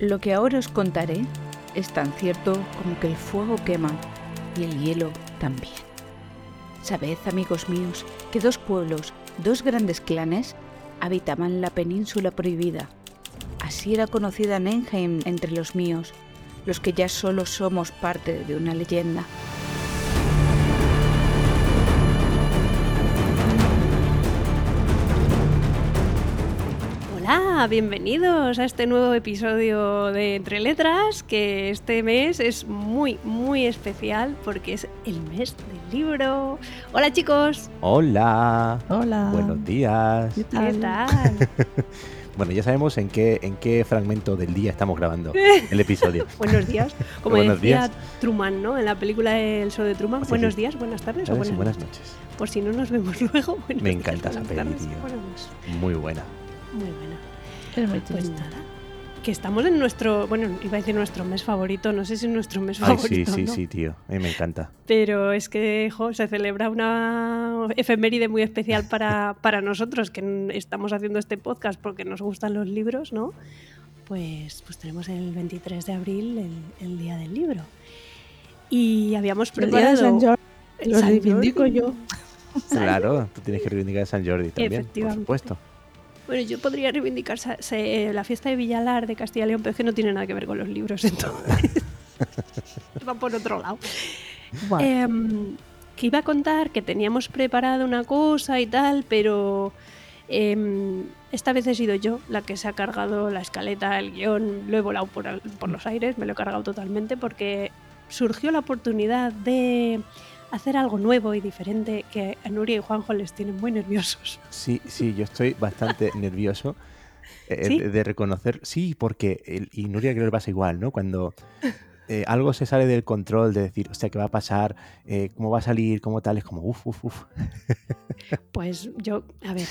Lo que ahora os contaré es tan cierto como que el fuego quema y el hielo también. Sabed, amigos míos, que dos pueblos, dos grandes clanes, habitaban la península prohibida. Así era conocida Nenheim entre los míos, los que ya solo somos parte de una leyenda. Hola, bienvenidos a este nuevo episodio de Entre Letras, que este mes es muy, muy especial porque es el mes del libro. Hola chicos. Hola. Hola. Buenos días. ¿Qué tal? ¿Qué tal? Bueno, ya sabemos en qué, en qué fragmento del día estamos grabando el episodio. Buenos días. Como Buenos decía días. Truman, ¿no? En la película El show de Truman. Buenos sí. días, buenas tardes o Buenas, noches. noches. Por si no nos vemos luego. buenos Me días, encanta esa buenas peli, tío. Muy buena. Muy buena. Es muy Pues nada. Que estamos en nuestro, bueno, iba a decir nuestro mes favorito, no sé si es nuestro mes Ay, sí, favorito. sí, ¿no? sí, tío. A mí me encanta. Pero es que jo, se celebra una efeméride muy especial para, para nosotros que estamos haciendo este podcast porque nos gustan los libros, ¿no? Pues, pues tenemos el 23 de abril el, el día del libro. Y habíamos El día de preparado. San Jordi el lo San reivindico Jordi. yo. Claro, tú tienes que reivindicar a San Jordi también, por supuesto. Bueno, yo podría reivindicar la fiesta de Villalar de Castilla y León, pero es que no tiene nada que ver con los libros, entonces. Va por otro lado. Bueno, Em, que iba a contar que teníamos preparado una cosa y tal, pero em, esta vez he sido yo la que se ha cargado la escaleta, el guion, lo he volado por, por los aires, me lo he cargado totalmente porque surgió la oportunidad de hacer algo nuevo y diferente que a Nuria y Juanjo les tienen muy nerviosos. Sí, sí, yo estoy bastante nervioso eh, ¿Sí? de, de reconocer. Sí, porque, el- y Nuria creo que pasa igual, ¿no? Cuando eh, algo se sale del control de decir, hostia, ¿qué va a pasar? Eh, ¿Cómo va a salir? ¿Cómo tal? Es como, uff, uff, uff. Pues yo, a ver,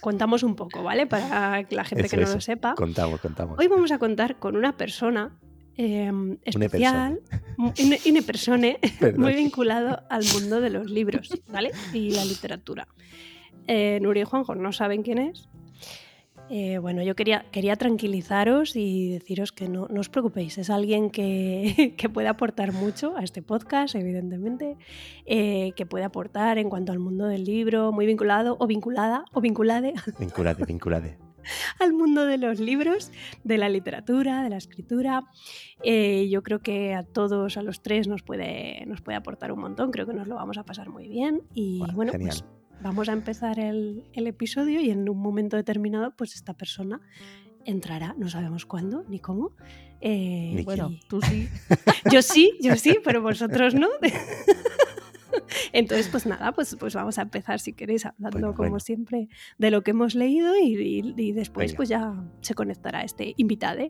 contamos un poco, ¿vale? Para que la gente Eso, que no lo sepa. Contamos, contamos. Hoy vamos a contar con una persona eh, especial, una persona Perdón. muy vinculado al mundo de los libros, ¿vale? Y la literatura. Eh, Nuria y Juanjo no saben quién es. Eh, bueno, yo quería, quería tranquilizaros y deciros que no, no os preocupéis, es alguien que, que puede aportar mucho a este podcast, evidentemente, eh, que puede aportar en cuanto al mundo del libro, muy vinculado o vinculada o vinculade Vinculate, vinculate. al mundo de los libros, de la literatura, de la escritura. Eh, yo creo que a todos, a los tres, nos puede, nos puede aportar un montón. Creo que nos lo vamos a pasar muy bien. Y bueno, pues vamos a empezar el, el episodio y en un momento determinado, pues esta persona entrará, no sabemos cuándo ni cómo. Eh, Ni bueno, tú sí. yo sí, yo sí, pero vosotros no. Entonces, pues nada, pues, pues vamos a empezar, si queréis, hablando Bueno, como bueno. siempre de lo que hemos leído y, y- y después Venga. pues ya se conectará este invitado.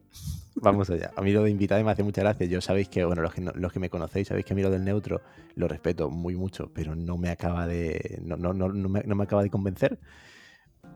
Vamos allá. A mí lo de invitado me hace mucha gracia. Yo sabéis que, bueno, los que, no- los que me conocéis, sabéis que a mí lo del neutro lo respeto muy mucho, pero no me acaba de. No, no, no, no me, no me acaba de convencer.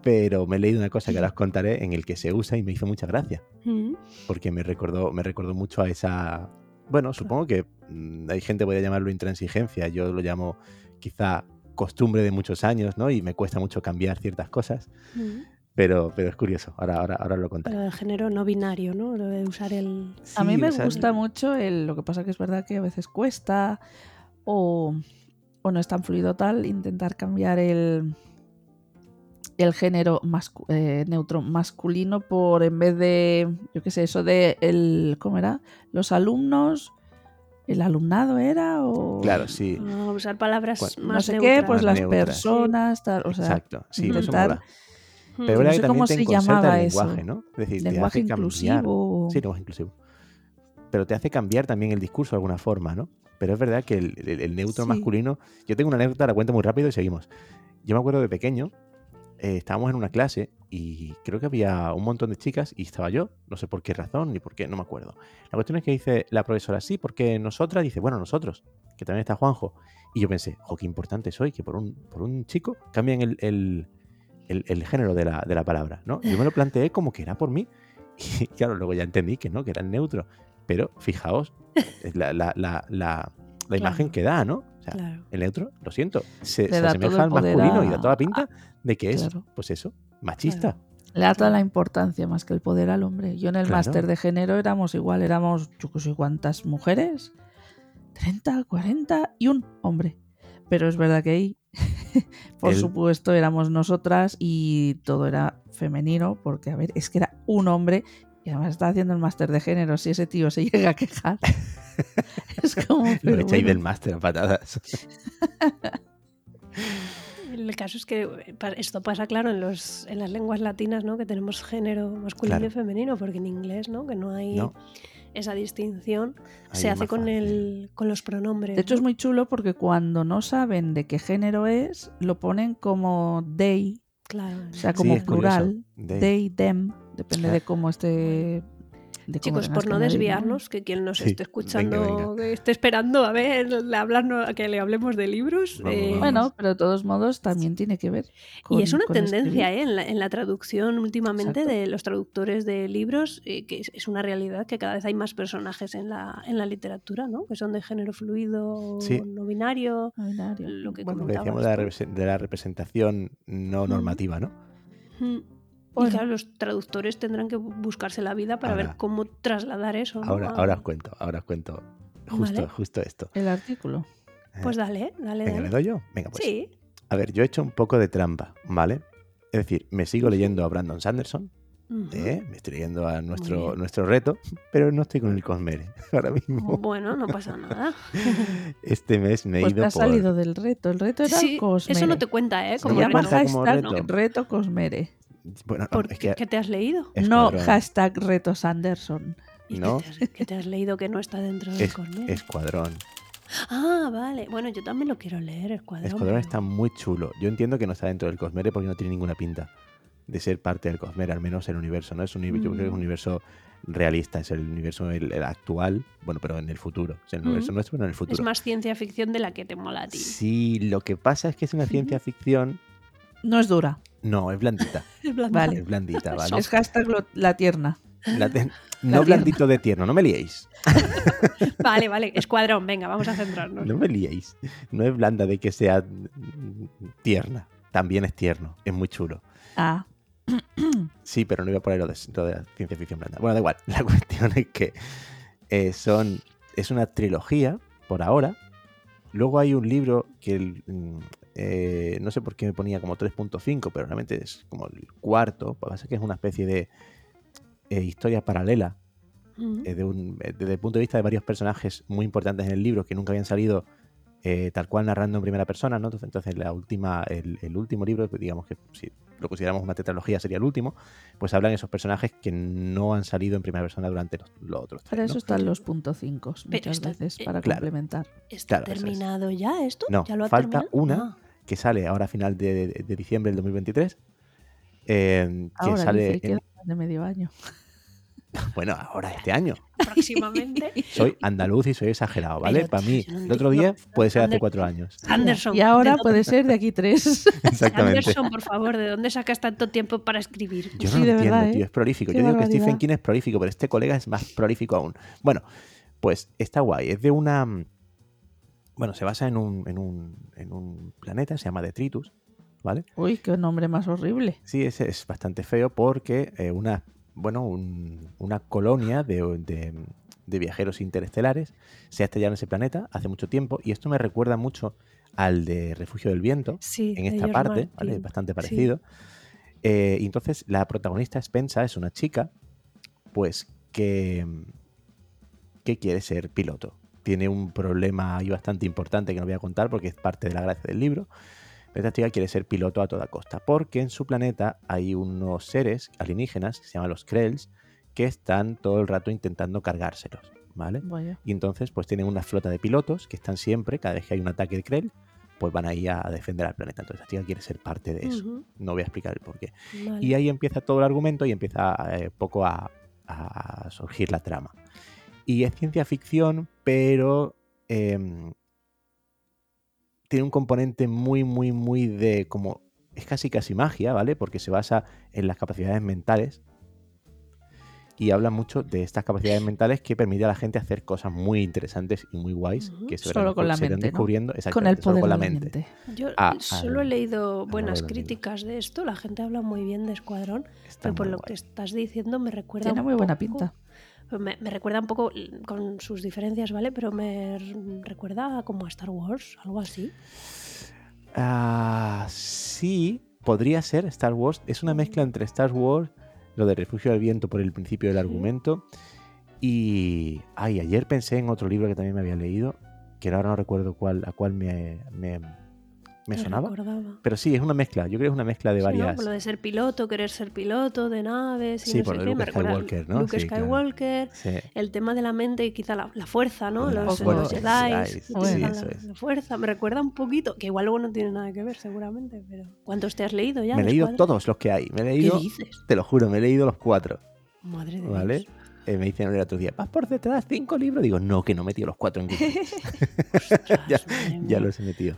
Pero me he leído una cosa que ahora os contaré en el que se usa y me hizo mucha gracia. Mm, Porque me recordó, me recordó mucho a esa. Bueno, supongo que mm, hay gente que podría llamarlo intransigencia. Yo lo llamo quizá costumbre de muchos años, ¿no? Y me cuesta mucho cambiar ciertas cosas. mm. Pero, pero es curioso. Ahora, ahora, ahora lo contaré. Del género no binario, ¿no? Lo de usar el... A mí me gusta mucho el, lo que pasa que es verdad que a veces cuesta o, o no es tan fluido tal intentar cambiar el, el género mascu- eh, neutro masculino por en vez de, yo qué sé, eso de el, ¿cómo era? Los alumnos, el alumnado era o Claro, sí. no, usar palabras Cuan- no sé qué, pues las Neutras. personas, tal, o sea, Exacto. Sí, eso intentar- mola. Mm. Pero no verdad sé que también cómo te se llamaba el eso. lenguaje, ¿no? Es decir, te lenguaje hace cambiar. inclusivo. Sí, lenguaje inclusivo. Pero te hace cambiar también el discurso de alguna forma, ¿no? Pero es verdad que el, el- el neutro Sí. masculino. Yo tengo una anécdota, la cuento muy rápido y seguimos. Yo me acuerdo de pequeño, eh, estábamos en una clase y creo que había un montón de chicas y estaba yo, no sé por qué razón ni por qué, no me acuerdo. La cuestión es que dice la profesora, sí, porque nosotras, dice, bueno, nosotros, que también está Juanjo. Y yo pensé, jo, qué importante soy que por un, por un chico cambien el, el- el- el género de la, de la palabra, ¿no? Yo me lo planteé como que era por mí. Y claro, luego ya entendí que no, que era el neutro. Pero fijaos, la, la, la, imagen Claro. que da, ¿no? O sea, Claro. el neutro, lo siento, se, asemeja al masculino y da toda la pinta de que es, pues eso, machista. Le da toda la importancia más que el poder al hombre. Yo en el Claro. máster de género éramos igual, éramos, yo que sé cuántas mujeres, 30, 40 y un hombre. Pero es verdad que ahí, por El- supuesto, éramos nosotras y todo era femenino, porque, a ver, es que era un hombre y además está haciendo el máster de género. Si ese tío se llega a quejar, es como. Lo echáis bueno. del máster a patadas. El caso es que eh, esto pasa, claro, en, los, en las lenguas latinas, ¿no? Que tenemos género masculino Claro. y femenino, porque en inglés, ¿no? Que no hay No. esa distinción. Ahí se hace con, el, con los pronombres. De hecho, es muy chulo porque cuando no saben de qué género es, lo ponen como they, Claro. o sea, como plural, They. they, them, depende de cómo esté. De Chicos, por no desviarnos, que quien nos Sí, esté escuchando, venga, que esté esperando a ver, hablarnos- a que le hablemos de libros. Vamos, eh, vamos. Bueno, pero de todos modos también tiene que ver. Con, y es una con tendencia. ¿eh? en, la, en la traducción últimamente Exacto. de los traductores de libros, eh, que es, es una realidad que cada vez hay más personajes en la, en la literatura, ¿no? que son de género fluido, Sí. no binario. No binario. lo que Bueno, decíamos de la, tú. represe- de la representación no normativa, ¿no? Mm. Bueno. Y claro, los traductores tendrán que bu- buscarse la vida para Ahora- ver cómo trasladar eso. ¿no? Ahora, os cuento, ahora os cuento justo, Vale. justo esto. el artículo. Pues dale, dale, Venga, ¿le dale. doy yo? Venga, pues. Sí. A ver, yo he hecho un poco de trampa, ¿vale? Es decir, me sigo leyendo a Brandon Sanderson. ¿eh? me estoy leyendo a nuestro, nuestro reto, pero no estoy con el Cosmere ahora mismo. Bueno, no pasa nada. Este mes me he Pues ido te has por... salido del reto. El reto era Sí, Cosmere. eso no te cuenta, ¿eh? Como reto. llama como reto. reto. Cosmere. Bueno, no, ¿Por es qué, que... qué te has leído? No Escuadrón. hashtag reto Sanderson. ¿Y No. qué, te has, qué te has leído que no está dentro del Es- Cornell? Escuadrón. Ah, vale. Bueno, yo también lo quiero leer, Escuadrón. Escuadrón pero- está muy chulo. Yo entiendo que no está dentro del Cosmere porque no tiene ninguna pinta de ser parte del Cosmere, al menos el universo, ¿no? Es un, uni- Yo creo que es un Mm. universo realista, es el universo el, el actual, bueno, pero en el futuro. Es el universo Mm. nuestro, pero en el Es futuro. más ciencia ficción de la que te mola a ti. Sí, lo que pasa es que es una ciencia ficción. No es dura. No, es blandita. Es blanda. Vale. Es blandita, ¿vale? Es hashtag lo- la tierna. La te- La No tierna. blandito de tierno, no me liéis. Vale, vale. Escuadrón, venga, vamos a centrarnos. No me liéis. No es blanda de que sea tierna. También es tierno, es muy chulo. Ah, Sí, pero no iba a poner lo de, lo de la ciencia ficción blanda. Bueno, da igual. La cuestión es que eh, son. Es una trilogía, por ahora. Luego hay un libro que el, mm, eh, no sé por qué me ponía como 3.5, pero realmente es como el cuarto. Pasa que es una especie de eh, historia paralela Mm. eh, de un- eh, desde el punto de vista de varios personajes muy importantes en el libro que nunca habían salido eh, tal cual narrando en primera persona, ¿no? Entonces, entonces la última, el, el último libro, pues, digamos que si lo consideramos una tetralogía sería el último, pues hablan esos personajes que no han salido en primera persona durante los, los otros tres, para ¿no? eso están los puntos cinco Pero muchas está- veces eh, para Claro. complementar. ¿Está Claro, eso es. terminado ya esto? No, ¿Ya lo ha falta terminado? una. Ah, que sale ahora a final de, de- de diciembre del 2023. eh, que Ahora sale dice que en- queda más de medio año. bueno, ahora este año. próximamente. Soy andaluz y soy exagerado, ¿vale? Pero Para mí, el otro día puede ser hace cuatro años. Anderson. Y ahora ¿de puede ser de aquí tres. Exactamente. Anderson, por favor, ¿de dónde sacas tanto tiempo para escribir? Yo Sí, no de lo entiendo, verdad, tío, ¿eh? es prolífico. Qué Yo digo que. Stephen King es prolífico, pero este colega es más prolífico aún. Bueno, pues está guay. Es de una. Bueno, se basa en un, en un, en un planeta, se llama Detritus, ¿vale? Uy, qué nombre más horrible. Sí, es, es bastante feo porque eh, una, bueno, un- una colonia de, de- de viajeros interestelares se ha estrellado en ese planeta hace mucho tiempo y esto me recuerda mucho al de Refugio del Viento, Sí, en esta parte. ¿vale? Es bastante Sí. parecido. Eh, y entonces la protagonista Spensa es una chica, pues que, que quiere ser piloto. Tiene un problema ahí bastante importante que no voy a contar porque es parte de la gracia del libro. Pero esta chica quiere ser piloto a toda costa porque en su planeta hay unos seres alienígenas que se llaman los Krells que están todo el rato intentando cargárselos, ¿vale? Vaya. Y entonces pues tienen una flota de pilotos que están siempre, cada vez que hay un ataque de Krell, pues van ahí a defender al planeta. Entonces la chica quiere ser parte de eso. No voy a explicar el porqué. vale. Y ahí empieza todo el argumento y empieza eh, poco a, a surgir la trama. Y es ciencia ficción, pero em, tiene un componente muy, muy, muy de como... Es casi casi magia, ¿vale? Porque se basa en las capacidades mentales. y habla mucho de estas capacidades mentales que permite a la gente hacer cosas muy interesantes y muy guays que se Solo verán- con la se mente, ¿no? descubriendo Con el exactamente, solo poder con de la mente. mente. Yo a- solo al- he leído al buenas críticas de esto. La gente habla muy bien de Escuadrón. Está Pero por lo guay. que estás diciendo me recuerda Tiene un muy buena pinta. Me, me recuerda un poco con sus diferencias, ¿vale? Pero me recuerda como a Star Wars, algo así. Ah, sí, podría ser Star Wars. Es una mezcla entre Star Wars, lo de Refugio del Viento por el principio del Sí. argumento. Y. Ay, ayer pensé en otro libro que también me había leído, que ahora no recuerdo cuál, a cuál me, me, me sonaba. recordaba. Pero sí, es una mezcla. Yo creo que es una mezcla de Sí, ¿no? varias. Por lo de ser piloto, querer ser piloto de naves y Sí, no por sé lo de qué. Luke a Skywalker, ¿no? Luke Sí, claro. Skywalker, Sí. el tema de la mente y quizá la, la fuerza, ¿no? Los, fuerzas, los Jedi, la, es. la fuerza. Me recuerda un poquito, que igual luego no tiene nada que ver seguramente, pero ¿cuántos te has leído ya? Me he leído Escuadrón? todos los que hay. Me he ¿Qué leído, dices? te lo juro, me he leído los cuatro. Madre de ¿Vale? Dios. Eh, me dicen el otro día, vas por detrás, cinco libros. Digo, no, que no he metido los cuatro en Goodreads. Ya, ya los he metido.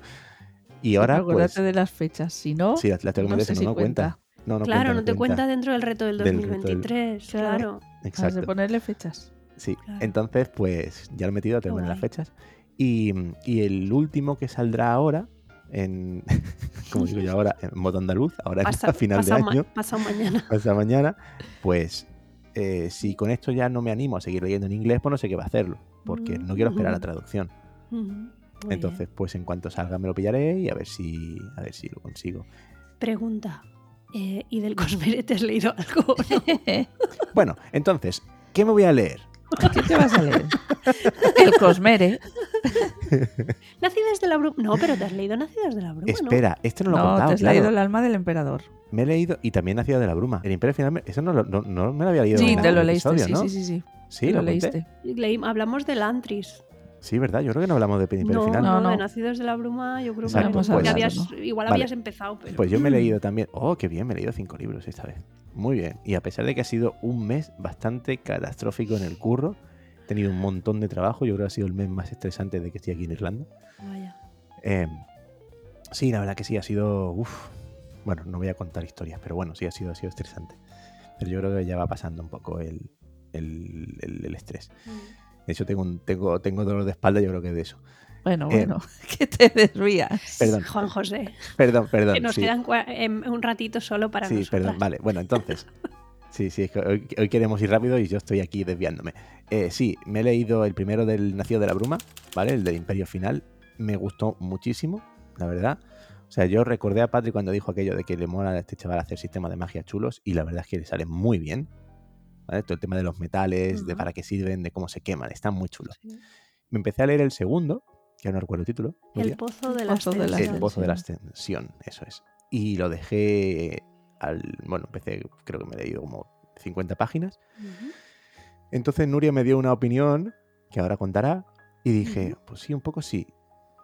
Y Sí, ahora, acuérdate pues. de las fechas, si no, Sí, las, las tengo que no meter, sé si no, no cuenta. No, no claro, cuenta, no te cuenta dentro del reto del Del reto del- 2023, Claro. claro. has de Exacto. ponerle fechas. Sí, Claro. entonces, pues ya lo he metido, tengo que poner las fechas. Y, y el último que saldrá ahora, en, como digo yo ahora, en modo andaluz, ahora Pasa- a final de pasa ma- año, pasa mañana. hasta mañana, pues eh, si con esto ya no me animo a seguir leyendo en inglés, pues no sé qué va a hacerlo, porque no quiero esperar a la Mm. traducción. Ujú, muy Entonces, bien. pues en cuanto salga me lo pillaré y a ver si, a ver si lo consigo. Pregunta. eh, ¿Y del Cosmere te has leído algo? no? Bueno, entonces, ¿qué me voy a leer? ¿Qué te vas a leer? El Cosmere. Nacidas de la bruma. No, pero te has leído Nacidas de la bruma, ¿no? Espera, esto no lo he No, contado. te has claro. leído el alma del emperador. Me he leído y también Nacido de la Bruma. El Imperio Final, eso no, lo- no, no me lo había leído. Sí, en te lo leíste, episodio, sí, ¿no? sí, sí, sí. Lo, leíste. Leí- hablamos del Antris. Sí, ¿verdad? Yo creo que no hablamos de Imperio No, Final. no, No, no. de Nacidos de la bruma, yo creo Exacto, que, pues- habías, ¿no? igual Vale. habías empezado, pero. Pues yo me he leído también. Oh, qué bien, me he leído cinco libros esta vez. Muy bien. Y a pesar de que ha sido un mes bastante catastrófico en el curro, he tenido un montón de trabajo. Yo creo que ha sido el mes más estresante de que estoy aquí en Irlanda. Vaya. Eh, sí, la verdad que sí, ha sido. Uf. Bueno, no voy a contar historias, pero bueno, sí ha sido, ha sido estresante. Pero yo creo que ya va pasando un poco el, el- el- el estrés. De hecho, tengo, un, tengo, tengo dolor de espalda, yo creo que es de eso. Bueno, Eh, bueno, que te desvías. Perdón, Juan José, perdón, perdón. que nos sí. quedan em, un ratito solo para Sí, nosotras. perdón, vale. Bueno, entonces. Sí, sí, es que hoy, hoy queremos ir rápido y yo estoy aquí desviándome. Eh, sí, me he leído el primero del Nacido de la Bruma, ¿vale? El del Imperio Final. Me gustó muchísimo, la verdad. O sea, yo recordé a Patrick cuando dijo aquello de que le mola a este chaval hacer sistemas de magia chulos y la verdad es que le sale muy bien. ¿Vale? Todo el tema de los metales, de para qué sirven, de cómo se queman, están muy chulos. Sí. Me empecé a leer el segundo, que no recuerdo el título. El pozo de El la pozo de la ascensión. El pozo de la Ascensión. eso es. Y lo dejé al. Bueno, empecé, creo que me he leído como 50 páginas. Entonces Nuria me dio una opinión que ahora contará. Y dije, pues sí, un poco sí.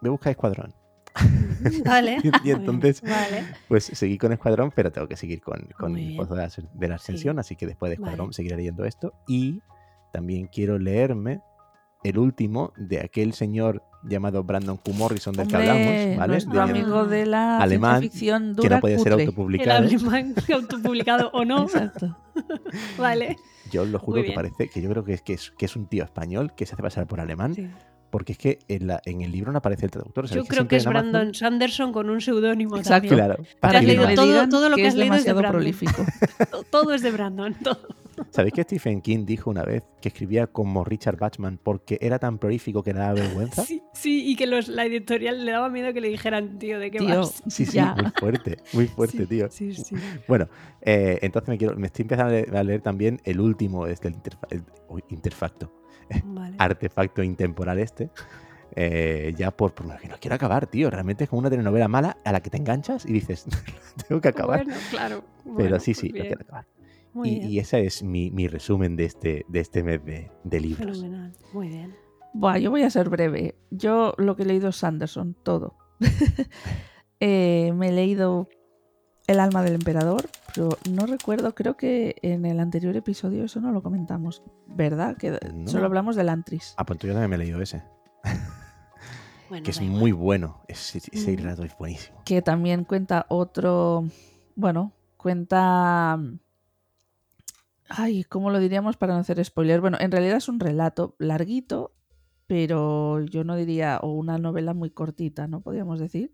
Voy a buscar Escuadrón. Vale. Y entonces- Vale. Pues seguí con Escuadrón, pero tengo que seguir con, con el. Pozo de la, de la Ascensión. Así que después de Escuadrón Vale. seguiré leyendo esto. Y también quiero leerme el último de aquel señor llamado Brandon Q. Morrison del que Hombre, hablamos, ¿vale? nuestro De- amigo de la Alemán, ficción que dura no puede ser cutre. El autopublicado. alemán autopublicado o no. Exacto. Vale. Yo lo juro que parece que yo creo que es, que es que es un tío español que se hace pasar por alemán, Sí. Porque es que en, la- en el libro no aparece el traductor. Yo ¿sabéis creo que es Amazon- Brandon Sanderson con un seudónimo Exacto. también. Claro. Para has leído no todo- lo que que has es leído es de demasiado Brandon. prolífico. To- Todo es de Brandon. Todo. ¿Sabéis que Stephen King dijo una vez que escribía como Richard Bachman porque era tan prolífico que le daba vergüenza? Sí, sí, y que los, la editorial le daba miedo que le dijeran, tío, ¿de qué Tío, vas? Sí, sí, Ya. muy fuerte, muy fuerte, Sí, tío. Sí, sí. Bueno, eh, entonces me, quiero, me estoy empezando a leer, a leer también el último, este, el, interfa- el- uy, interfacto, Vale. artefacto intemporal este. eh, ya por, por que no quiero acabar, tío. Realmente es como una telenovela mala a la que te enganchas y dices, tengo que acabar. Bueno, claro. Pero Bueno, sí, pues sí, lo quiero acabar. Y, y ese es mi, mi resumen de este, de este mes de, de libros. Fenomenal. Muy bien. Buah, yo voy a ser breve. Yo lo que he leído es Sanderson, todo. Eh, me he leído El alma del emperador, pero no recuerdo, creo que en el anterior episodio eso no lo comentamos, ¿verdad? Que No. solo hablamos del Antris. Ah, pues yo también me he leído ese, Bueno, que es muy bueno. Ese, ese Mm. relato es buenísimo. que también cuenta otro, bueno, cuenta Ay, ¿cómo lo diríamos para no hacer spoiler? Bueno, en realidad es un relato larguito, pero yo no diría, o una novela muy cortita, ¿no? Podríamos decir.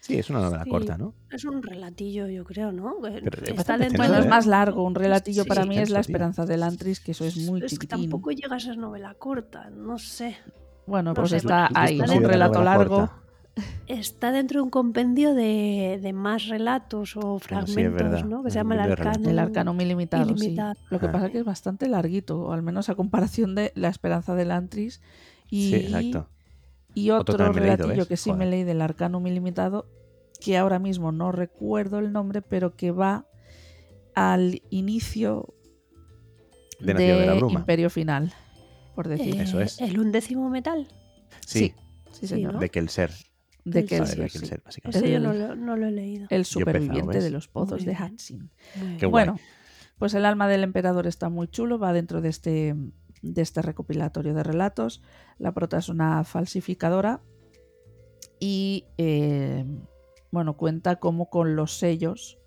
Sí, es una novela Sí. corta, ¿no? Es un relatillo, yo creo, ¿no? Pero es Está dentro Bueno, es ¿eh? más largo. Un relatillo Sí, para sí, mí es La tío. Esperanza del Antris, que eso es muy Es que tampoco llega a ser novela corta, no sé. Bueno, no pues sé, está ¿tú ahí, estás ¿no? un relato largo. corta. Está dentro de un compendio de, de más relatos o es fragmentos, verdad, ¿no? Que se llama el de arcano. El arcano ilimitado, ilimitado. sí. Lo que Ah. pasa es que es bastante larguito, o al menos a comparación de La Esperanza del Antris. Y, Sí, exacto. Y Otro otro, leído, relatillo que sí me leí del arcano ilimitado, que ahora mismo no recuerdo el nombre, pero que va al inicio De de la Bruma. Imperio Final, por decir. Eh, Eso es. El undécimo metal. Sí, sí, sí, Sí, señor. ¿no? de Kelser. De sí. Kelser, básicamente. Ese yo El- no lo, no lo he leído. el superviviente de los pozos de Qué guay. Bueno, pues el alma del emperador está muy chulo, va dentro de este, de este recopilatorio de relatos. La prota es una falsificadora y, eh, bueno, cuenta cómo con los sellos,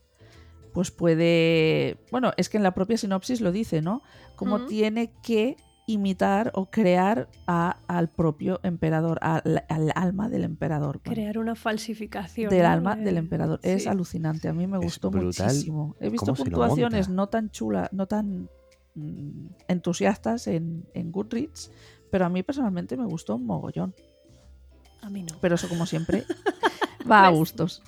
pues puede, bueno, es que en la propia sinopsis lo dice, ¿no? Cómo tiene que imitar o crear a- al propio emperador, al, al alma del emperador. Bueno, Crear una falsificación. del ¿no? alma del emperador. Es alucinante, a mí me Es gustó brutal muchísimo. He visto puntuaciones no tan chulas, no tan entusiastas en, en Goodreads, pero a mí personalmente me gustó un mogollón. A mí no. Pero eso, como siempre, va a Pues- gustos.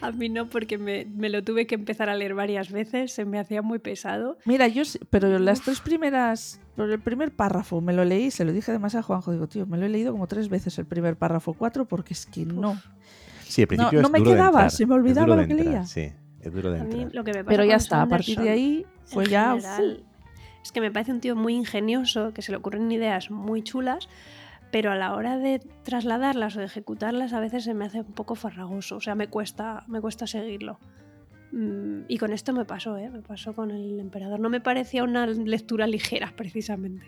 A mí no, porque me, me lo tuve que empezar a leer varias veces, se me hacía muy pesado. Mira, yo, sí- pero las tres primeras, pero el primer párrafo me lo leí, se lo dije además a Juanjo, digo, tío, me lo he leído como tres veces el primer párrafo, cuatro, porque es que no. Sí, al principio no es me duro de quedaba, entrar, se me olvidaba lo que entrar, leía. Sí, es duro de A mí entrar. lo que me pasa Pero ya está, a partir de ahí fue ya... general, Es que me parece un tío muy ingenioso, que se le ocurren ideas muy chulas, pero a la hora de trasladarlas o de ejecutarlas a veces se me hace un poco farragoso, o sea, me cuesta, me cuesta seguirlo. Mm, Y con esto me pasó, ¿eh? me pasó con el emperador. No me parecía una lectura ligera, precisamente.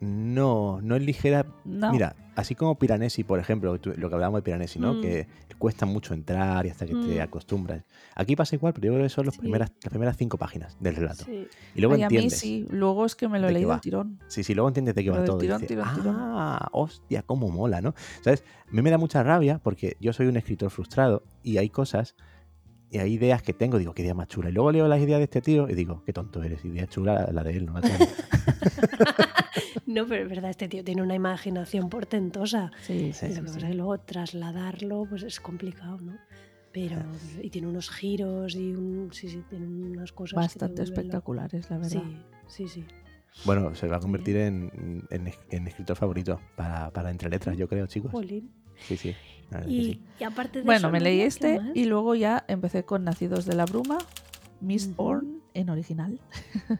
No, no es ligera. No. Mira, así como Piranesi, por ejemplo, lo que hablábamos de Piranesi, ¿no? Mm. Que cuesta mucho entrar y hasta que te Mm. acostumbras. Aquí pasa igual, pero yo creo que son los Sí. primeras, las primeras cinco páginas del relato. Sí. Y luego Ay, a mí entiendes. sí, luego es que me lo he leído tirón. Sí, sí, luego entiendes de qué va todo. y tirón, dices, tirón, tirón. ah, hostia, cómo mola, ¿no? ¿Sabes? A mí me da mucha rabia porque yo soy un escritor frustrado y hay cosas y hay ideas que tengo, digo, qué idea más chula. Y luego leo las ideas de este tío y digo, qué tonto eres, idea chula la de él, no la tuya". No, pero es verdad, este tío tiene una imaginación portentosa. Sí, Sí, sí, Lo sí, que sí. pasa es que luego trasladarlo pues es complicado, ¿no? Pero, y tiene unos giros y un, sí, sí, tiene unas cosas. Bastante espectaculares, la verdad. Sí, sí, sí. Bueno, se va a convertir en, en, en escritor favorito para, para Entre Letras, yo creo, chicos. Jolín. Sí, sí. Y, sí. y aparte de Bueno, eso, me leí Nuria, ¿qué este y luego ya empecé con Nacidos de la Bruma, Miss. Orn en original.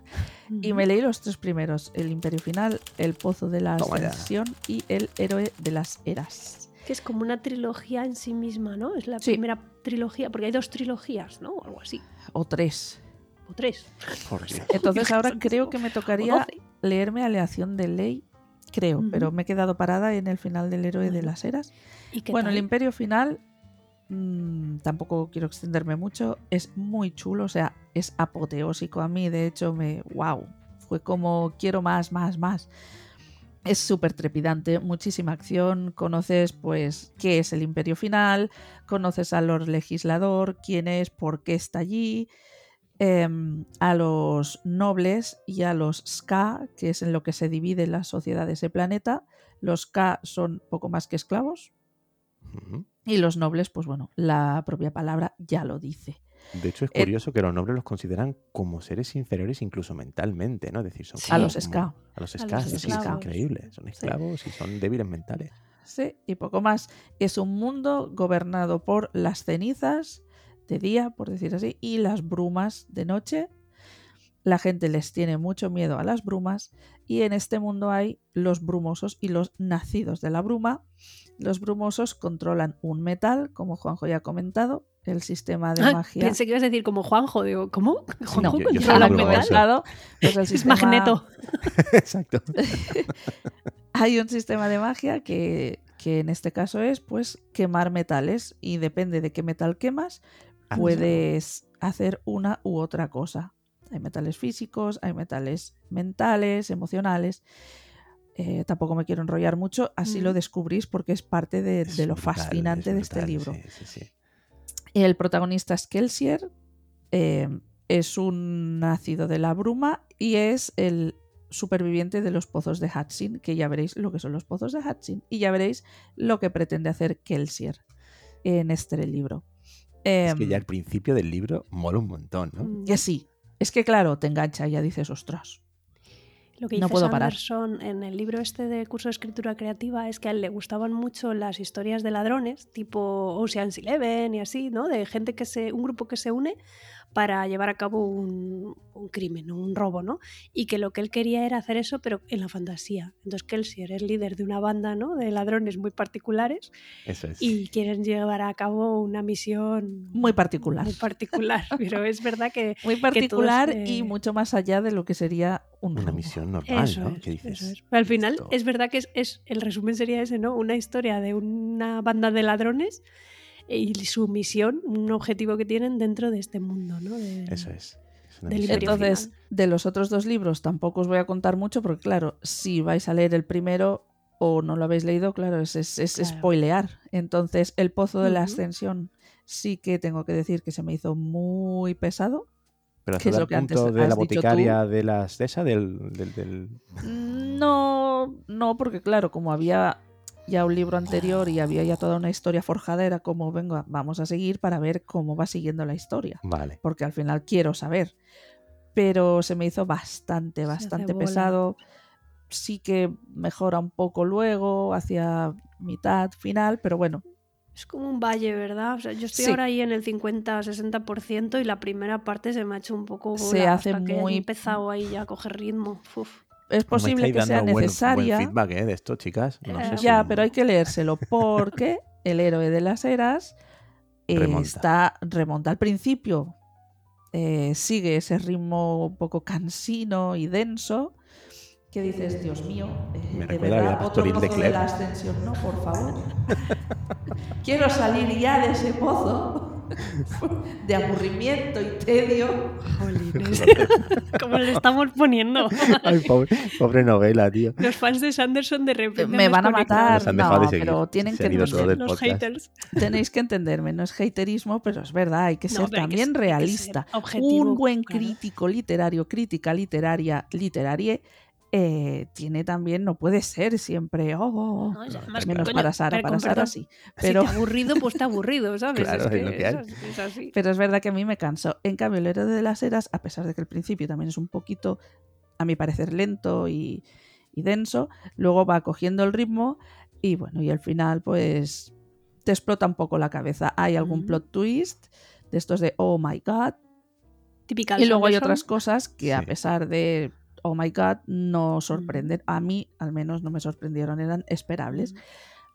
Y me leí los tres primeros, El Imperio Final, El Pozo de la. Ascensión y El Héroe de las Eras. Que es como una trilogía en sí misma, ¿no? Es la Sí. primera trilogía, porque hay dos trilogías, ¿no? O algo así. O tres. O tres. Entonces ahora creo que me tocaría leerme Aleación de Ley, creo, pero me he quedado parada en el final del Héroe de las Eras. ¿Y qué Bueno, el? Imperio Final, mm, tampoco quiero extenderme mucho, es muy chulo, o sea, es apoteósico a mí, de hecho, me, wow, fue como quiero más, más, más. Es súper trepidante, muchísima acción, conoces pues qué es el Imperio Final, conoces al Lord Legislador, quién es, por qué está allí, em, a los nobles y a los Ska, que es en lo que se divide la sociedad de ese planeta. Los Ska son poco más que esclavos. Y los nobles, pues bueno, la propia palabra ya lo dice. De hecho, es Eh, curioso que los nobles los consideran como seres inferiores incluso mentalmente, ¿no? Es decir, son Sí. A los como- ska. A los A ska, los sí, sí, es esclavos. increíble. Son esclavos y son débiles mentales. Sí, y poco más. Es un mundo gobernado por las cenizas de día, por decir así, y las brumas de noche. La gente les tiene mucho miedo a las brumas y en este mundo hay los brumosos y los nacidos de la bruma. Los brumosos controlan un metal, como Juanjo ya ha comentado, el sistema de Ah, magia. Pensé que ibas a decir como Juanjo. Digo, ¿cómo? ¿Juanjo yo- yo soy controla brumoso. metal? pues el Es sistema- magneto. Exacto. hay un sistema de magia que, que en este caso es pues quemar metales y depende de qué metal quemas Ah, puedes hacer una u otra cosa. Hay metales físicos, hay metales mentales, emocionales. Eh, tampoco me quiero enrollar mucho, así Mm. lo descubrís porque es parte de, Es de lo brutal, fascinante es de este libro. sí, sí, sí. El protagonista es Kelsier, eh, es un nacido de la bruma y es el superviviente de los pozos de Hudson, que ya veréis lo que son los pozos de Hudson y ya veréis lo que pretende hacer Kelsier en este libro. Es que Em, ya al principio del libro mola un montón, ¿no? Mm. que sí, es que claro, te engancha y ya dices, ostras. Lo que No dice puedo parar. Sanderson en el libro este de curso de escritura creativa es que a él le gustaban mucho las historias de ladrones, tipo Ocean's Eleven y así, ¿no? De gente que se, un grupo que se une para llevar a cabo un, un crimen, un robo, ¿no? Y que lo que él quería era hacer eso, pero en la fantasía. Entonces Kelsier es líder de una banda, ¿no? De ladrones muy particulares Eso es. y quieren llevar a cabo una misión Muy particular. muy particular. Pero es verdad que Muy todos, particular eh, y mucho más allá de lo que sería un Una robo. misión normal, Eso ¿no? es, ¿Qué dices? eso es. Pero al final Esto- es verdad que es, es- el resumen sería ese, ¿no? Una historia de una banda de ladrones y su misión, un objetivo que tienen dentro de este mundo, ¿no? De- Eso es. Entonces, final. de los otros dos libros tampoco os voy a contar mucho porque, claro, si vais a leer el primero o no lo habéis leído, claro, es, es, es Claro. spoilear. Entonces, el pozo de la ascensión sí que tengo que decir que se me hizo muy pesado. Pero ¿Qué es hasta lo el que antes punto de has la dicho tú? boticaria de las de esa, del, del, del- No, no, porque claro, como había ya un libro anterior y había ya toda una historia forjada, era como, venga, vamos a seguir para ver cómo va siguiendo la historia. Vale. porque al final quiero saber. Pero se me hizo bastante, bastante pesado. Sí que mejora un poco luego, hacia mitad, final, pero bueno, Es como un valle, ¿verdad? O sea, yo estoy Sí. ahora ahí en el 50-60% y la primera parte se me ha hecho un poco bola Se hace hasta que he muy- empezado ahí ya a coger ritmo. Uf. Es posible que sea dando buen- necesaria. Buen, feedback, ¿eh? De esto, chicas. No sé Eh, si- ya, pero hay que leérselo porque el héroe de las eras eh, Remonta. está remonta al principio, eh, sigue ese ritmo un poco cansino y denso. Que dices, Dios mío, Me de verdad, otro de de la ascensión, no, por favor. Quiero salir ya de ese pozo de aburrimiento y tedio. Jolines. ¿Cómo le estamos poniendo? Ay, pobre, pobre novela, tío. Los fans de Sanderson de repente Me van a matar, Se han dejado de no, seguir, pero tienen se que entender- Los podcast. haters. Tenéis que entenderme, no es haterismo, pero es verdad, hay que No, ser que también ser- realista. objetivo, Un buen claro. crítico literario, crítica literaria, literarie, eh, tiene también, no puede ser siempre, oh, oh, oh. No, además, está menos coño, para Sara, para Sara sí. Pero, Si aburrido, pues ha aburrido, ¿sabes? Claro, es, que es lo que hay. es, es así. pero es verdad que a mí me canso. En cambio, el héroe de las eras, a pesar de que el principio también es un poquito, a mi parecer, lento y, y denso, luego va cogiendo el ritmo y bueno, y al final, pues te explota un poco la cabeza. Hay algún Ujú. plot twist de estos de, oh my god, Típica Y luego hay otras cosas que a pesar de, oh my god, no sorprenden. A mí al menos no me sorprendieron, eran esperables.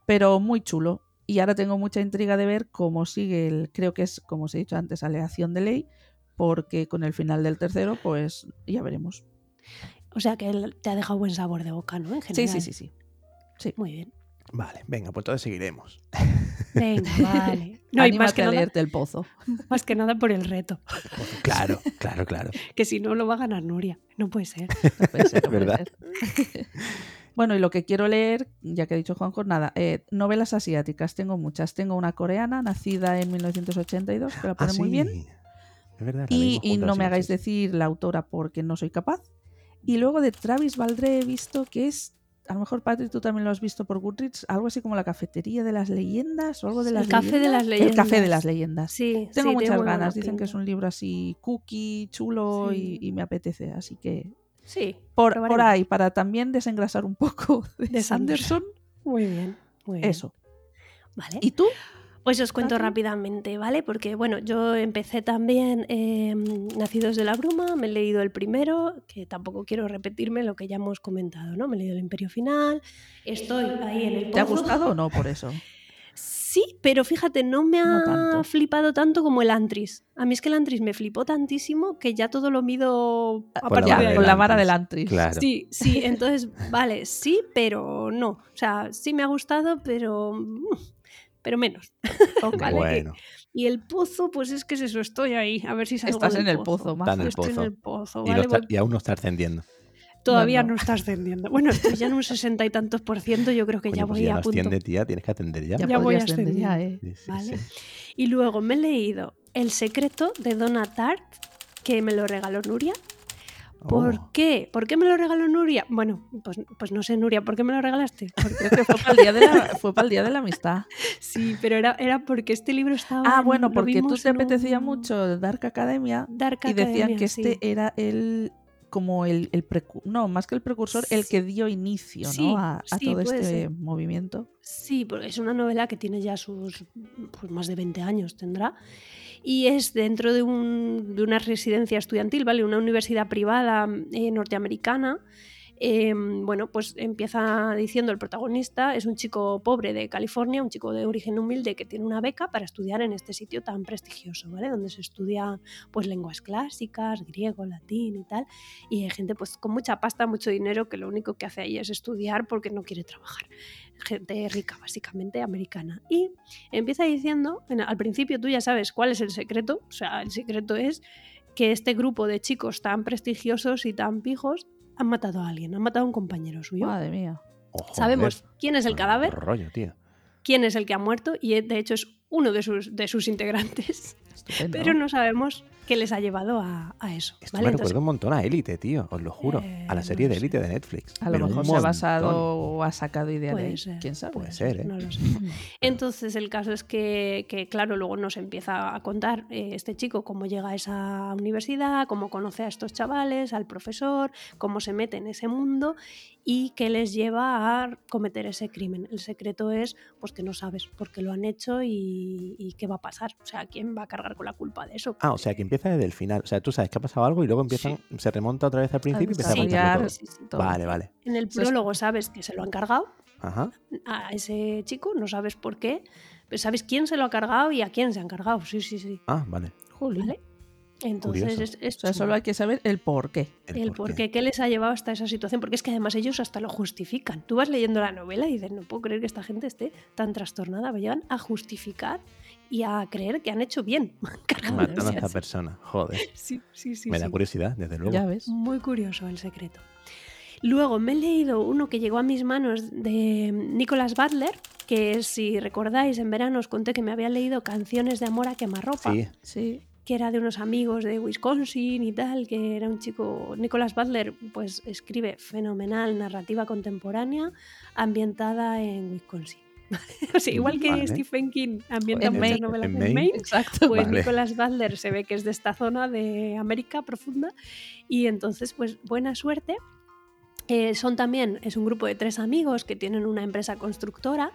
Pero muy chulo. Y ahora tengo mucha intriga de ver cómo sigue el, creo que es, como os he dicho antes, aleación de ley, porque con el final del tercero, pues ya veremos. O sea que él te ha dejado buen sabor de boca, ¿no? En Sí, general. sí, sí, sí. Muy bien. Vale, venga, pues entonces seguiremos. Venga, vale. No, y Anímate más que, a nada, leerte el pozo. más que nada por el reto. Claro, claro, claro. Que si no lo va a ganar Nuria. No puede ser. No puede ser, no puede ¿Verdad? ser. bueno, y lo que quiero leer, ya que ha dicho Juanjo, nada, eh, novelas asiáticas, tengo muchas. Tengo una coreana, nacida en 1982, que la pone Ah, muy bien. Es verdad. Y, no me hagáis decir la autora porque no soy capaz. Y luego de Travis Valdré he visto que es, a lo mejor Patrick tú también lo has visto por Goodreads, algo así como la cafetería de las leyendas o algo de El las café de las El café de leyendas. las leyendas. Sí, Tengo sí, muchas ganas, dicen que es un libro así cookie, chulo Sí. y, y me apetece, así que Sí, por, por ahí, para también desengrasar un poco de, De Sanderson. Sanderson, Muy bien. Muy bien. eso. Vale. ¿Y tú? Pues os cuento rápidamente, ¿vale? Porque, bueno, yo empecé también eh, Nacidos de la Bruma, me he leído el primero, que tampoco quiero repetirme lo que ya hemos comentado, ¿no? Me he leído el Imperio Final, estoy ahí en el ¿Te ha pozo. gustado o no por eso? Sí, pero fíjate, no me No ha tanto. flipado tanto como el Antris. A mí es que el Antris me flipó tantísimo que ya todo lo mido a Con la de con la vara del Antris. Claro. Sí, sí, entonces, vale, sí, pero no. O sea, sí me ha gustado, pero mm, pero menos. Ok. Vale, Bueno, Y el pozo, pues es que es eso, estoy ahí, a ver si salgo Estás del en el pozo, Está en el. Estoy en pozo. el pozo, y, ¿vale? está- Voy- y aún no está ascendiendo. Todavía No, no, no. está ascendiendo. Bueno, estoy ya en un sesenta y tantos por ciento, yo creo que Coño, ya pues voy ya a no punto. asciende, tía, tienes que atender ya. Ya, Ya voy podrías ascender ya, ¿eh? Sí, sí, ¿vale? sí. Y luego me he leído El secreto de Donna Tartt, que me lo regaló Nuria. ¿Por Oh, qué? ¿Por qué me lo regaló Nuria? Bueno, pues, pues no sé, Nuria, ¿por qué me lo regalaste? Porque- Creo que fue para el día de la, fue para el día de la amistad. sí, pero era, era porque este libro estaba. Ah, en- bueno, porque tú te en apetecía un mucho Dark Academia Dark y decían que este sí. era el como el, el precu- no, más que el precursor, el que dio inicio Sí, ¿no? a, a sí, todo este ser. movimiento. Sí, porque es una novela que tiene ya sus pues, más de 20 años, tendrá. Y es dentro de, un- de una residencia estudiantil, ¿vale? Una universidad privada eh, norteamericana. Eh, bueno, pues empieza diciendo el protagonista, es un chico pobre de California, un chico de origen humilde que tiene una beca para estudiar en este sitio tan prestigioso, ¿vale? Donde se estudian pues lenguas clásicas, griego, latín y tal. Y hay gente pues con mucha pasta, mucho dinero que lo único que hace ahí es estudiar porque no quiere trabajar gente rica, básicamente americana. Y empieza diciendo, en- al principio tú ya sabes cuál es el secreto, o sea, el secreto es que este grupo de chicos tan prestigiosos y tan pijos han matado a alguien, han matado a un compañero suyo. Madre mía. oh, joder. Sabemos quién es el cadáver, rollo, tío. quién es el que ha muerto y de hecho es uno de sus, de sus integrantes, Estupendo. pero no sabemos qué les ha llevado a, a eso. Esto ¿vale? me Entonces, recuerda un montón a Élite, tío, os lo juro. Eh, a la no serie de Élite de Netflix. a lo pero mejor se ha basado o ha sacado idea de ser, ¿Quién sabe? Puede ser, ¿eh? no lo sé. Entonces el caso es que, que, claro, luego nos empieza a contar eh, este chico cómo llega a esa universidad, cómo conoce a estos chavales, al profesor, cómo se mete en ese mundo y qué les lleva a cometer ese crimen. El secreto es pues que no sabes por qué lo han hecho y, y qué va a pasar. O sea, quién va a cargar con la culpa de eso. Ah, o sea, que empieza desde el final. O sea, tú sabes que ha pasado algo y luego empiezan, se remonta otra vez al principio y empieza a desarrollar contarlo Sí, sí, sí. todo. todo. Vale, vale. En el Eso es- prólogo sabes que se lo han cargado Ajá. a ese chico, no sabes por qué, pero sabes quién se lo ha cargado y a quién se han cargado. Sí, sí, sí. Ah, vale. Jolín. ¿Vale? Entonces es, es O sea, chulo. solo hay que saber el por qué. el por qué, qué les ha llevado hasta esa situación, porque es que además ellos hasta lo justifican. Tú vas leyendo la novela y dices, no puedo creer que esta gente esté tan trastornada, pero llegan a justificar y a creer que han hecho bien. Matando a esta así. persona. Joder. Sí, sí, sí. me da sí. curiosidad, desde luego. Ya ves. Muy curioso el secreto. Luego me he leído uno que llegó a mis manos de Nicholas Butler, que si recordáis, en verano os conté que me había leído Canciones de amor a quemarropa. Sí, Sí. Que era de unos amigos de Wisconsin y tal, que era un chico, Nicholas Butler, pues escribe fenomenal narrativa contemporánea ambientada en Wisconsin. o sea, igual que Vale. Stephen King ambienta En muchas Maine. novelas En en Maine. Maine, Exacto. pues Vale. Nicholas Butler se ve que es de esta zona de América profunda y entonces pues buena suerte. Eh, son también, es un grupo de tres amigos que tienen una empresa constructora,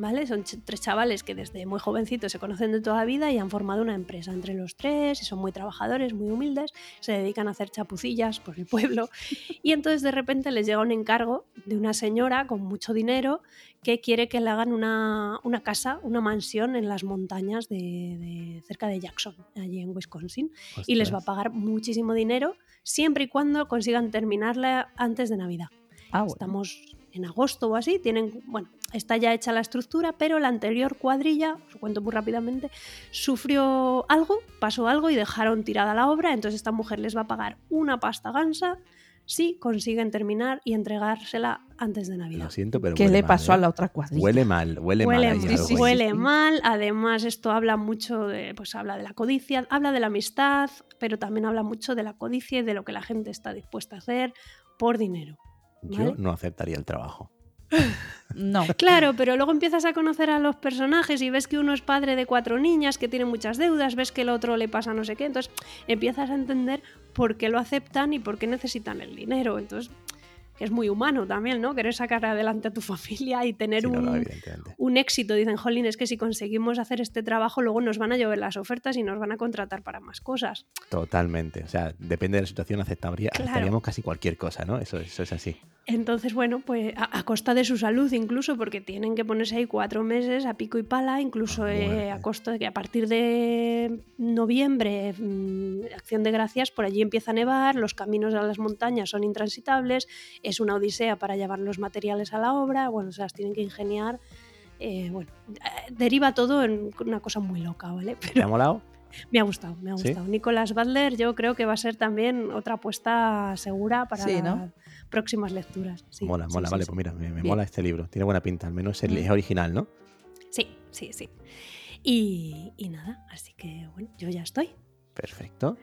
¿vale? Son tres chavales que desde muy jovencitos se conocen de toda la vida y han formado una empresa entre los tres y son muy trabajadores, muy humildes, se dedican a hacer chapucillas por el pueblo y entonces de repente les llega un encargo de una señora con mucho dinero que quiere que le hagan una, una casa, una mansión en las montañas de, de- cerca de Jackson, allí en Wisconsin, y les va a ostras. pagar muchísimo dinero siempre y cuando consigan terminarla antes de Navidad. Ah, bueno. Estamos en agosto o así, tienen, bueno, está ya hecha la estructura, pero la anterior cuadrilla, os cuento muy rápidamente, sufrió algo, pasó algo y dejaron tirada la obra, entonces esta mujer les va a pagar una pasta gansa si consiguen terminar y entregársela antes de Navidad. Lo siento, pero ¿Qué le mal, pasó ¿eh? a la otra cuadrilla? Huele mal, huele, mal. Huele, ahí sí, algo sí, ahí. huele sí. mal, además esto habla mucho de, pues habla de la codicia, habla de la amistad, pero también habla mucho de la codicia y de lo que la gente está dispuesta a hacer por dinero. Yo no aceptaría el trabajo. No. Claro, pero luego empiezas a conocer a los personajes y ves que uno es padre de cuatro niñas que tiene muchas deudas, ves que el otro le pasa no sé qué, entonces empiezas a entender por qué lo aceptan y por qué necesitan el dinero. Entonces, que es muy humano también, ¿no? Querer sacar adelante a tu familia y tener Sí, un, no, un éxito. Dicen, jolín, es que si conseguimos hacer este trabajo, luego nos van a llover las ofertas y nos van a contratar para más cosas. Totalmente. O sea, depende de la situación, aceptaría, Claro. aceptaríamos casi cualquier cosa, ¿no? Eso, eso es así. Entonces, bueno, pues a, a costa de su salud incluso, porque tienen que ponerse ahí cuatro meses a pico y pala, incluso Ah, eh, a costa de que a partir de noviembre, mm, acción de gracias, por allí empieza a nevar, los caminos a las montañas son intransitables, es una odisea para llevar los materiales a la obra, bueno, o sea, las tienen que ingeniar eh, bueno, eh, deriva todo en una cosa muy loca, ¿vale? ¿Te ha Pero molado? me ha gustado, me ha ¿Sí? gustado. Nicolás Butler yo creo que va a ser también otra apuesta segura para Sí, las ¿no? próximas lecturas. Sí, mola, sí, mola, sí, vale, sí. pues mira, me, me mola este libro. Tiene buena pinta, al menos es, es original, ¿no? Sí, sí, sí. Y, y nada, así que bueno, yo ya estoy. Perfecto.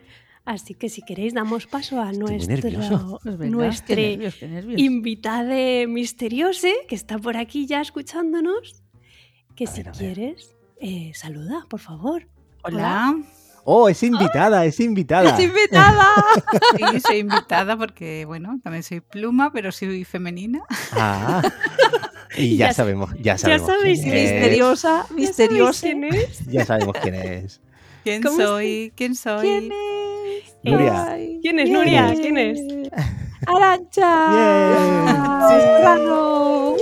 Así que si queréis damos paso a nuestro, nervios. invitade misterioso que está por aquí ya escuchándonos. Que A si ver, quieres, eh, saluda, por favor. Hola. ¡Oh, es invitada, es invitada! ¡Es invitada! Sí, soy invitada porque, bueno, también soy pluma, pero soy femenina. Ah. Y ya, Ya- sabemos, ya ya sabemos. sabéis quién es. Misteriosa, ¿Ya misteriosa. sabéis quién es? Ya sabemos quién es. ¿Quién ¿Cómo soy? ¿Quién soy? ¿Quién es? Nuria. Ay, ¿Quién es. Nuria? ¿Quién es? ¡Arancha! Bien. Serrano.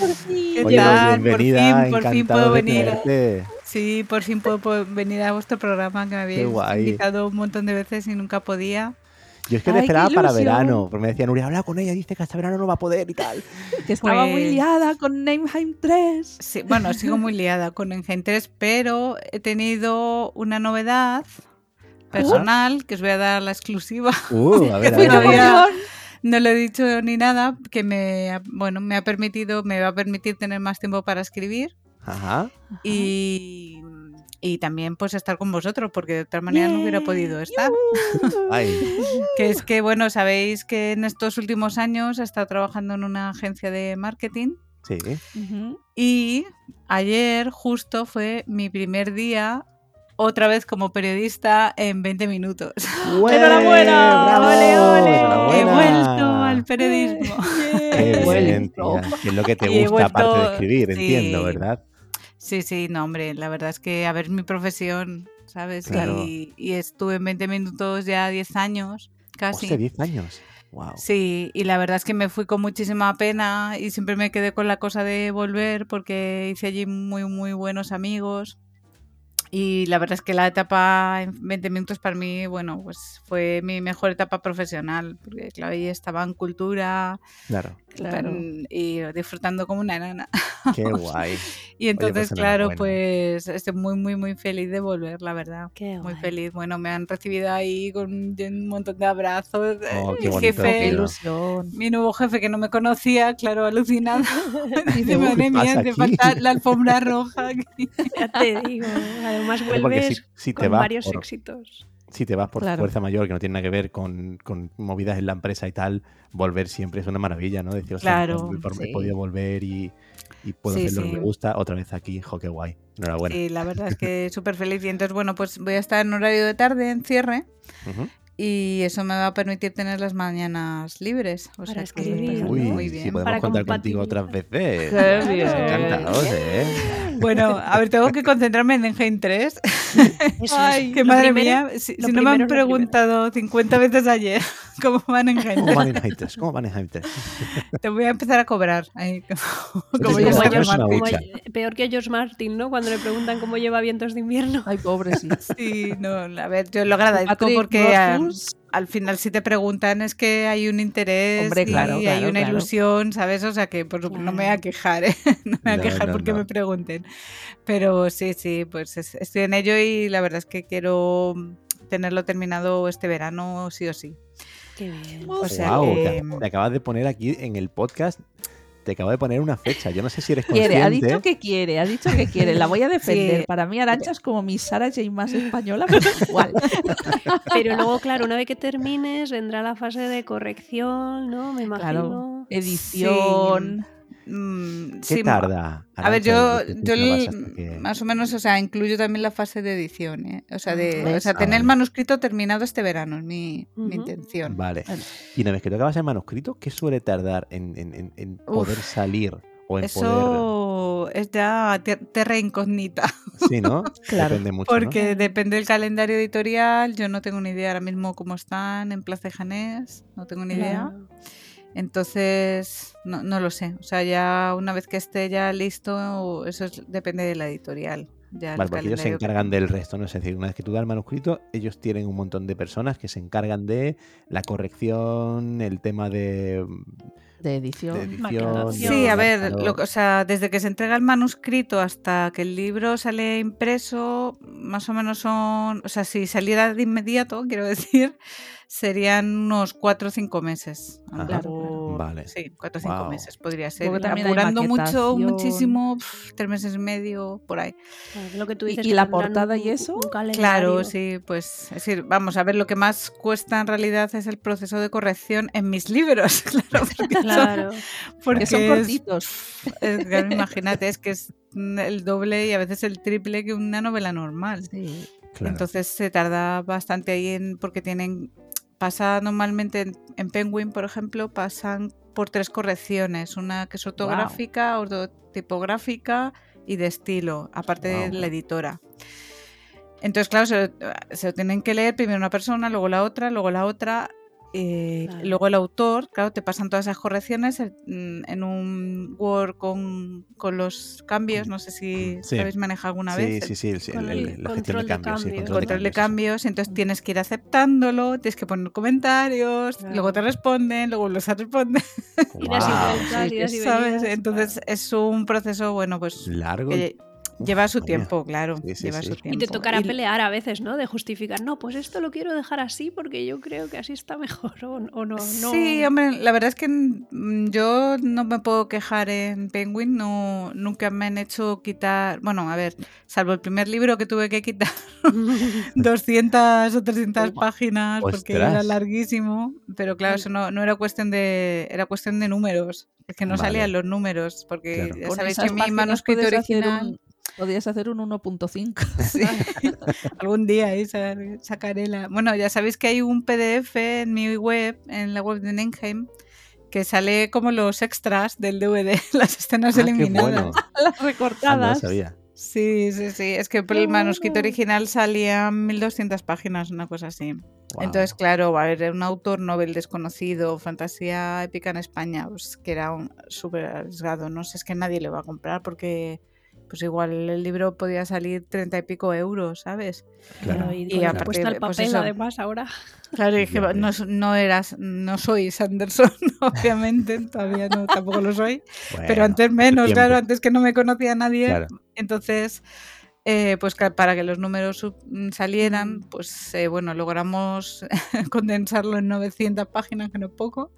Por fin. ¿Qué Oye, tal? Por fin, por fin encantado puedo venir. tenerte. Sí, por fin puedo, venir a vuestro programa que me habéis invitado un montón de veces y nunca podía. Yo es que Ay, esperaba para verano, porque me decía Nuria, habla con ella, dice que hasta verano no va a poder y tal. Que estaba muy Pues- liada con Nameheim 3. Sí, bueno, sigo muy liada con Engine 3, pero he tenido una novedad personal que os voy a dar la exclusiva. Uh, a ver, a ver, todavía- No le he dicho ni nada, que me, ha- bueno, me ha permitido, me va a permitir tener más tiempo para escribir Ajá. y, y también pues estar con vosotros, porque de otra manera no hubiera podido estar. Ay, Que es que, bueno, sabéis que en estos últimos años he estado trabajando en una agencia de marketing sí. Y ayer justo fue mi primer día otra vez como periodista en 20 minutos. ¡Enhorabuena! ¡Ole, ole! He vuelto al periodismo. Qué Vuelto. bien, tía, que es lo que te gusta aparte de escribir, sí. entiendo, ¿verdad? Sí, sí, no, hombre, la verdad es que a ver mi profesión, ¿sabes? Claro. Y, y estuve en 20 minutos ya 10 años, casi. Hostia, 10 años. Wow. Sí, y la verdad es que me fui con muchísima pena y siempre me quedé con la cosa de volver porque hice allí muy, muy buenos amigos. Y la verdad es que la etapa en 20 minutos para mí, bueno, pues fue mi mejor etapa profesional, porque claro, ahí estaba en cultura Claro. Claro. y disfrutando como una enana. Qué guay. Y entonces, pues claro, enhorabuena. pues estoy muy, muy, muy feliz de volver, la verdad. Qué Muy guay. feliz. Bueno, me han recibido ahí con un montón de abrazos. Oh, qué Mi bonito, jefe, tío. Qué ilusión. mi nuevo jefe que no me conocía, claro, alucinado. Dice, "Uy, madre ¿qué mía, te aquí?" falta la alfombra roja. aquí". Ya te digo. Además vuelves si, si te con vas varios por, éxitos. si te vas por Claro. fuerza mayor, que no tiene nada que ver con, con movidas en la empresa y tal, volver siempre es una maravilla, ¿no? Decir, "Ostras, Claro, he podido volver y, y puedo Sí, hacer lo que sí. me gusta otra vez aquí. Jo, qué guay. Enhorabuena. Sí, la verdad es que súper feliz. Y entonces, bueno, pues voy a estar en horario de tarde, en cierre. Y eso me va a permitir tener las mañanas libres. O Para sea que escribir, Uy, muy si bien. podemos Para contar contigo otras veces. Qué bien. Encantados, ¿eh? Bueno, a ver, tengo que concentrarme en Engine 3. Eso Ay, es. que madre primero- mía, si, no me han preguntado 50 veces ayer cómo van en Engine ¿Cómo 3, van en Haters? ¿Cómo van en Haters? te voy a empezar a cobrar. ahí, como, George. Martin. Como- peor que George Martin, ¿no? Cuando le preguntan cómo lleva vientos de invierno. Ay, pobre, sí. Sí, no, a ver, yo lo agradezco porque a- Rothfuss. Al final si te preguntan es que hay un interés Hombre, y claro, hay una claro. ilusión, ¿sabes? O sea que por supuesto, no me voy a quejar, ¿eh? no me voy a No, quejar no, porque no. me pregunten. Pero sí, sí, pues es- estoy en ello y la verdad es que quiero tenerlo terminado este verano sí o sí. Qué bien. O sea Guau, que- te, te acabas de poner aquí en el podcast, te acabo de poner una fecha. Yo no sé si eres consciente. Quiere, ha dicho que quiere, ha dicho que quiere. La voy a defender. Sí. Para mí, Arancha es como mi Sarah J. Maas española, pero igual. Pero luego, claro, una vez que termines, vendrá la fase de corrección, ¿no? Me imagino. Claro. Edición. Mm, ¿Qué sí, tarda? A ver, yo, yo grabas l- hasta que- más o menos, o sea, incluyo también la fase de edición, ¿eh? O sea, de, ¿Ves? o sea Ah, tener el vale. manuscrito terminado este verano, es mi, mi Ujú. intención. Vale. Vale. Y una vez que tú acabas el manuscrito, ¿qué suele tardar en, en- en- en poder salir? O en Eso es ya ter- terra incógnita, poder. Sí, ¿no? Claro. Depende mucho. ¿no? porque depende del calendario editorial, yo no tengo ni idea ahora mismo cómo están en Plaza de Janés, no tengo ni idea. Claro. Entonces, no, no lo sé. O sea, ya una vez que esté ya listo, eso es- depende de la editorial. Ya el porque ellos se que- encargan del resto, ¿no? Es decir, una vez que tú das el manuscrito, ellos tienen un montón de personas que se encargan de la corrección, el tema de, de edición. de edición. maquetación. Sí, a de ver, lo que- o sea, desde que se entrega el manuscrito hasta que el libro sale impreso, más o menos son, o sea, si saliera de inmediato, quiero decir, serían unos cuatro o cinco meses. Ajá, mejor, vale. Sí, cuatro o cinco meses podría ser. Apurando mucho, muchísimo, pf, tres meses y medio, por ahí. Claro, Lo que tú ¿Y- dices y la portada un- y eso? Claro, sí, pues es decir, vamos a ver, lo que más cuesta en realidad es el proceso de corrección en mis libros, claro, porque, son- Claro. porque que son es- cortitos. Es imagínate, es que es mm, el doble y a veces el triple que una novela normal. Sí. Claro. Entonces se tarda bastante ahí en porque tienen pasa normalmente en, en Penguin, por ejemplo, pasan por tres correcciones, una que es ortográfica, ortotipográfica y de estilo, aparte de la editora. Entonces, claro, se, lo- se lo tienen que leer primero una persona, luego la otra, luego la otra, eh, Claro. luego el autor, claro, te pasan todas esas correcciones en, en un Word con, con los cambios, no sé si Sí. sabéis manejar alguna sí, vez. sí, sí, el- sí, el- el el- la gestión control de cambios. sí, el cambios. control de control de cambios. entonces tienes que ir aceptándolo, tienes que poner comentarios, Claro. luego te responden, luego los responden, Idas y y ¿sabes? Entonces es un proceso, bueno, pues Largo. que Uf, lleva su tiempo, claro, Sí, sí, lleva sí. su Y tiempo. Y te tocará Y- pelear a veces, ¿no? De justificar, no, pues esto lo quiero dejar así porque yo creo que así está mejor o, o no, no. Sí, hombre, la verdad es que mm, yo no me puedo quejar en Penguin, no, nunca me han hecho quitar, bueno, a ver, salvo el primer libro que tuve que quitar 200 o 300 Toma. páginas porque era larguísimo, pero claro, eso no, no era cuestión de, era cuestión de números, es que no Vale. salían los números, porque Claro. ya sabéis que mi manuscrito original... un- Podrías hacer un 1.5. Sí, algún día ahí sa- sacaré la... Bueno, ya sabéis que hay un PDF en mi web, en la web de Nenheim, que sale como los extras del DVD, las escenas Ah, eliminadas. bueno. Las Ah, no recortadas. sabía. Sí, sí, sí. Es que por el manuscrito original salían 1200 páginas, una cosa así. Entonces, claro, a ver, era un autor Nobel desconocido, fantasía épica en España, pues que era súper arriesgado. No sé, es que nadie le va a comprar porque, pues igual el libro podía salir treinta y pico euros, ¿sabes? Claro. y, Y aparte, cuesta el pues papel, eso. además, ahora. Claro, dije, no, no eras, no soy Sanderson, obviamente, todavía no, tampoco lo soy. pero antes menos, claro, antes que no me conocía nadie. Claro. Entonces, eh, pues para que los números salieran, pues eh, bueno, logramos condensarlo en 900 páginas, que no es poco.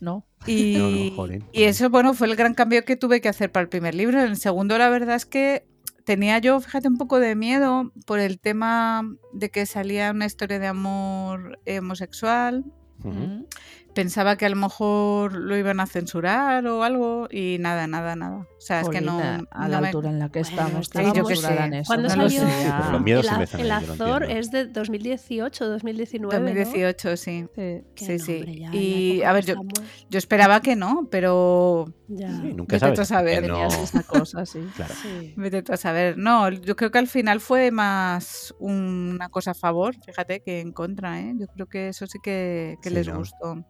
No. Y, No, no, jolín. y eso, bueno, fue el gran cambio que tuve que hacer para el primer libro. En el segundo, la verdad es que tenía yo, fíjate, un poco de miedo por el tema de que salía una historia de amor homosexual. Pensaba que a lo mejor lo iban a censurar o algo y nada, nada, nada. O sea, es que no... A no la me- altura en la que Bueno, estamos, sí, que yo no qué censurarán sé. eso, ¿Cuándo no no lo salió? Sí, los miedos el, el Azor es de 2018, 2019. ¿no? 2018, sí. Sí. Que Sí, no, sí. ya, la Y, a ver, que yo- Yo esperaba que no, pero ya. Sí, nunca Vete sabes. a saber. que no- Tenías esa cosa, sí. Claro. Sí. vete a saber. No, yo creo que al final fue más una cosa a favor, fíjate, que en contra, ¿eh? Yo creo que eso sí que, que Sí, les ¿no? gustó.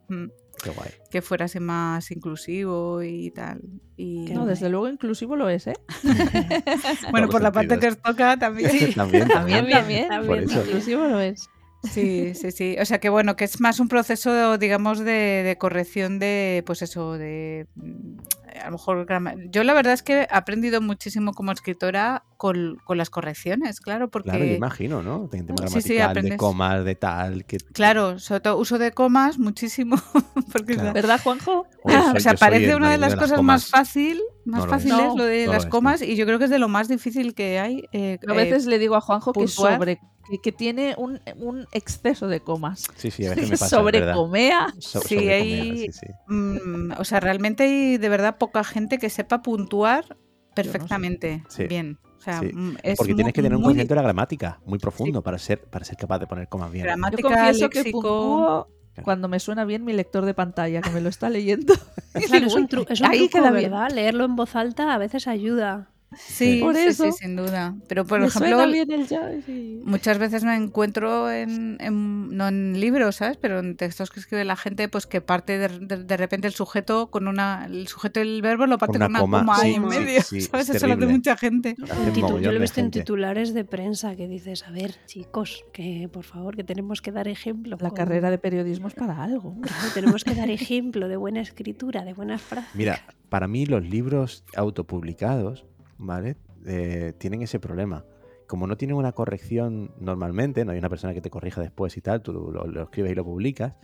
Qué guay. Que fuera así más inclusivo y tal. Y, No, desde luego inclusivo lo es, ¿eh? bueno, por la parte que os toca también. También, También, también. también. Por eso. Inclusivo lo es. Sí, sí, sí. O sea que bueno, que es más un proceso, digamos, de, de corrección de, pues eso, de mm, a lo mejor Yo la verdad es que he aprendido muchísimo como escritora con, con las correcciones, claro, porque Claro, yo imagino, ¿no? De tema Sí, sí, gramatical, de comas, de tal. Que... claro, sobre todo uso de comas muchísimo, porque Claro. ¿Verdad, Juanjo? Oye, Ah, soy- o sea, parece una de las cosas más comas. fácil, más No lo es. fáciles No, lo de no lo las es, no. comas y yo creo que es de lo más difícil que hay. eh, A eh, veces le digo a Juanjo que puntuar. sobre que, que tiene un, un exceso de comas. Sí, sí, a veces me pasa. es. Sobrecomea. So- Sí, sobrecomea, hay- sí, sí. Mm, o sea, realmente hay de verdad poca gente que sepa puntuar perfectamente Sí. bien. O sea, Sí. mm, es Porque tienes que tener un conocimiento de la gramática muy profundo para ser para ser capaz de poner comas bien. Yo Gramática, confieso que léxico. cuando me suena bien mi lector de pantalla, que me lo está leyendo. Claro, es un, tru- es un Ahí truco, bien. ¿verdad? Leerlo en voz alta a veces ayuda. Sí, Por sí, eso sí, sin duda. Pero por Me ejemplo, suena bien el jazz y- muchas veces me encuentro en, en- no en libros, ¿sabes? Pero en textos que escribe la gente, pues que parte de, de- de repente el sujeto con una, el sujeto y el verbo lo parte una con una coma, coma, ahí sí, en medio, sí, ¿sabes? es Eso lo hace mucha gente. Hace yo lo he visto en titulares de prensa que dices, a ver, chicos, que por favor, que tenemos que dar ejemplo. La con- carrera de periodismo es para algo. tenemos que dar ejemplo de buena escritura, de buenas frases. Mira, para mí los libros autopublicados, ¿vale? Eh, tienen ese problema. Como no tienen una corrección normalmente, no hay una persona que te corrija después y tal, tú lo, lo escribes y lo publicas,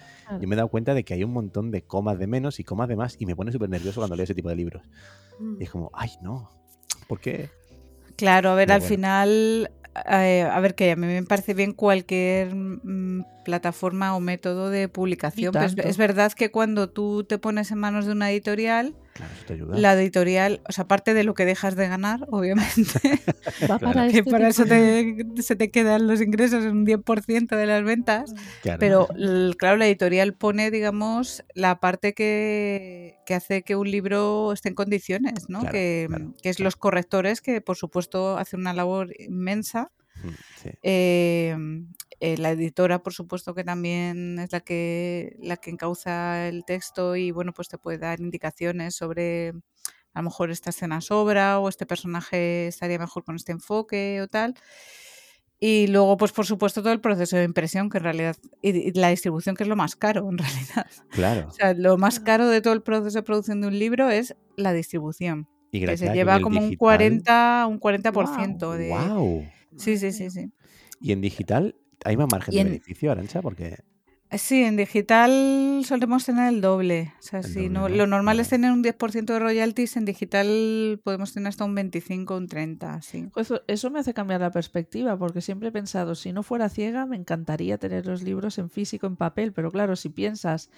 yo me he dado cuenta de que hay un montón de comas de menos y comas de más y me pone súper nervioso cuando leo ese tipo de libros. Y es como, ay, no, ¿por qué? Claro, a ver, Pero al bueno. final, eh, a ver, que a mí me parece bien cualquier mm, plataforma o método de publicación. pero es, tanto. es verdad que cuando tú te pones en manos de una editorial, Claro, eso te ayuda. la editorial, o sea, aparte de lo que dejas de ganar, obviamente, Va Claro. para que este para tipo eso te, se te quedan los ingresos en un 10% de las ventas. Claro. Pero claro, la editorial pone, digamos, la parte que, que hace que un libro esté en condiciones, ¿no? Claro, que, claro, que es los correctores, que por supuesto hacen una labor inmensa. Mm, sí. Eh, eh, la editora, por supuesto, que también es la que, la que encauza el texto y bueno, pues te puede dar indicaciones sobre a lo mejor esta escena sobra o este personaje estaría mejor con este enfoque o tal. Y luego, pues por supuesto, todo el proceso de impresión, que en realidad, y, y la distribución, que es lo más caro, en realidad. Claro. O sea, lo más caro de todo el proceso de producción de un libro es la distribución, Y que gracias se lleva como un digital- 40, un 40% de... ¡Guau! Sí, sí, sí, sí. Y en digital hay más margen de en- beneficio, Arancha, porque Sí, en digital solemos tener el doble. O sea, El si doble, no, ¿no? lo normal es tener un 10% de royalties, en digital podemos tener hasta un 25, un 30, sí. Eso, eso me hace cambiar la perspectiva, porque siempre he pensado, si no fuera ciega, me encantaría tener los libros en físico, en papel, pero claro, si piensas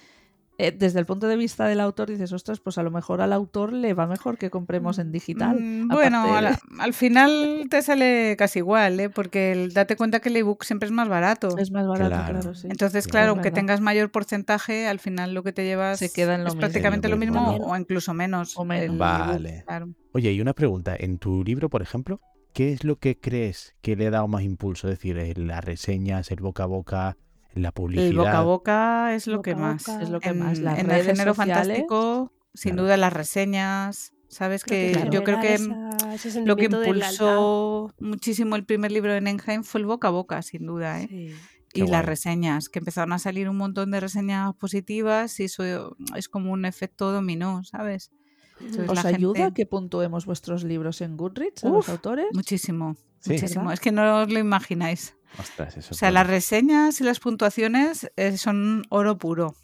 eh, desde el punto de vista del autor, dices, ostras, pues a lo mejor al autor le va mejor que compremos en digital. Mm, Bueno, de- al final te sale casi igual, ¿eh? porque el- date cuenta que el ebook siempre es más barato. Es más barato, Claro. claro, sí. Entonces, claro, aunque verdad. tengas mayor porcentaje, al final lo que te llevas Se queda en lo es mismo. prácticamente lo mismo o incluso menos. O menos. ebook, Vale. claro. Oye, y una pregunta. En tu libro, por ejemplo, ¿qué es lo que crees que le ha dado más impulso? Es decir, las reseñas, el boca a boca, la publicidad. El boca a boca es lo Boca que a más. Es lo que en, más, las en el género sociales, fantástico, sin Claro. duda las reseñas. Sabes que yo creo que esa- lo que impulsó muchísimo el primer libro de Nenheim fue el boca a boca, sin duda. ¿eh? Sí. Qué y las guay. reseñas, que empezaron a salir un montón de reseñas positivas y eso es como un efecto dominó, ¿sabes? Entonces, ¿Os la ayuda gente- que puntuemos vuestros libros en Goodreads a los autores? Muchísimo, Sí. muchísimo. ¿Verdad? Es que no os lo imagináis. Ostras, eso O sea, las reseñas y las puntuaciones eh, son oro puro.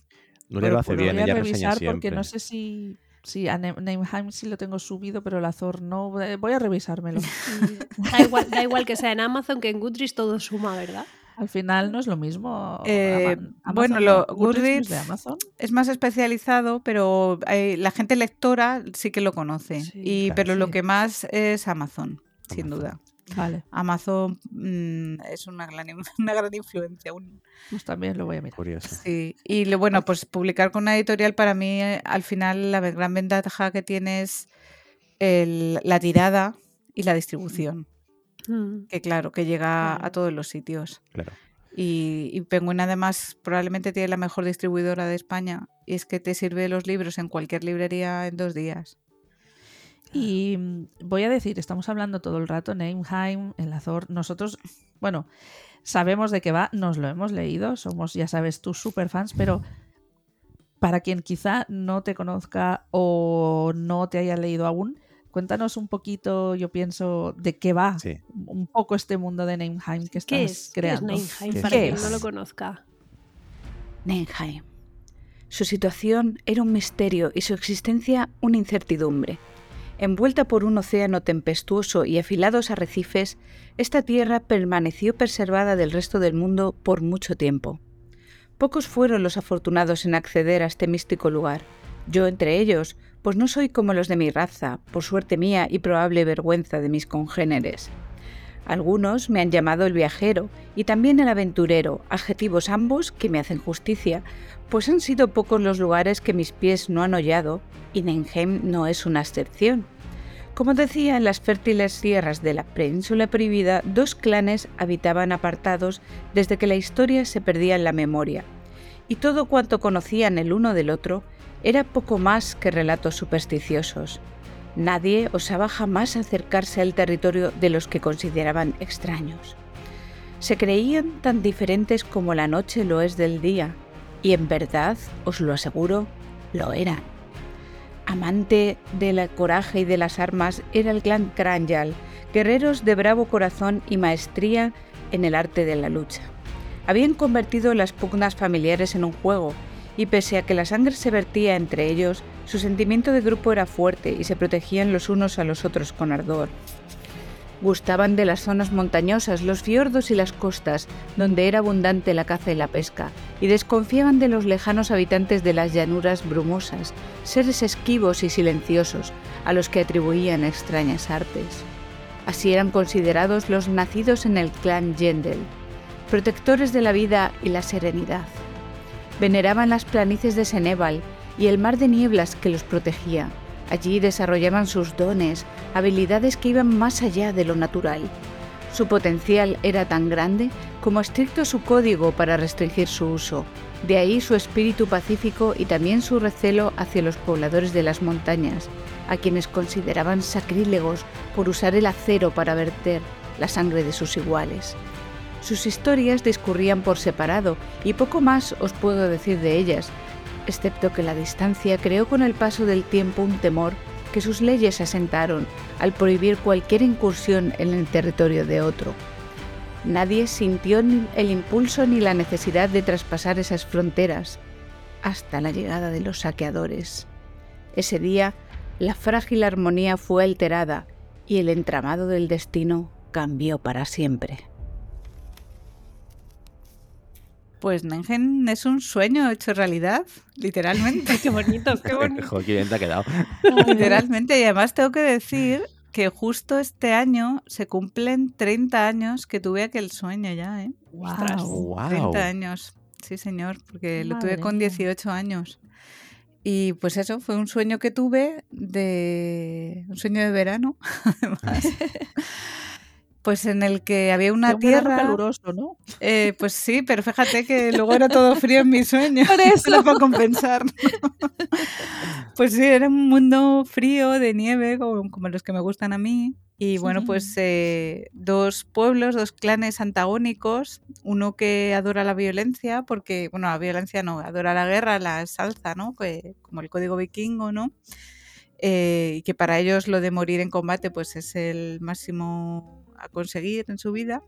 Nuria lo hace bien, Voy a ella reseña revisar porque siempre. no sé si... Sí, a Nameheim sí lo tengo subido, pero el Azor no. Eh, Voy a revisármelo. Da igual, da igual que sea en Amazon que en Goodreads todo suma, ¿verdad? Al final no es lo mismo. Eh, bueno, lo- Goodreads de Amazon. Es más especializado, pero hay- la gente lectora sí que lo conoce. Sí, y, claro, pero lo que más es Amazon, sin duda. Vale, Amazon mm, es una gran, in- una gran influencia. un- pues también lo voy a mirar. Curioso. sí. Y lo, bueno, pues publicar con una editorial para mí, eh, al final, la gran ventaja que tiene es el- la tirada y la distribución. Mm. Que claro, que llega a todos los sitios. Claro. Y, y Penguin además probablemente tiene la mejor distribuidora de España. Y es que te sirve los libros en cualquier librería en dos días. Y mm, voy a decir, estamos hablando todo el rato, Nameheim, el Azor. Nosotros, bueno, sabemos de qué va, nos lo hemos leído, somos, ya sabes, tus superfans, pero para quien quizá no te conozca o no te haya leído aún, cuéntanos un poquito, yo pienso, de qué va Sí. un poco este mundo de Nameheim que estás ¿Qué es? ¿Qué es creando. Nameheim? ¿Qué Para es? quien no lo conozca. Nenheim. Su situación era un misterio y su existencia una incertidumbre. Envuelta por un océano tempestuoso y afilados arrecifes, esta tierra permaneció preservada del resto del mundo por mucho tiempo. Pocos fueron los afortunados en acceder a este místico lugar, yo entre ellos, pues no soy como los de mi raza, por suerte mía y probable vergüenza de mis congéneres. Algunos me han llamado el viajero y también el aventurero, adjetivos ambos que me hacen justicia, pues han sido pocos los lugares que mis pies no han hollado y Nenheim no es una excepción. Como decía, en las fértiles tierras de la península prohibida, dos clanes habitaban apartados desde que la historia se perdía en la memoria, y todo cuanto conocían el uno del otro era poco más que relatos supersticiosos. Nadie osaba jamás acercarse al territorio de los que consideraban extraños. Se creían tan diferentes como la noche lo es del día, y en verdad, os lo aseguro, lo eran. Amante del coraje y de las armas era el clan Kranjal, guerreros de bravo corazón y maestría en el arte de la lucha. Habían convertido las pugnas familiares en un juego, y pese a que la sangre se vertía entre ellos, su sentimiento de grupo era fuerte y se protegían los unos a los otros con ardor. Gustaban de las zonas montañosas, los fiordos y las costas, donde era abundante la caza y la pesca, y desconfiaban de los lejanos habitantes de las llanuras brumosas, seres esquivos y silenciosos, a los que atribuían extrañas artes. Así eran considerados los nacidos en el clan Yendel, protectores de la vida y la serenidad. Veneraban las planicies de Seneval y el mar de nieblas que los protegía. Allí desarrollaban sus dones, habilidades que iban más allá de lo natural. Su potencial era tan grande como estricto su código para restringir su uso. De ahí su espíritu pacífico y también su recelo hacia los pobladores de las montañas, a quienes consideraban sacrílegos por usar el acero para verter la sangre de sus iguales. Sus historias discurrían por separado y poco más os puedo decir de ellas, excepto que la distancia creó con el paso del tiempo un temor que sus leyes asentaron al prohibir cualquier incursión en el territorio de otro. Nadie sintió el impulso ni la necesidad de traspasar esas fronteras hasta la llegada de los saqueadores. Ese día, la frágil armonía fue alterada y el entramado del destino cambió para siempre. Pues Nengen es un sueño hecho realidad, literalmente. qué bonito, qué bonito. Joder, qué bien te ha quedado. literalmente. Y además tengo que decir que justo este año se cumplen 30 años que tuve aquel sueño ya, ¿eh? Wow. Wow. 30 años. Sí, señor, porque lo tuve con mía. 18 años. Y pues eso, fue un sueño que tuve de un sueño de verano, además. Pues en el que había una Un verano tierra. caluroso, ¿no? Eh, pues sí, pero fíjate que luego era todo frío en mi sueño. Por eso. Para compensar. pues sí, era un mundo frío, de nieve, como, como los que me gustan a mí. Y bueno, pues eh, dos pueblos, dos clanes antagónicos. Uno que adora la violencia, porque, bueno, la violencia no, adora la guerra, la salsa, ¿no? Que- como el código vikingo, ¿no? Eh, y que para ellos lo de morir en combate, pues es el máximo a conseguir en su vida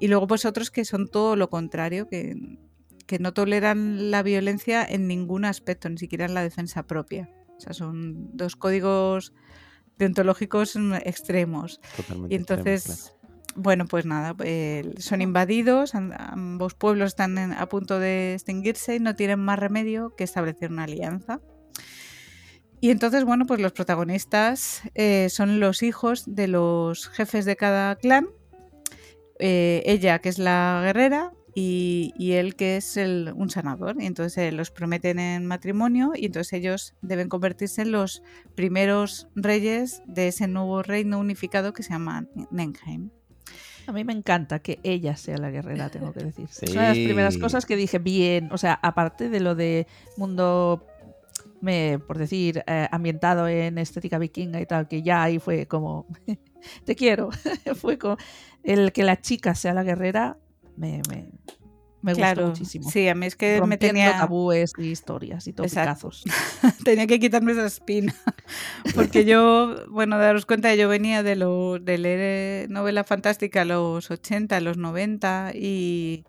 y luego pues otros que son todo lo contrario, que, que no toleran la violencia en ningún aspecto, ni siquiera en la defensa propia. O sea, son dos códigos deontológicos mm, extremos. Totalmente Y entonces, bueno, pues nada, eh, son invadidos, am- ambos pueblos están en- a punto de extinguirse y no tienen más remedio que establecer una alianza. Y entonces, bueno, pues los protagonistas eh, son los hijos de los jefes de cada clan. Eh, ella, que es la guerrera, y, y él, que es el- un sanador. Y entonces eh, los prometen en matrimonio y entonces ellos deben convertirse en los primeros reyes de ese nuevo reino unificado que se llama Nenheim. A mí me encanta que ella sea la guerrera, tengo que decir. Sí. Es una de las primeras cosas que dije bien. O sea, aparte de lo de mundo, me, por decir, eh, ambientado en estética vikinga y tal, que ya ahí fue como, te quiero. fue como, el que la chica sea la guerrera, me, me, me gustó claro, muchísimo. sí, a mí es que me Rompiendo tenía, tabúes y historias y topicazos. tenía que quitarme esa espina. Porque yo, bueno, daros cuenta, yo venía de, lo, de leer eh, novela fantástica a los 80, a los 90 y,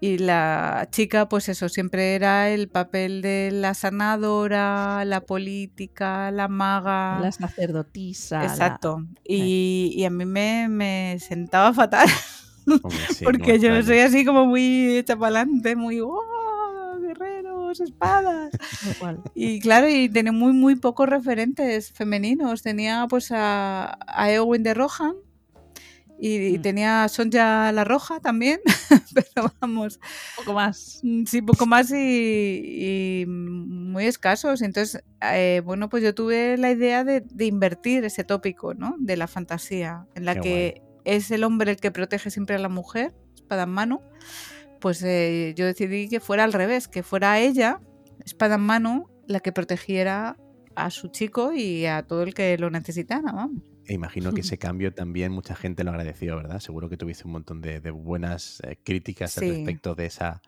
y la chica, pues eso, siempre era el papel de la sanadora, la política, la maga. La sacerdotisa. la- Exacto. Y, y a mí me, me sentaba fatal. Hombre, sí, no Porque yo soy así como muy hecha para adelante, muy ¡oh! guerreros, espadas. Y claro, y tenía muy, muy pocos referentes femeninos. Tenía pues a, a Eowyn de Rohan Y, Mm. tenía Sonja la Roja también, pero vamos, poco más. Mm, Sí, poco más y, y muy escasos. Entonces, eh, bueno, pues yo tuve la idea de, de invertir ese tópico, ¿no? De la fantasía, en la Qué que es el hombre el que protege siempre a la mujer, espada en mano. Pues eh, yo decidí que fuera al revés, que fuera ella, espada en mano, la que protegiera a su chico y a todo el que lo necesitara, vamos. E imagino que ese cambio también mucha gente lo agradeció, ¿verdad? Seguro que tuviste un montón de, de buenas eh, críticas Sí. al respecto de esa,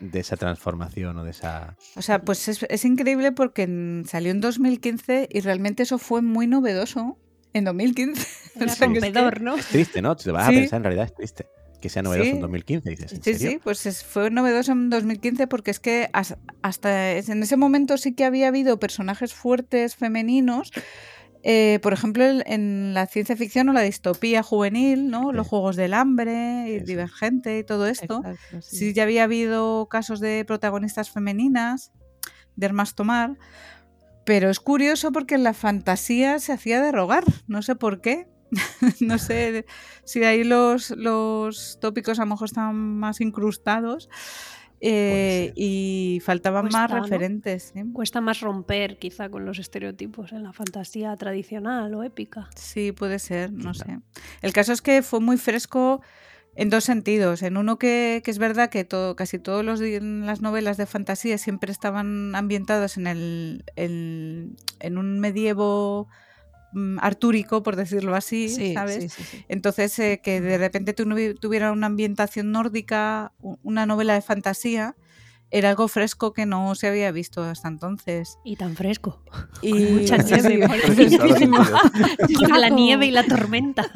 de esa transformación o de esa... O sea, pues es, es increíble porque en- salió en 2015 y realmente eso fue muy novedoso en 2015. O Era sea, es que- ¿no? Es triste, ¿no? Si te vas Sí. a pensar, en realidad es triste. Que sea novedoso Sí. en 2015, dices, ¿en Sí, serio? sí, pues es- fue novedoso en 2015 porque es que has- hasta en ese momento sí que había habido personajes fuertes femeninos. Eh, por ejemplo, en la ciencia ficción o la distopía juvenil, ¿no? Los. Juegos del Hambre, y. Divergente y todo esto. Exacto, sí. Sí, ya había habido casos de protagonistas femeninas, de armas tomar, pero es curioso porque en la fantasía se hacía de rogar, no sé por qué. no sé si ahí los, los tópicos a lo mejor estaban más incrustados eh, y faltaban más referentes. ¿sí? Cuesta más romper quizá con los estereotipos en la fantasía tradicional o épica. Sí, puede ser, no sé. El caso es que fue muy fresco en dos sentidos. En uno que, que es verdad que todo, casi todas las novelas de fantasía siempre estaban ambientadas en, el, en un medievo artúrico, por decirlo así, Sí, ¿sabes? sí, sí, sí. Entonces, eh, que de repente tu- tuviera una ambientación nórdica, una novela de fantasía, era algo fresco que no se había visto hasta entonces. Y tan fresco. Y mucha nieve. Con la nieve y la tormenta.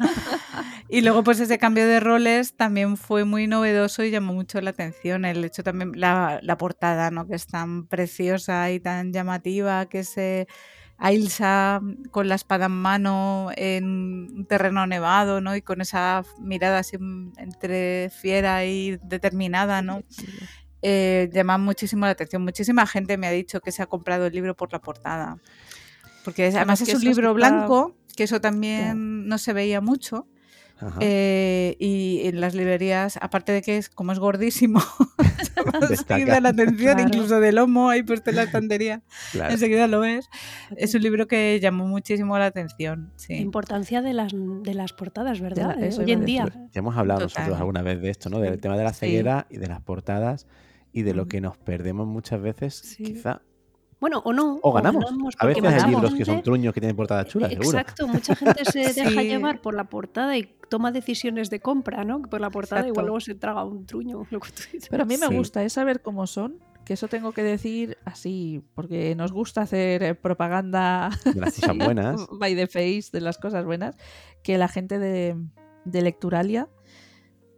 Y luego, pues ese cambio de roles también fue muy novedoso y llamó mucho la atención. El hecho también, la, la portada, ¿no? Que es tan preciosa y tan llamativa, que es eh, Ailsa con la espada en mano en un terreno nevado, ¿no? Y con esa mirada así entre fiera y determinada, ¿no? Sí, sí. eh, llama muchísimo la atención. Muchísima gente me ha dicho que se ha comprado el libro por la portada. Porque es- además es un libro blanco, que eso también no se veía mucho. Eh, y en las librerías, aparte de que es como es gordísimo, enseguida la atención, Claro. incluso de lomo ahí puesto en la estantería, Claro. enseguida lo ves. Es un libro que llamó muchísimo la atención. La importancia de las, de las portadas, ¿verdad? eso Hoy en día. Ya hemos hablado Total. nosotros alguna vez de esto, ¿no? Del tema de la Sí. ceguera y de las portadas y de lo que nos perdemos muchas veces, Sí. quizá. Bueno, o no. O ganamos. A veces hay mucha libros que son gente- truños que tienen portadas chulas, seguro. Exacto, mucha gente se deja Sí. llevar por la portada y toma decisiones de compra, ¿no? Que Por la portada Exacto. igual luego se traga un truño. Lo que tú dices. Pero a mí me Sí. gusta es saber cómo son, que eso tengo que decir así, porque nos gusta hacer eh, propaganda De las cosas buenas. by the face de las cosas buenas, que la gente de, de Lecturalia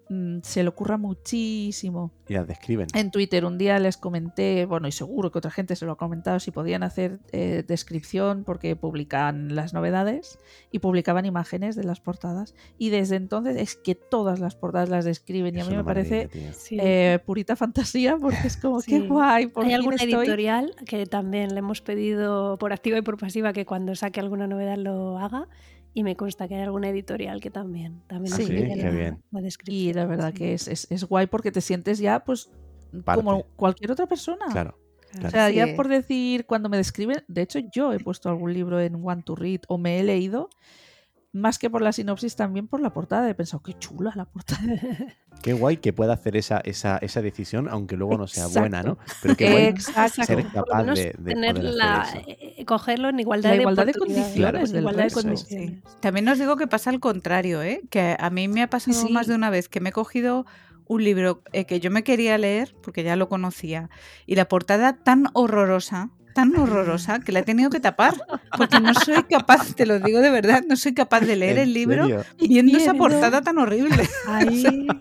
mm, se le ocurra muchísimo. Y las describen. En Twitter un día les comenté, bueno, y seguro que otra gente se lo ha comentado, si podían hacer eh, descripción porque publican las novedades y publicaban imágenes de las portadas. Y desde entonces es que todas las portadas las describen y a mí me parece eh, purita fantasía porque es como, qué Sí. guay, por Hay alguna estoy... editorial que también le hemos pedido por activa y por pasiva que cuando saque alguna novedad lo haga. Y me consta que hay alguna editorial que también, también Sí, qué la- bien. la Y la verdad Sí. que es, es, es guay porque te sientes ya, pues, Parte. como cualquier otra persona. Claro. O sea, Sí. ya por decir, cuando me describen, de hecho yo he puesto algún libro en One to Read o me he leído, más que por la sinopsis, también por la portada. He pensado, qué chula la portada. Qué guay que pueda hacer esa, esa, esa decisión, aunque luego no sea Exacto. buena, ¿no? Pero qué guay Exacto. ser capaz de, tener la- eh, cogerlo en igualdad, La de, igualdad de oportunidades, condiciones del igualdad de resto. condiciones. También os digo que pasa al contrario, ¿eh? que a mí me ha pasado Sí. más de una vez que me he cogido un libro eh, que yo me quería leer, porque ya lo conocía, y la portada tan horrorosa, tan horrorosa, que la he tenido que tapar, porque no soy capaz, te lo digo de verdad, no soy capaz de leer ¿En el libro serio? viendo esa portada tan horrible. Ahí.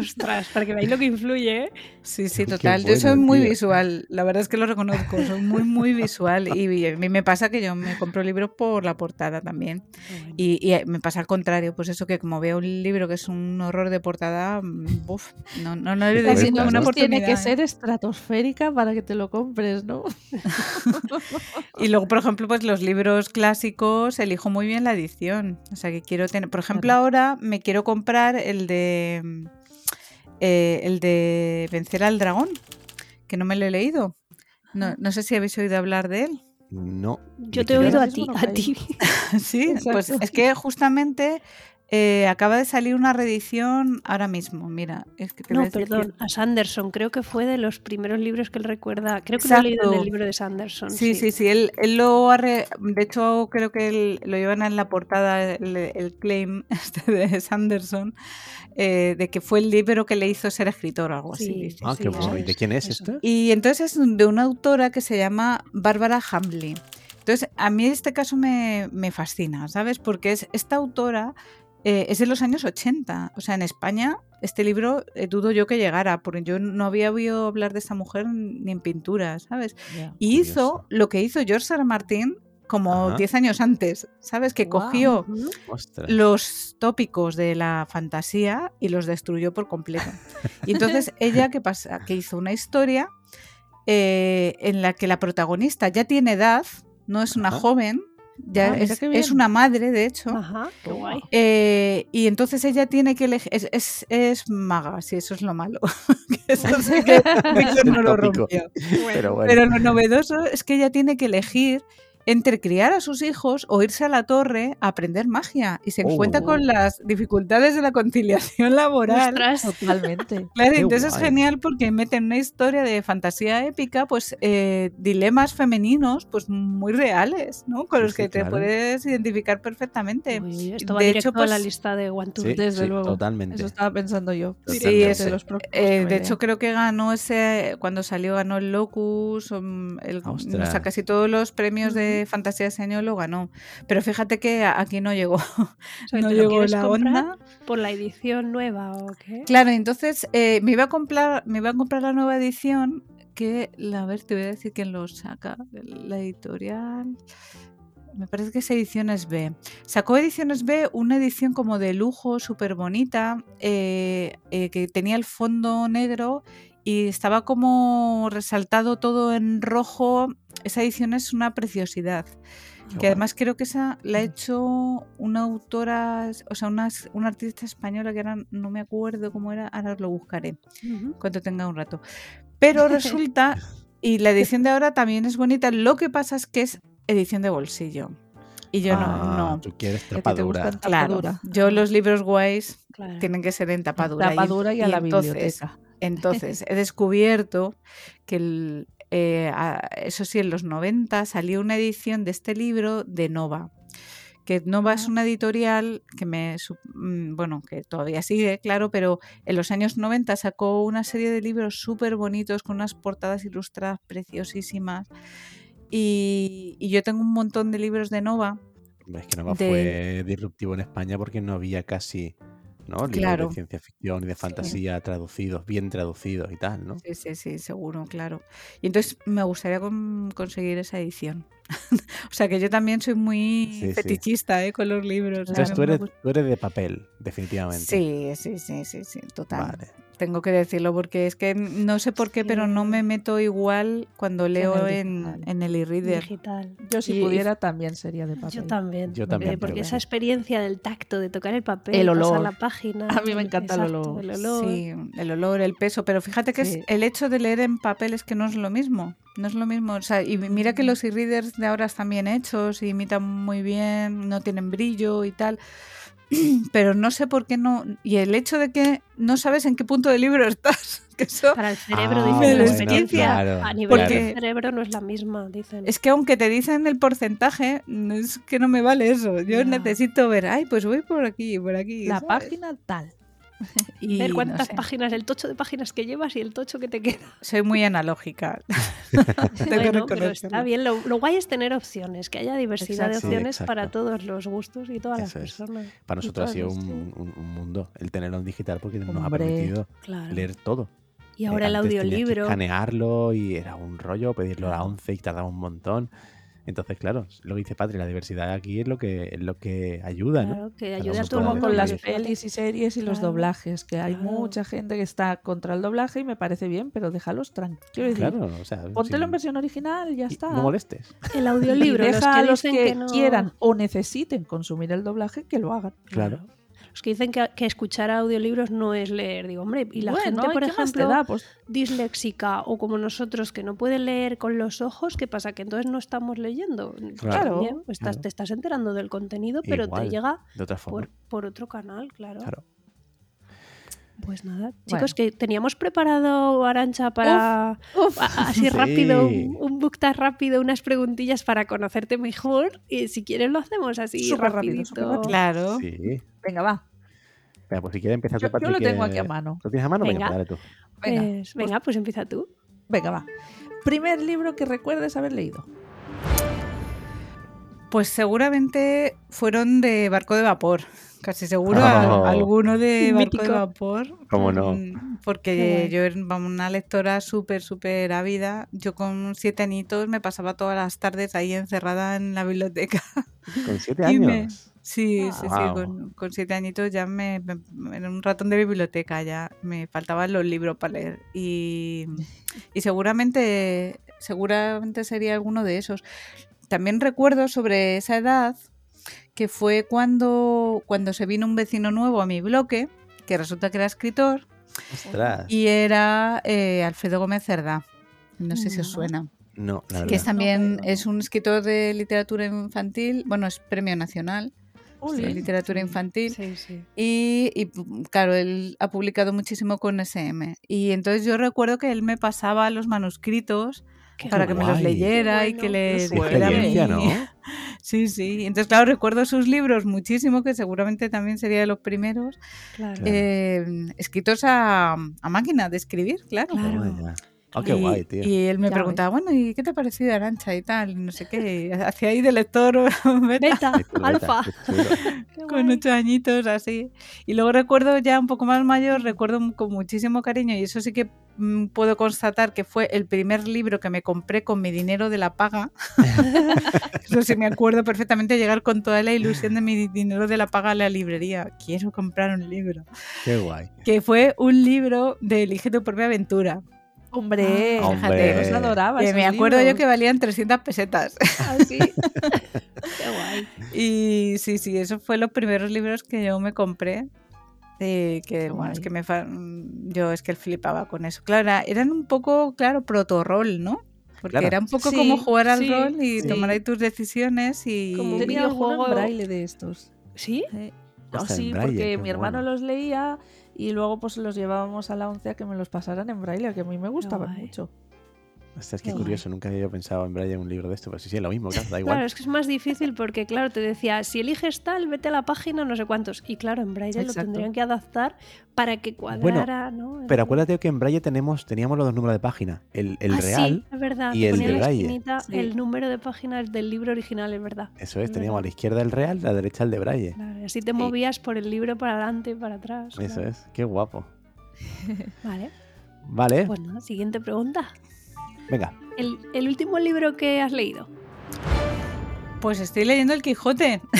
Ostras, para que veáis lo que influye, ¿eh? Sí, sí, total. yo soy muy tío. visual, la verdad es que lo reconozco, soy muy, muy visual. Y a mí me pasa que yo me compro libros por la portada también. Y, y me pasa al contrario, pues eso que como veo un libro que es un horror de portada, mm, uf, no, no, no le doy ninguna oportunidad. tiene que ¿eh? ser estratosférica para que te lo compres, ¿no? y luego, por ejemplo, pues los libros clásicos elijo muy bien la edición. O sea que quiero tener. Por ejemplo, Claro. ahora me quiero comprar el de. eh, el de Vencer al Dragón, que no me lo he leído. No, no sé si habéis oído hablar de él. No. Yo ¿de te he oído a ti, a ti. Sí, pues es que justamente eh, acaba de salir una reedición ahora mismo. Mira, es que te No, que- perdón, a Sanderson. Creo que fue de los primeros libros que él recuerda. Creo que lo he leído en Exacto. el libro de Sanderson. Sí, sí, sí, él, él lo ha re- de hecho creo que él- lo llevan en la portada el, el claim este de Sanderson eh, de que fue el libro que le hizo ser escritor o algo así. Dice. Ah, Sí, qué eso guay. ¿De quién es este? Y entonces es de una autora que se llama Bárbara Hamley. Entonces, a mí este caso me, me fascina, ¿sabes? Porque es, esta autora eh, es de los años 80. O sea, en España este libro eh, dudo yo que llegara, porque yo no había oído hablar de esta mujer ni en pintura, ¿sabes? Y hizo lo que hizo George R. Martin como Ajá. 10 años antes, ¿sabes? Que cogió. Ostras. los tópicos de la fantasía y los destruyó por completo. Y entonces ella, ¿qué pasa? Que hizo una historia eh, en la que la protagonista ya tiene edad, no es una Ajá. joven, ya Ah, es, una madre, de hecho. Ajá, qué guay. Eh, y entonces ella tiene que elegir. Es, es, es maga, sí, eso es lo malo. Que eso sí que no lo rompió. Pero bueno. Pero lo novedoso es que ella tiene que elegir entre criar a sus hijos o irse a la torre a aprender magia y se encuentra Oh. con las dificultades de la conciliación laboral. Ostras. Totalmente. Claro, Qué entonces es genial porque mete en una historia de fantasía épica, pues eh, dilemas femeninos, pues muy reales, ¿no? Con Sí, los que sí, te claro. puedes identificar perfectamente. Uy, uy, esto va de directo hecho, a la pues, lista de One Two. Sí, Desde sí, luego. totalmente. Eso estaba pensando yo. Sí, es- los Eh, de hecho, creo que ganó ese, cuando salió, ganó el Locus, o, mm, el, o sea, casi todos los premios de fantasía de ese año lo ganó. Pero fíjate que aquí no llegó, O sea, no ¿te lo llegó la onda. ¿Por la edición nueva o qué? Claro, entonces eh, me iba a comprar, me iba a comprar la nueva edición que, la- a ver, te voy a decir quién lo saca, la editorial. Me parece que es Ediciones B. Sacó Ediciones B una edición como de lujo, súper bonita, eh, eh, que tenía el fondo negro y estaba como resaltado todo en rojo. Esa edición es una preciosidad. Qué Que guay. además creo que esa la ha hecho una autora, o sea, una, una artista española que ahora no me acuerdo cómo era, ahora lo buscaré cuando tenga un rato. Pero resulta, y la edición de ahora también es bonita, lo que pasa es que es edición de bolsillo. Y yo Ah, no, no. Tú quieres tapadura. Claro, tapadura. yo los libros guays Claro. tienen que ser en tapadura. y- Tapadura y a la entonces- biblioteca. entonces, he descubierto que, el- eh, a- eso sí, en los 90 salió una edición de este libro de Nova. Que Nova es una editorial que me, mm, bueno, que todavía sigue, claro, pero en los años 90 sacó una serie de libros súper bonitos con unas portadas ilustradas preciosísimas. Y, y yo tengo un montón de libros de Nova. Es que Nova de- fue disruptivo en España porque no había casi ¿no? libros Claro. de ciencia ficción y de fantasía traducidos, bien traducidos y tal, ¿no? Sí, sí, sí, seguro, claro. Y entonces me gustaría con- conseguir esa edición. o sea que yo también soy muy Sí, sí. fetichista ¿eh? con los libros. Entonces tú eres, tú eres de papel, definitivamente. Sí, sí, sí, sí, sí, total. Vale. Tengo que decirlo porque es que no sé por qué, pero no me meto igual cuando en leo el en, el e-reader. Digital. Yo si Y- pudiera también sería de papel. Yo también. Yo también, eh, porque esa experiencia del tacto, de tocar el papel, El pasar olor. la página. A mí me encanta el exacto, olor. El olor. Sí, el olor, el peso, pero fíjate que Sí. es el hecho de leer en papel es que no es lo mismo, no es lo mismo, o sea, y mira que los e-readers de ahora están bien hechos, y imitan muy bien, no tienen brillo y tal, pero no sé por qué no, y el hecho de que no sabes en qué punto del libro estás, que eso Para el cerebro, Ah, dicen, bueno, la experiencia claro, a nivel claro. del cerebro no es la misma, dicen. es que aunque te dicen el porcentaje, es que no me vale eso, yo necesito ver, ay, pues voy por aquí, por aquí. La ¿sabes? página tal. Y ver no cuántas sé, páginas, el tocho de páginas que llevas y el tocho que te queda. soy muy analógica. Bueno, pero está bien. Lo, lo guay es tener opciones, que haya diversidad Exacto. de Sí, opciones exacto. para todos los gustos y todas las Eso es. personas. Para Y nosotros ha sido las- un, un- un mundo el tenerlo en digital porque nos ha Hombre. permitido Claro. leer todo. Y Eh, ahora el tenías que audiolibro. escanearlo y era un rollo, pedirlo a la Claro. 11 y tardaba un montón. Entonces, claro, lo que dice Patri, la diversidad aquí es lo que, es lo que ayuda, ¿no? Claro, que como mundo. con las pelis y series y los doblajes, que hay claro. mucha gente que está contra el doblaje y me parece bien, pero déjalos tranquilos. Claro, o sea, Póntelo en versión original y ya y está. no molestes. El Y audiolibro, los deja que a los que, que no- quieran o necesiten consumir el doblaje que lo hagan. Claro. Los que dicen que, que escuchar audiolibros no es leer. Digo, hombre, y la Bueno, gente, ¿y por ejemplo, da? Pues disléxica o como nosotros que no puede leer con los ojos, ¿qué pasa? Que entonces no estamos leyendo. Claro, también, estás- claro. te estás enterando del contenido, pero Igual, te llega De otra forma. por, por otro canal, claro. Claro. Pues nada, Bueno. chicos, que teníamos preparado, Arancha, para uf, así Sí. rápido, un, un book tag rápido, unas preguntillas para conocerte mejor. Y si quieres lo hacemos así Súper rápido, rapidito. súper rápido. Claro. Sí. venga, va. Venga, pues si quieres empezar Yo, tú, Patri, yo lo tengo aquí a mano. ¿Lo tienes a mano? Venga, Venga. pues dale tú. Venga, Pues, venga, pues empieza tú. venga, va. Primer libro que recuerdes haber leído. Pues seguramente fueron de barco de vapor. Casi seguro Oh. a- alguno de barco Mítico. de vapor. ¿Cómo no? Mm, Qué Porque yo era una lectora súper, súper ávida. Yo con siete añitos me pasaba todas las tardes ahí encerrada en la biblioteca. Con siete me- años. Sí, Ah. sí, sí. Con, con siete añitos ya me, me- era un ratón de biblioteca, ya me faltaban los libros para leer. Y, y seguramente, seguramente sería alguno de esos. También recuerdo sobre esa edad que fue cuando, cuando se vino un vecino nuevo a mi bloque, que resulta que era escritor, Ostras. y era eh, Alfredo Gómez Cerdá. No sé si os No. suena. No, la Que es también pero- es un escritor de literatura infantil, bueno, es premio nacional Uli. de literatura infantil. Sí, sí. Y, y, claro, él ha publicado muchísimo con SM. Y entonces yo recuerdo que él me pasaba los manuscritos Qué para que me los leyera y que le dijera a experiencia, mí. ¿no? Sí, sí. Entonces, claro, recuerdo sus libros muchísimo, que seguramente también sería de los primeros, Claro. Claro. eh, escritos a, a máquina de escribir, claro. Claro. Ah, qué y, guay, tío. y él me Ya preguntaba, bueno, ¿y qué te ha parecido Arancha y tal? Y no sé qué. Hacía ahí de lector beta, Beta, alfa. con ocho añitos así. Y luego recuerdo ya un poco más mayor, recuerdo con muchísimo cariño, y eso sí que mm, puedo constatar que fue el primer libro que me compré con mi dinero de la paga. eso sí me acuerdo perfectamente llegar con toda la ilusión de mi dinero de la paga a la librería. Quiero comprar un libro. Qué guay. Que fue un libro de Elige tu propia aventura. Hombre, Ah, Hombre. los adoraba. Que me acuerdo yo que valían 300 pesetas. Así. Qué guay. Y sí, sí, esos fueron los primeros libros que yo me compré. eh, que Qué bueno, es que me fa- mm, yo es que flipaba con eso. Claro, era- eran un poco, claro, proto-rol, ¿no? Porque Claro. era un poco Sí, como jugar al sí, rol y sí. tomar ahí tus decisiones y Como un en videojuego. braille de estos. ¿Sí? No, sí, braille, porque mi hermano bueno. los leía y luego pues los llevábamos a la once a que me los pasaran en braille, que a mí me gustaban guay. mucho. Ostras, Qué curioso. Nunca había pensado en Brian un libro de esto. Pero sí, sí, es lo mismo, claro. Da igual. Claro, es que es más difícil porque, claro, te decía, si eliges tal, vete a la página, no sé cuántos. Y claro, en Braille lo tendrían que adaptar para que cuadrara, ¿no? Pero acuérdate que en Braille tenemos, teníamos los dos números de página. El, el Ah, real, sí, es verdad. y el ponía de en la Braille. Sí. el número de páginas del libro original, es verdad. eso es, es teníamos a la izquierda el real, a la derecha el de Braille. Claro, así te movías por el libro para adelante y para atrás. Eso claro. es, qué guapo. Vale, Vale, pues nada, siguiente pregunta. Venga. El, el último libro que has leído. pues estoy leyendo El Quijote.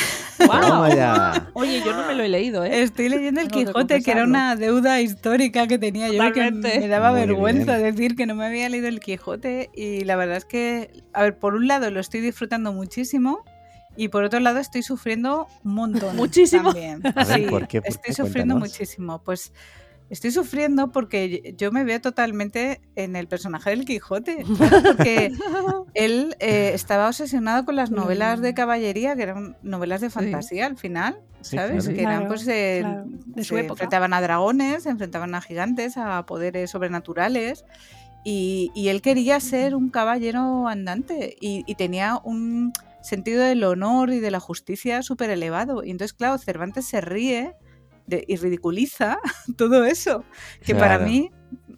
Ya. Oye, yo no me lo he leído, ¿eh? Estoy leyendo El Quijote, que era una deuda histórica que tenía yo que me daba Muy vergüenza bien. decir que no me había leído El Quijote y la verdad es que, a ver, por un lado lo estoy disfrutando muchísimo y por otro lado estoy sufriendo un montón. Muchísimo. También. A ver, Sí, ¿por qué? ¿Por estoy qué? sufriendo Cuéntanos. muchísimo. Pues estoy sufriendo porque yo me veo totalmente en el personaje del Quijote. porque él eh, estaba obsesionado con las novelas de caballería, que eran novelas de fantasía al final, Sí, ¿sabes? claro. Que eran pues eh, claro, de su se época. enfrentaban a dragones, se enfrentaban a gigantes, a poderes sobrenaturales. Y, y él quería ser un caballero andante y, y tenía un sentido del honor y de la justicia súper elevado. Y entonces, claro, Cervantes se ríe de- y ridiculiza todo eso, que para mí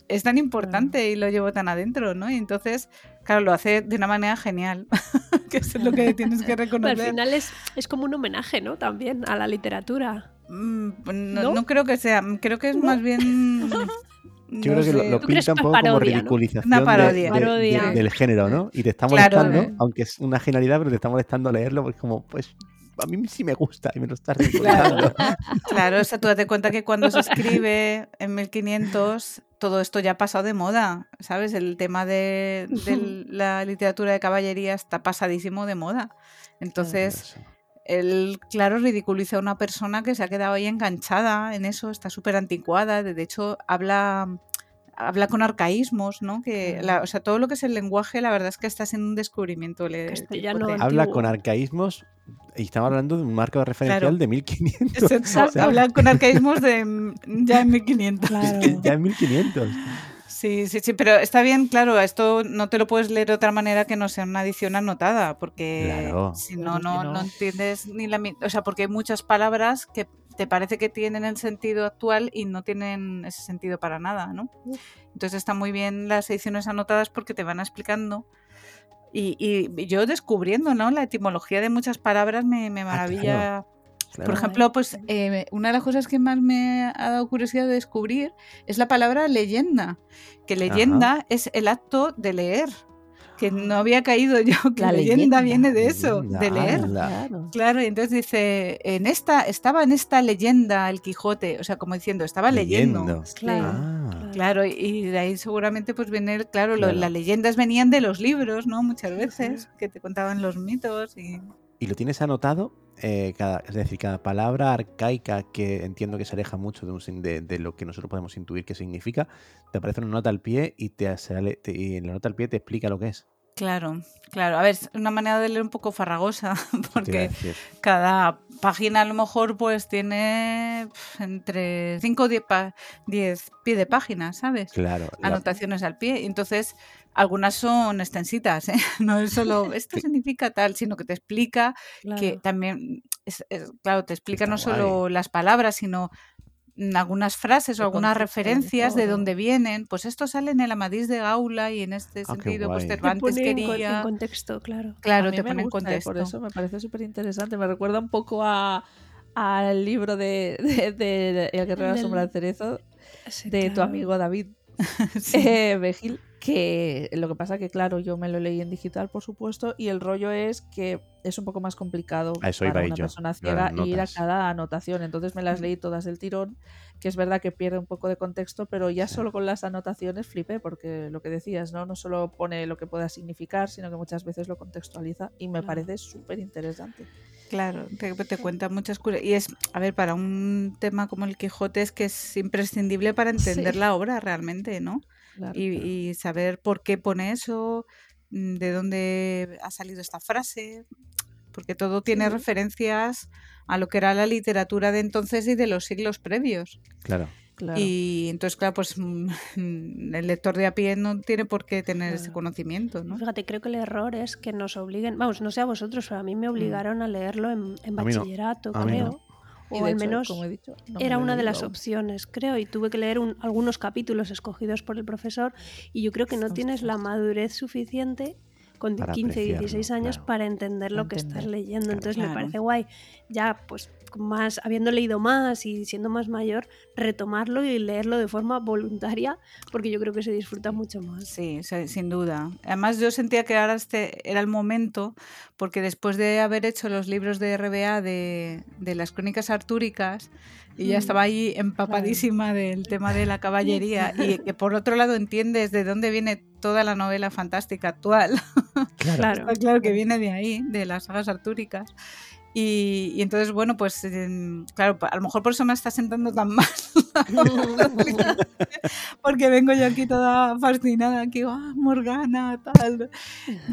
es tan importante y lo llevo tan adentro, ¿no? Y entonces, claro, lo hace de una manera genial, que es lo que tienes que Pero reconocer. al final es, es como un homenaje, ¿no? También a la literatura. Mm, No, ¿No? no creo que sea, creo que es más bien Yo no creo que lo, lo ¿Tú crees pinta un poco como no? ridiculización Una de- parodia. de- Parodia. de- del género, ¿no? Y te está Claro. molestando, Eh. aunque es una genialidad, pero te está molestando leerlo, porque es como, pues, a mí sí me gusta y me lo estás ridiculizando. Claro, o sea, tú date cuenta que cuando se escribe en 1500 todo esto ya ha pasado de moda, ¿sabes? El tema de, de la literatura de caballería está pasadísimo de moda. Entonces, él, claro, ridiculiza a una persona que se ha quedado ahí enganchada en eso, está súper anticuada, de de hecho habla, habla con arcaísmos, ¿no? Que, la- o sea, todo lo que es el lenguaje, la verdad es que está siendo un descubrimiento. antiguo. Habla con arcaísmos y estamos hablando de un marco de referencial Claro. de 1500. Exacto, o sea, habla con arcaísmos de ya en 1500. Claro. ya en 1500. Sí, sí, sí, pero está bien, claro, esto no te lo puedes leer de otra manera que no sea una edición anotada, porque Claro. si no, no, no entiendes ni la... O sea, porque hay muchas palabras que te parece que tienen el sentido actual y no tienen ese sentido para nada, ¿no? Entonces están muy bien las ediciones anotadas porque te van explicando y, y yo descubriendo, ¿no? La etimología de muchas palabras me, me maravilla. Por Claro. ejemplo, pues eh, una de las cosas que más me ha dado curiosidad de descubrir es la palabra leyenda, que leyenda es el acto de leer, que no había caído yo, que La leyenda, leyenda. viene de eso, Leyenda, de leer. ala. Claro. Claro, y entonces dice, en esta, estaba en esta leyenda el Quijote, o sea, como diciendo, estaba leyendo. Leyendo. Claro. Ah, Claro, y- de ahí seguramente pues viene, el- claro, lo- las leyendas venían de los libros, ¿no? Muchas veces, que te contaban los mitos y... y lo tienes anotado, eh, cada, es decir, cada palabra arcaica que entiendo que se aleja mucho de, un sin- de- de lo que nosotros podemos intuir que significa, te aparece una nota al pie y, te sale, te- y en la nota al pie te explica lo que es. Claro, claro. A ver, es una manera de leer un poco farragosa, porque cada página a lo mejor pues tiene entre 5 o 10, pa- 10 pie de página, ¿sabes? Claro. la- Anotaciones al pie. Entonces, algunas son extensitas, ¿eh? No es solo esto significa tal, sino que te explica que también, es- es- claro, te explica Está no solo las palabras, sino algunas frases o algunas de referencias de dónde vienen. Pues esto sale en el Amadís de Gaula y en este Ah, sentido, pues. Te Cervantes con- quería... en contexto, claro. Claro, te me pone en y contexto. Por eso me parece súper interesante. Me recuerda un poco a al libro de, de- de El guerrero de la Del- sombra del cerezo Sí, de tu amigo David Sí. eh, Begil, que lo que pasa que claro, yo me lo leí en digital por supuesto y el rollo es que es un poco más complicado A eso para una yo, persona ciega ir a cada anotación, entonces me las leí todas del tirón, que es verdad que pierde un poco de contexto, pero ya solo con las anotaciones flipé porque lo que decías, ¿no? No solo pone lo que pueda significar, sino que muchas veces lo contextualiza y me Claro. parece súper interesante. Claro, te, te cuenta muchas cosas. Y es, a ver, para un tema como el Quijote es que es imprescindible para entender Sí. la obra realmente, ¿no? Claro. Y, y saber por qué pone eso, mm, de dónde ha salido esta frase, porque todo tiene Sí. referencias a lo que era la literatura de entonces y de los siglos previos. Claro. Claro. Y entonces, claro, pues mm, el lector de a pie no tiene por qué tener ese conocimiento, ¿no? Fíjate, creo que el error es que nos obliguen, vamos, no sé a vosotros, pero a mí me obligaron a leerlo en, en Mm. A mí no, bachillerato, a mí no. creo. O al hecho, menos como he dicho, no me era una de las aún. opciones, creo, y tuve que leer un- algunos capítulos escogidos por el profesor y yo creo que no tienes la madurez suficiente con Para 15, 16 apreciarlo, años claro. para entender lo que estás Entender, leyendo. claro. Entonces me Claro. parece guay, ya pues más, habiendo leído más y siendo más mayor, retomarlo y leerlo de forma voluntaria, porque yo creo que se disfruta mucho más. Sí, sin duda. Además, yo sentía que ahora este era el momento, porque después de haber hecho los libros de RBA de, de las crónicas artúricas, y ya estaba ahí empapadísima del tema de la caballería, y que por otro lado entiendes de dónde viene toda la novela fantástica actual. Claro. Claro que viene de ahí, de las sagas artúricas. Y, y entonces, bueno, pues claro, a lo mejor por eso me está sentando tan mal. Porque vengo yo aquí toda fascinada, aquí, ah, Morgana, tal.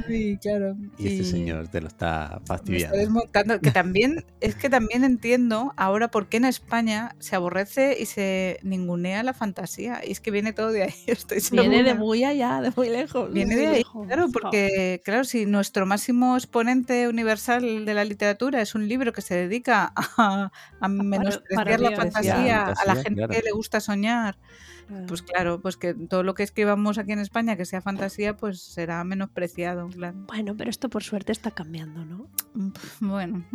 Y claro. Y este señor te lo está me está fastidiando. desmontando. Que también, es que también entiendo ahora por qué en España se aborrece y se ningunea la fantasía. Y es que viene todo de ahí, estoy Viene de muy allá, de muy lejos. Viene de ahí, lejos. claro, porque, claro, si nuestro máximo exponente universal de la literatura es un libro que se dedica a, a menospreciar la fantasía a la gente que le gusta soñar. Pues claro, pues que todo lo que escribamos aquí en España que sea fantasía, pues será menospreciado, claro. Bueno, pero esto por suerte está cambiando, ¿no? Mm, Bueno,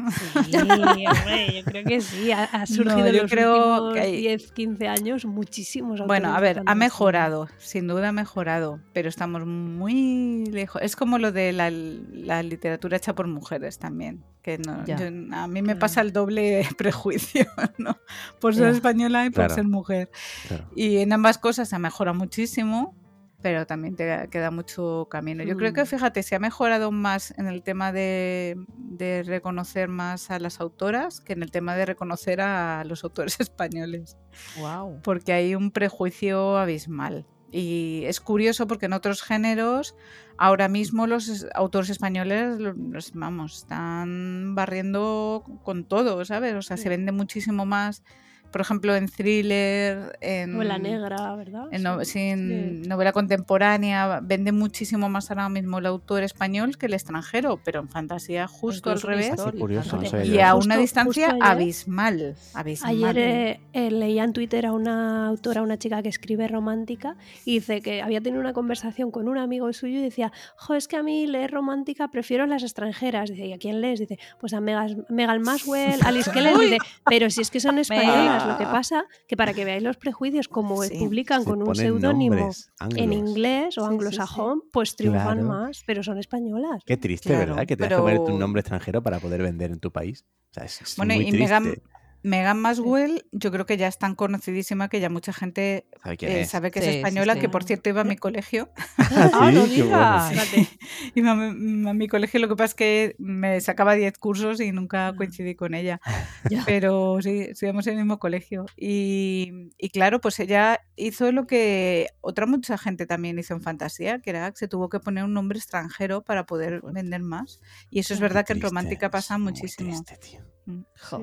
Sí, hombre, yo creo que sí. Ha, ha surgido No, en yo los creo últimos que hay- 10, 15 años muchísimos Bueno, a ver, ha mejorado, sin duda ha mejorado, pero estamos muy lejos. Es como lo de la, la literatura hecha por mujeres también, que no, Ya. yo- a mí me Claro. pasa el doble prejuicio, ¿no? Por ser Ya. española y por Claro. ser mujer. Claro. Y en ambas cosas se ha mejorado muchísimo, pero también te queda mucho camino. Yo creo que, Mm. fíjate, se ha mejorado más en el tema de, de reconocer más a las autoras que en el tema de reconocer a los autores españoles Wow. porque hay un prejuicio abismal. Y es curioso porque en otros géneros, ahora mismo los es- autores españoles, los, vamos, están barriendo con todo, ¿sabes? O sea, se vende muchísimo más, por ejemplo, en thriller, en, Novela negra, ¿verdad? en no- Sí. sí, en Sí. novela contemporánea, vende muchísimo más ahora mismo el autor español que el extranjero, pero en fantasía justo al revés. curioso, no Y a una distancia justo ayer- abismal. abismal. Ayer eh, eh, leía en Twitter a una autora, una chica que escribe romántica, y dice que había tenido una conversación con un amigo suyo y decía, jo, es que a mí leer romántica prefiero las extranjeras. Dice, ¿y a quién lees? Dice, pues a Megas- Megan Maswell, Alice Keller. Dice, pero si es que son españolas, lo que pasa que para que veáis los prejuicios, como Sí, publican con un seudónimo en inglés o Sí, sí, anglosajón, pues triunfan Claro. más, pero son españolas. Qué triste, Claro, ¿verdad? Que tengas que ponerte pero- un nombre extranjero para poder vender en tu país. O sea, es, es Bueno, muy y triste. Megan, Megan Maswell, yo creo que ya es tan conocidísima que ya mucha gente ¿Sabe quién eh, es? sabe que Sí, es española, sí. que por cierto iba a mi colegio. Ah, no qué bueno. digas. Fíjate. Iba a mi, a mi colegio, lo que pasa es que me sacaba 10 cursos y nunca coincidí con ella. Pero sí, estudiamos en el mismo colegio. Y, y claro, pues ella hizo lo que otra mucha gente también hizo en fantasía, que era que se tuvo que poner un nombre extranjero para poder vender más. Y eso es verdad que en romántica pasa muchísimo. triste, tío. Mm. Jo.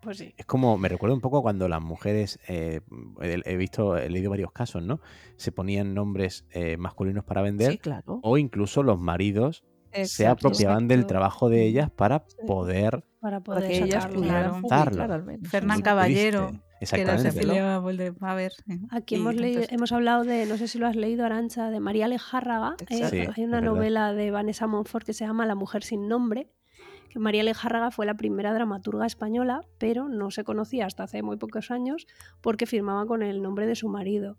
Pues sí. Es como, me recuerda un poco cuando las mujeres, eh, he, visto, he leído varios casos, ¿no? Se ponían nombres eh, masculinos para vender Sí, claro. o incluso los maridos se Exacto. apropiaban del trabajo de ellas para poder Para Para poder que ellas pudieran. Fernán Caballero, triste. que era Exactamente. Cecilia Volde- a ver. sí. Aquí hemos, leído- entonces- hemos hablado de, no sé si lo has leído, Arancha, de María Alejárraga. Eh. Sí, hay una novela de Vanessa Monfort que se llama La mujer sin nombre, María Alejárraga fue la primera dramaturga española, pero no se conocía hasta hace muy pocos años porque firmaba con el nombre de su marido,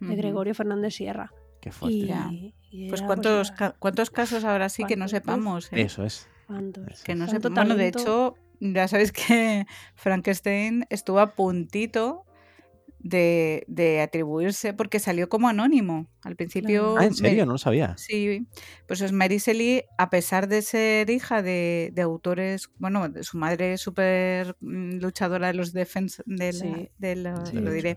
de. Gregorio Fernández Sierra. Qué fuerte. Y, Ya. y Pues era, cuántos, ah, ca- cuántos casos habrá sí que no sepamos. eh? Eso es. cuántos. Que no Tanto sepa- Bueno, de hecho, ya sabéis que Frankenstein estuvo a puntito de, de atribuirse porque salió como anónimo. Al principio. Ah, ¿en serio? No lo sabía. Sí, pues es Mary Shelley, a pesar de ser hija de, de autores, bueno, de su madre súper mm, luchadora de los defens de Sí. de la- Sí, lo diré,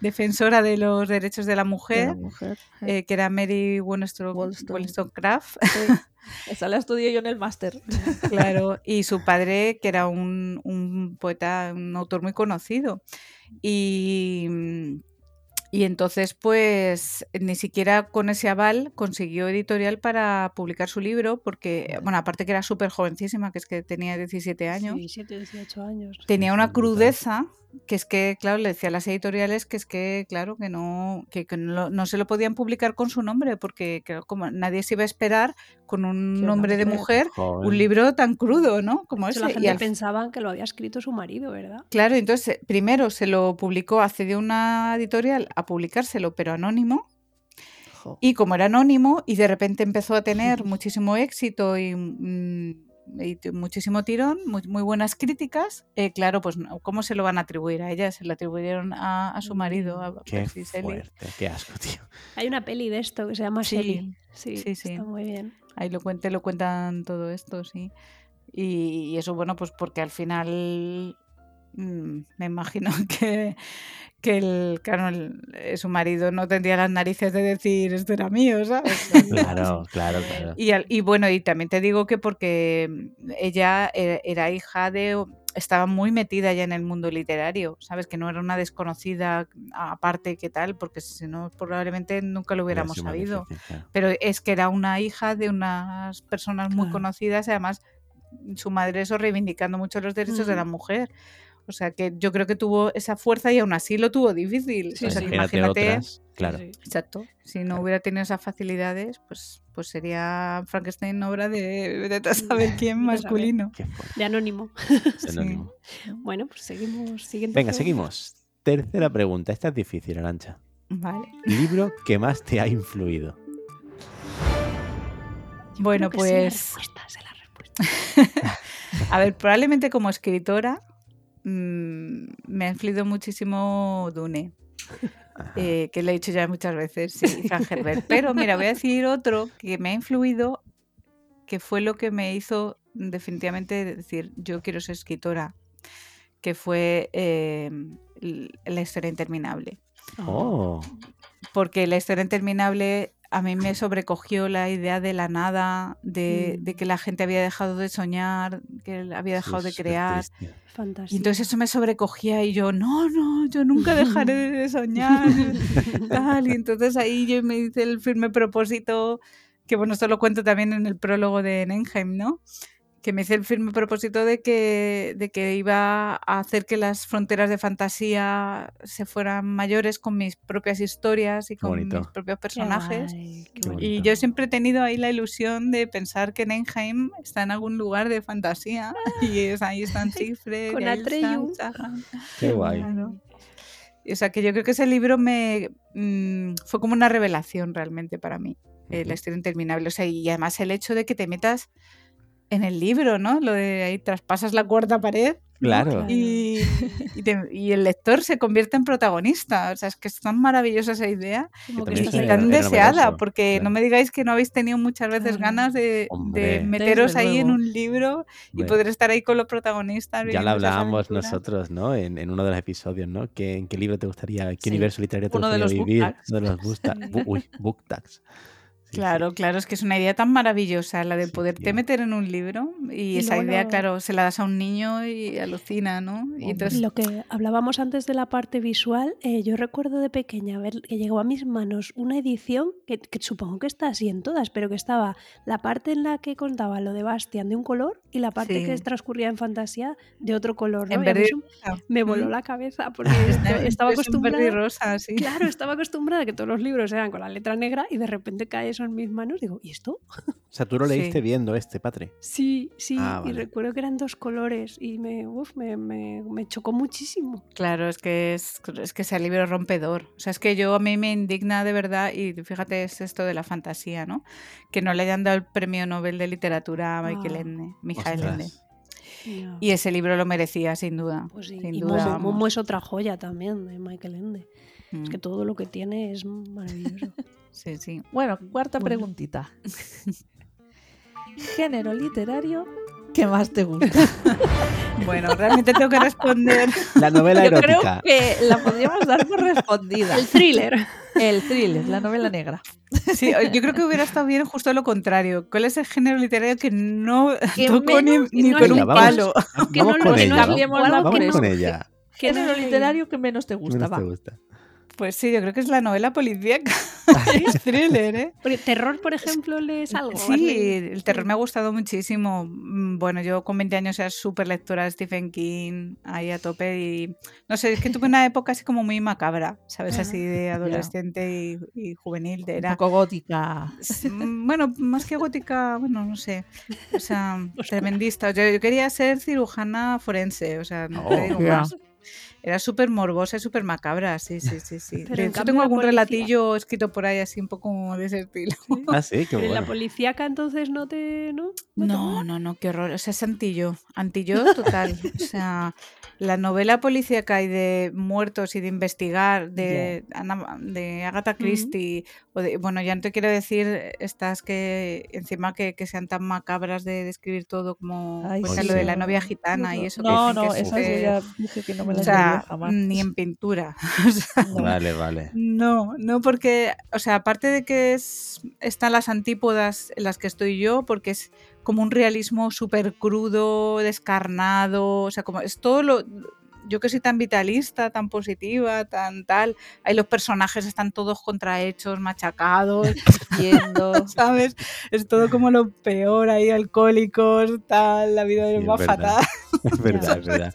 defensora de los derechos de la mujer, la mujer. eh. que era Mary Wollstonecraft, Wollstone- Wollstonecraft, Esa la estudié yo en el máster. Claro, y su padre, que era un, un poeta, un autor muy conocido. Y, y entonces, pues, ni siquiera con ese aval consiguió editorial para publicar su libro, porque, bueno, aparte que era súper jovencísima, que es que tenía 17 años, 17, 18 años. tenía una crudeza que es que, claro, le decía a las editoriales que es que, claro, que no, que, que no, no se lo podían publicar con su nombre, porque claro, como nadie se iba a esperar con un nombre de mujer- Joder. un libro tan crudo, ¿no? Como ese. la Y gente al- pensaba que lo había escrito su marido, ¿verdad? Claro, entonces primero se lo publicó, accedió una editorial a publicárselo, pero anónimo. Y como era anónimo y de repente empezó a tener muchísimo éxito y, mm, y muchísimo tirón, muy, muy buenas críticas, eh, claro, pues ¿cómo se lo van a atribuir a ella? Se lo atribuyeron a, a su marido, a Qué Percy Shelley. fuerte. Qué asco, tío. Hay una peli de esto que se llama Sí, Shelley. Sí, sí, sí. está muy bien. Ahí lo, cuente, lo cuentan todo esto, sí. Y, y eso, bueno, pues porque al final mm, me imagino que, que el, claro, el- eh, su marido no tendría las narices de decir esto era mío, ¿sabes? Claro, claro, claro. Y, al- y bueno, y también te digo que porque mm, ella e- era hija de, estaba muy metida ya en el mundo literario, ¿sabes? Que no era una desconocida aparte que tal, porque si no, probablemente nunca lo hubiéramos sabido claro. pero es que era una hija de unas personas muy Claro. conocidas y además su madre eso reivindicando mucho los derechos de la Mm. mujer. O sea que yo creo que tuvo esa fuerza y aún así lo tuvo difícil. Sí, o sea, sí. que Imagínate imagínate, otras, claro. Sí, exacto, si no Claro. hubiera tenido esas facilidades, pues, pues sería Frankenstein obra de, de saber quién masculino. De anónimo. Bueno, pues seguimos. Siguiente Venga, pregunta. seguimos. Tercera pregunta. Esta es difícil, Arancha. Vale. Libro que más te ha influido. Bueno, pues respuesta, sé la respuesta. A ver, probablemente como escritora mm, me ha influido muchísimo Dune, eh, que lo he dicho ya muchas veces, sí, Frank Herbert. Pero mira, voy a decir otro que me ha influido, que fue lo que me hizo definitivamente decir, yo quiero ser escritora, que fue eh, l- La historia interminable. Oh, Porque La historia interminable a mí me sobrecogió la idea de la nada, de, Mm. de que la gente había dejado de soñar, que había dejado de súper crear. Fantasía. Y entonces eso me sobrecogía y yo, no, no, yo nunca dejaré de soñar. tal. Y entonces ahí yo me hice el firme propósito, que bueno, esto lo cuento también en el prólogo de Nenheim, ¿no? Que me hice el firme propósito de que, de que iba a hacer que las fronteras de fantasía se fueran mayores con mis propias historias y con bonito. mis propios Qué personajes. Y yo siempre he tenido ahí la ilusión de pensar que Nenheim está en algún lugar de fantasía y es, ahí están Siegfried, Con Atreyu. Qué guay. Claro. O sea que yo creo que ese libro me mm, fue como una revelación realmente para mí, eh, la historia interminable. O sea, y además el hecho de que te metas en el libro, ¿no? Lo de ahí traspasas la cuarta pared ¿no? Claro. Y, y te- y el lector se convierte en protagonista. O sea, es que es tan maravillosa esa idea Como Que es tan era deseada, novedoso, porque claro. no me digáis que no habéis tenido muchas veces Claro. ganas de, de meteros Desde ahí en un libro y Hombre. poder estar ahí con los protagonistas. Ya lo hablábamos nosotros, ¿no? En, en uno de los episodios, ¿no? ¿Qué, ¿En qué libro te gustaría, qué Sí, universo literario te uno de gustaría los book vivir? tags. Uno de los book ta- Sí. bu- uy, book tags. Sí, sí. Claro, claro, es que es una idea tan maravillosa la de Sí, poderte tío. meter en un libro y, Y esa idea, lo- claro, se la das a un niño y alucina, ¿no? Y entonces, Lo que hablábamos antes de la parte visual, eh, yo recuerdo de pequeña ver que llegó a mis manos una edición que, que supongo que está así en todas, pero que estaba la parte en la que contaba lo de Bastian de un color y la parte que Sí. transcurría en fantasía de otro color. ¿no? En verde rosa. me voló la cabeza porque est- estaba Es un verde y acostumbrada. rosa, sí. Claro, estaba acostumbrada a que todos los libros eran con la letra negra y de repente cae eso en mis manos. Digo, ¿y esto? O sea, tú lo leíste Sí. viendo este, Patre. Sí, sí. Ah, Y recuerdo que eran dos colores y me, uf, me, me, me chocó muchísimo. Claro, es que es, es que ese libro rompedor. O sea, es que yo a mí me indigna de verdad, y fíjate, es esto de la fantasía, ¿no? Que no le hayan dado el premio Nobel de Literatura a Michael Ah. Ende, Michael Ende. Y ese libro lo merecía, sin duda. Pues sí, sin y duda. Momo es otra joya también de Michael Ende. Es que Mm, todo lo que tiene es maravilloso. Sí, sí. Bueno, cuarta Bueno. preguntita. Género literario que más te gusta. Bueno, realmente tengo que responder. La novela Yo creo erótica. que la podríamos dar por respondida. El thriller. El thriller, la novela negra. Sí, yo creo que hubiera estado bien justo lo contrario. ¿Cuál es el género literario que no Que toco ni, menos- ni no con un vamos, palo? que vamos no con lo- que ella. no vamos- Vamos que no- con ella. Que no Género literario que menos te ¿Qué gusta. menos va. te gusta? Pues sí, yo creo que es la novela policíaca. es thriller, ¿eh? Porque terror, por ejemplo, lees algo. ¿Has Sí, el terror me ha gustado muchísimo. Mm, Bueno, yo con 20 años era súper lectora de Stephen King, ahí a tope. Y no sé, es que tuve una época así como muy macabra, ¿sabes? Así de adolescente y, y juvenil. De Un era, poco gótica. Mm, Bueno, más que gótica, bueno, no sé. O sea, tremendista. Yo, yo quería ser cirujana forense, o sea, no te Oh, digo ya. más. Era súper morbosa y súper macabra, sí, sí, sí, sí. Pero De hecho, tengo algún policía- relatillo escrito por ahí así un poco de ese estilo. Ah, sí, qué Pero bueno. La policíaca entonces no te... ¿no? ¿No No, no, no, qué horror. O sea, es antillo. Antillo total. O sea, la novela policíaca y de muertos y de investigar de, Ana- de Agatha Christie, o de, bueno, ya no te quiero decir estas que encima que, que sean tan macabras de describir todo como Ay, sí. lo de la no. novia gitana y No, eso. que No, que no, es esas yo súper- ya dije que no me O las sea, jamás. ni en pintura. O sea, No. Vale, vale. no, no porque, o sea, aparte de que es, están las antípodas en las que estoy yo, porque es como un realismo súper crudo, descarnado, o sea, como es todo lo... Yo que soy tan vitalista, tan positiva, tan tal, ahí los personajes están todos contrahechos, machacados, Yendo. ¿sabes? Es todo como lo peor, ahí alcohólicos, tal, la vida va verdad. fatal. Es verdad, es verdad.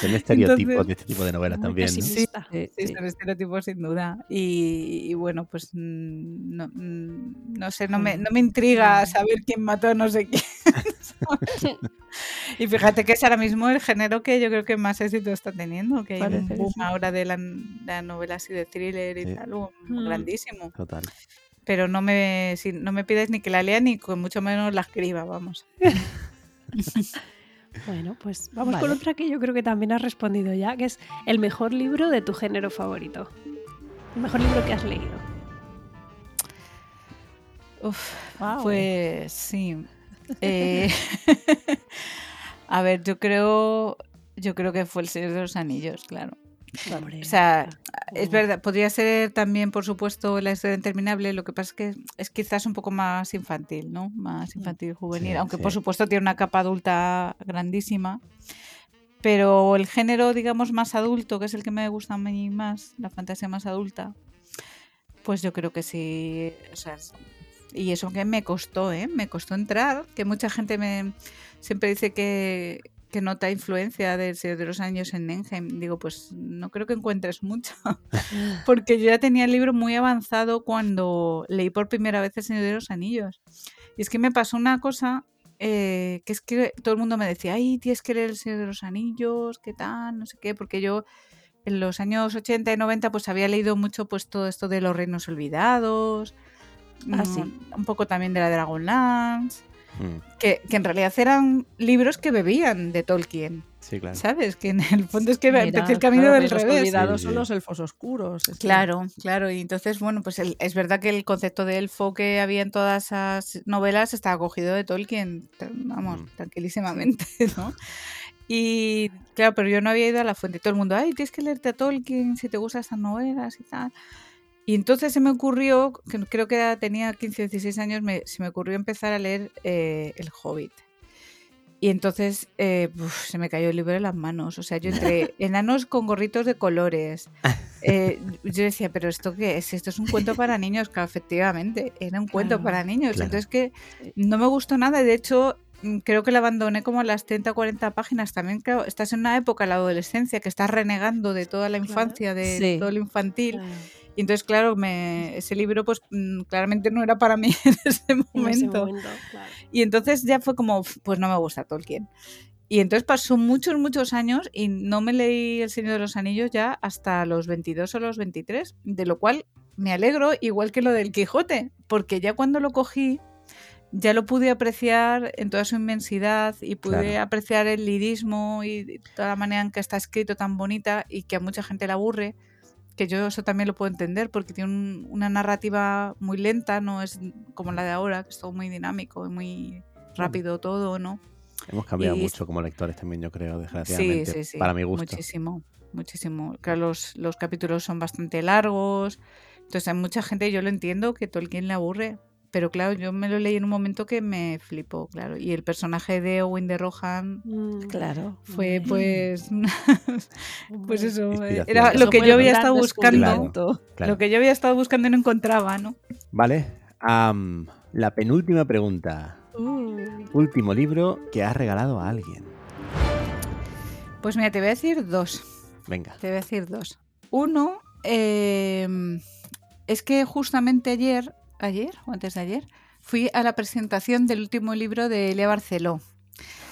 Son estereotipos Entonces- de este tipo de novelas también, ¿no? pesimista. Sí, sí. son estereotipos sin duda. Y, y bueno, pues mm, no, mm, no sé, no me, no me intriga saber quién mató a no sé quién. ¿sabes? y fíjate que es ahora mismo el género que yo creo que más éxito está teniendo, que hay un boom sí. ahora de la, la novela así de thriller y Sí. tal, un- Mm. grandísimo. Total. Pero no me, si- no me pides ni que la lea ni con mucho menos la escriba, vamos. Bueno, pues vamos con otra que yo creo que también has respondido ya, que es el mejor libro de tu género favorito. El mejor libro que has leído. Uf, Guau. Pues sí. Eh, a ver, yo creo, yo creo que fue el Señor de los Anillos, claro. O sea, es verdad, podría ser también, por supuesto, la historia interminable. Lo que pasa es que es quizás un poco más infantil, ¿no? Más infantil, juvenil. Sí, aunque por supuesto tiene una capa adulta grandísima. Pero el género, digamos, más adulto, que es el que me gusta a mí más, la fantasía más adulta, pues yo creo que sí. O sea, es- y eso que me costó, ¿eh? Me costó entrar, que mucha gente me siempre dice que, que nota influencia del Señor de los Años en Nenheim. Digo, pues no creo que encuentres mucho, porque yo ya tenía el libro muy avanzado cuando leí por primera vez El Señor de los Anillos. Y es que me pasó una cosa eh, que es que todo el mundo me decía, ay, tienes que leer El Señor de los Anillos, qué tal, no sé qué, porque yo en los años 80 y 90 pues había leído mucho pues todo esto de los reinos olvidados, Ah, mm, un poco también de la Dragonlance, Mm, que, que en realidad eran libros que bebían de Tolkien, Sí, claro. ¿sabes? Que en el fondo es que Mira, empecé el camino claro, del los revés. olvidados Sí, son sí. los elfos oscuros. que- Claro, claro. Y entonces, bueno, pues el- es verdad que el concepto de elfo que había en todas esas novelas estaba cogido de Tolkien, vamos, Mm. tranquilísimamente, ¿no? Y claro, pero yo no había ido a la fuente. Todo el mundo, ay, tienes que leerte a Tolkien si te gustan estas novelas y tal. Y entonces se me ocurrió, que creo que era- tenía 15 o 16 años, me- se me ocurrió empezar a leer eh, El Hobbit. Y entonces eh, uf, se me cayó el libro de las manos. O sea, yo entre enanos con gorritos de colores. eh, yo decía, pero ¿esto qué es? Esto es un cuento para niños. Claro, efectivamente, era un cuento Claro, para niños. claro. Entonces que no me gustó nada. De hecho, mm, creo que la abandoné como a las 30 o 40 páginas. También, claro, estás en una época, la adolescencia, que estás renegando de toda la infancia, de Sí. todo lo infantil. Claro, Y entonces, claro, me, ese libro pues mm, claramente no era para mí en ese en ese momento. momento, claro. Y entonces ya fue como, "Uf, pues no me gusta Tolkien. Y entonces pasó muchos, muchos años y no me leí El Señor de los Anillos ya hasta los 22 o los 23, de lo cual me alegro, igual que lo del Quijote, porque ya cuando lo cogí, ya lo pude apreciar en toda su inmensidad y pude Claro. apreciar el lirismo y toda la manera en que está escrito tan bonita y que a mucha gente le aburre, que yo eso también lo puedo entender porque tiene un- una narrativa muy lenta, no es como la de ahora, que es todo muy dinámico y muy rápido todo, ¿no? Hemos cambiado Y- mucho como lectores también, yo creo, Sí, desgraciadamente. sí, sí. Para mi gusto. Muchísimo, muchísimo. Claro, los, los capítulos son bastante largos. Entonces hay mucha gente, yo lo entiendo, que Tolkien le aburre. Pero claro, yo me lo leí en un momento que me flipó, claro. Y el personaje de Owen de Rohan Mm, Claro. fue pues... pues eso, eh, era lo que yo había estado buscando. Claro. Lo que yo había estado buscando y no encontraba, ¿no? Vale. la penúltima pregunta. Uh, Último libro que has regalado a alguien. Pues mira, te voy a decir dos. Venga. Te voy a decir dos. Uno, eh, es que justamente ayer, ayer o antes de ayer, fui a la presentación del último libro de Elia Barceló,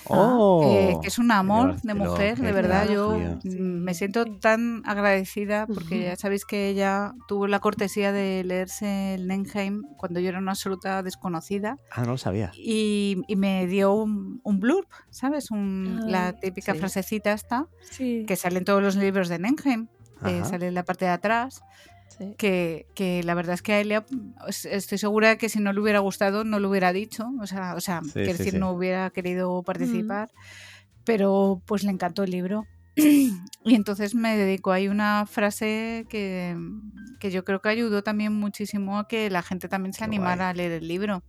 ¡Oh! eh, que es un amor de mujer, de verdad. Yo tío. mm, me siento tan agradecida porque ya sabéis que ella tuvo la cortesía de leerse el Nenheim cuando yo era una absoluta desconocida Ah, no lo sabía. y, y me dio un, un blurb, ¿sabes? Un- la Ay, típica sí. frasecita esta sí. que sale en todos los libros de Nenheim, Ajá. sale en la parte de atrás, Sí. que, que la verdad es que a Elia es- estoy segura que si no le hubiera gustado no lo hubiera dicho, o sea, o sea Sí, quiero sí, decir, sí. no hubiera querido participar, pero pues le encantó el libro. Y entonces me dedico, hay una frase que, que yo creo que ayudó también muchísimo a que la gente también se Qué animara guay. a leer el libro.